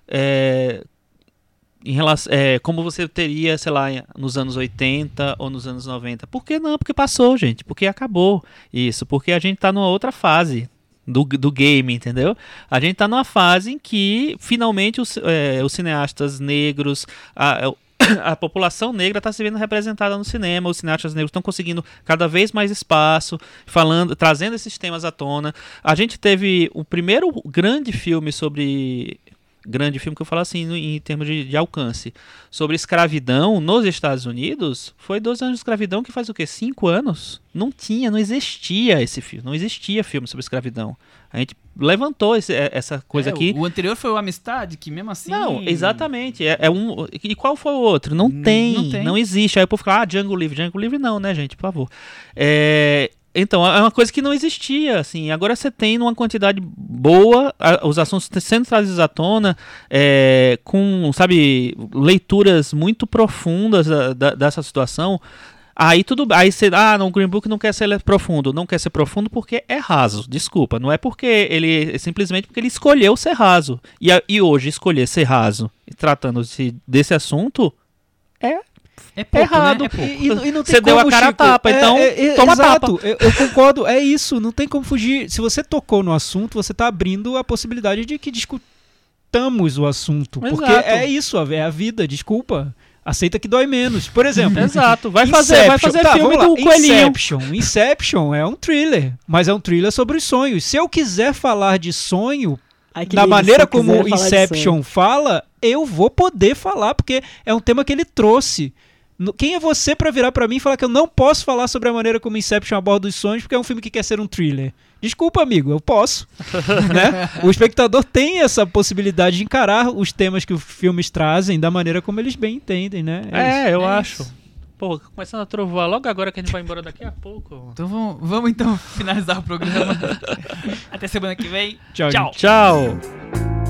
é, em relação, é, como você teria, sei lá, nos anos 80 ou nos anos 90. Por que não? Porque passou, gente. Porque acabou isso. Porque a gente tá numa outra fase do, do game, entendeu? A gente tá numa fase em que finalmente os, é, os cineastas negros, a, *coughs* a população negra está se vendo representada no cinema, os cineastas negros estão conseguindo cada vez mais espaço, falando, trazendo esses temas à tona. A gente teve o primeiro grande filme sobre grande filme que eu falo assim no- em termos de, de alcance sobre escravidão nos Estados Unidos foi 12 anos de escravidão que faz o quê? Cinco anos? Não tinha, não existia esse filme, não existia filme sobre escravidão. A gente levantou esse- é, essa coisa É, aqui. O, anterior foi o Amistade, que mesmo assim. Não, exatamente. É, é um. E qual foi o outro? Não tem, não não tem. existe. Aí o povo fica, ah, Django Livre. Django Livre não, né, gente? Por favor. É, então, é uma coisa que não existia, assim. Agora você tem numa quantidade boa a- os assuntos sendo trazidos à tona, é, com, sabe, leituras muito profundas da- da- dessa situação. Aí tudo aí você, ah, não, o Green Book não quer ser profundo, não quer ser profundo porque é raso. Desculpa, não é porque ele é simplesmente porque ele escolheu ser raso. E, e hoje escolher ser raso, tratando-se desse assunto, é É pouco, errado. né? É pouco. E, e não- e não tem Você deu como, a cara a Chico. tapa, É, então é, é, toma exato, Eu, eu concordo, é isso, não tem como fugir. Se você tocou no assunto, você tá abrindo a possibilidade de que discutamos o assunto. Porque Exato. é isso, é a vida, desculpa. Aceita que dói menos. Por exemplo, exato. Vai fazer, vai fazer Tá, filme do coelhinho. Inception. Inception é um thriller, mas é um thriller sobre os sonhos. Se eu quiser falar de sonho, Ai, da lindo, maneira como. Inception fala, eu vou poder falar, porque é um tema que ele trouxe. Quem é você pra virar pra mim e falar que eu não posso falar sobre a maneira como Inception aborda os sonhos, porque é um filme que quer ser um thriller? Desculpa, amigo, eu posso. *laughs* né? O espectador tem essa possibilidade de encarar os temas que os filmes trazem da maneira como eles bem entendem, né? isso. É, eu É acho. isso. Pô, começando a trovoar logo agora que a gente vai embora daqui a pouco. Então vamos, vamos então *laughs* finalizar o programa. *laughs* Até semana que vem. Tchau, Tchau. gente. Tchau.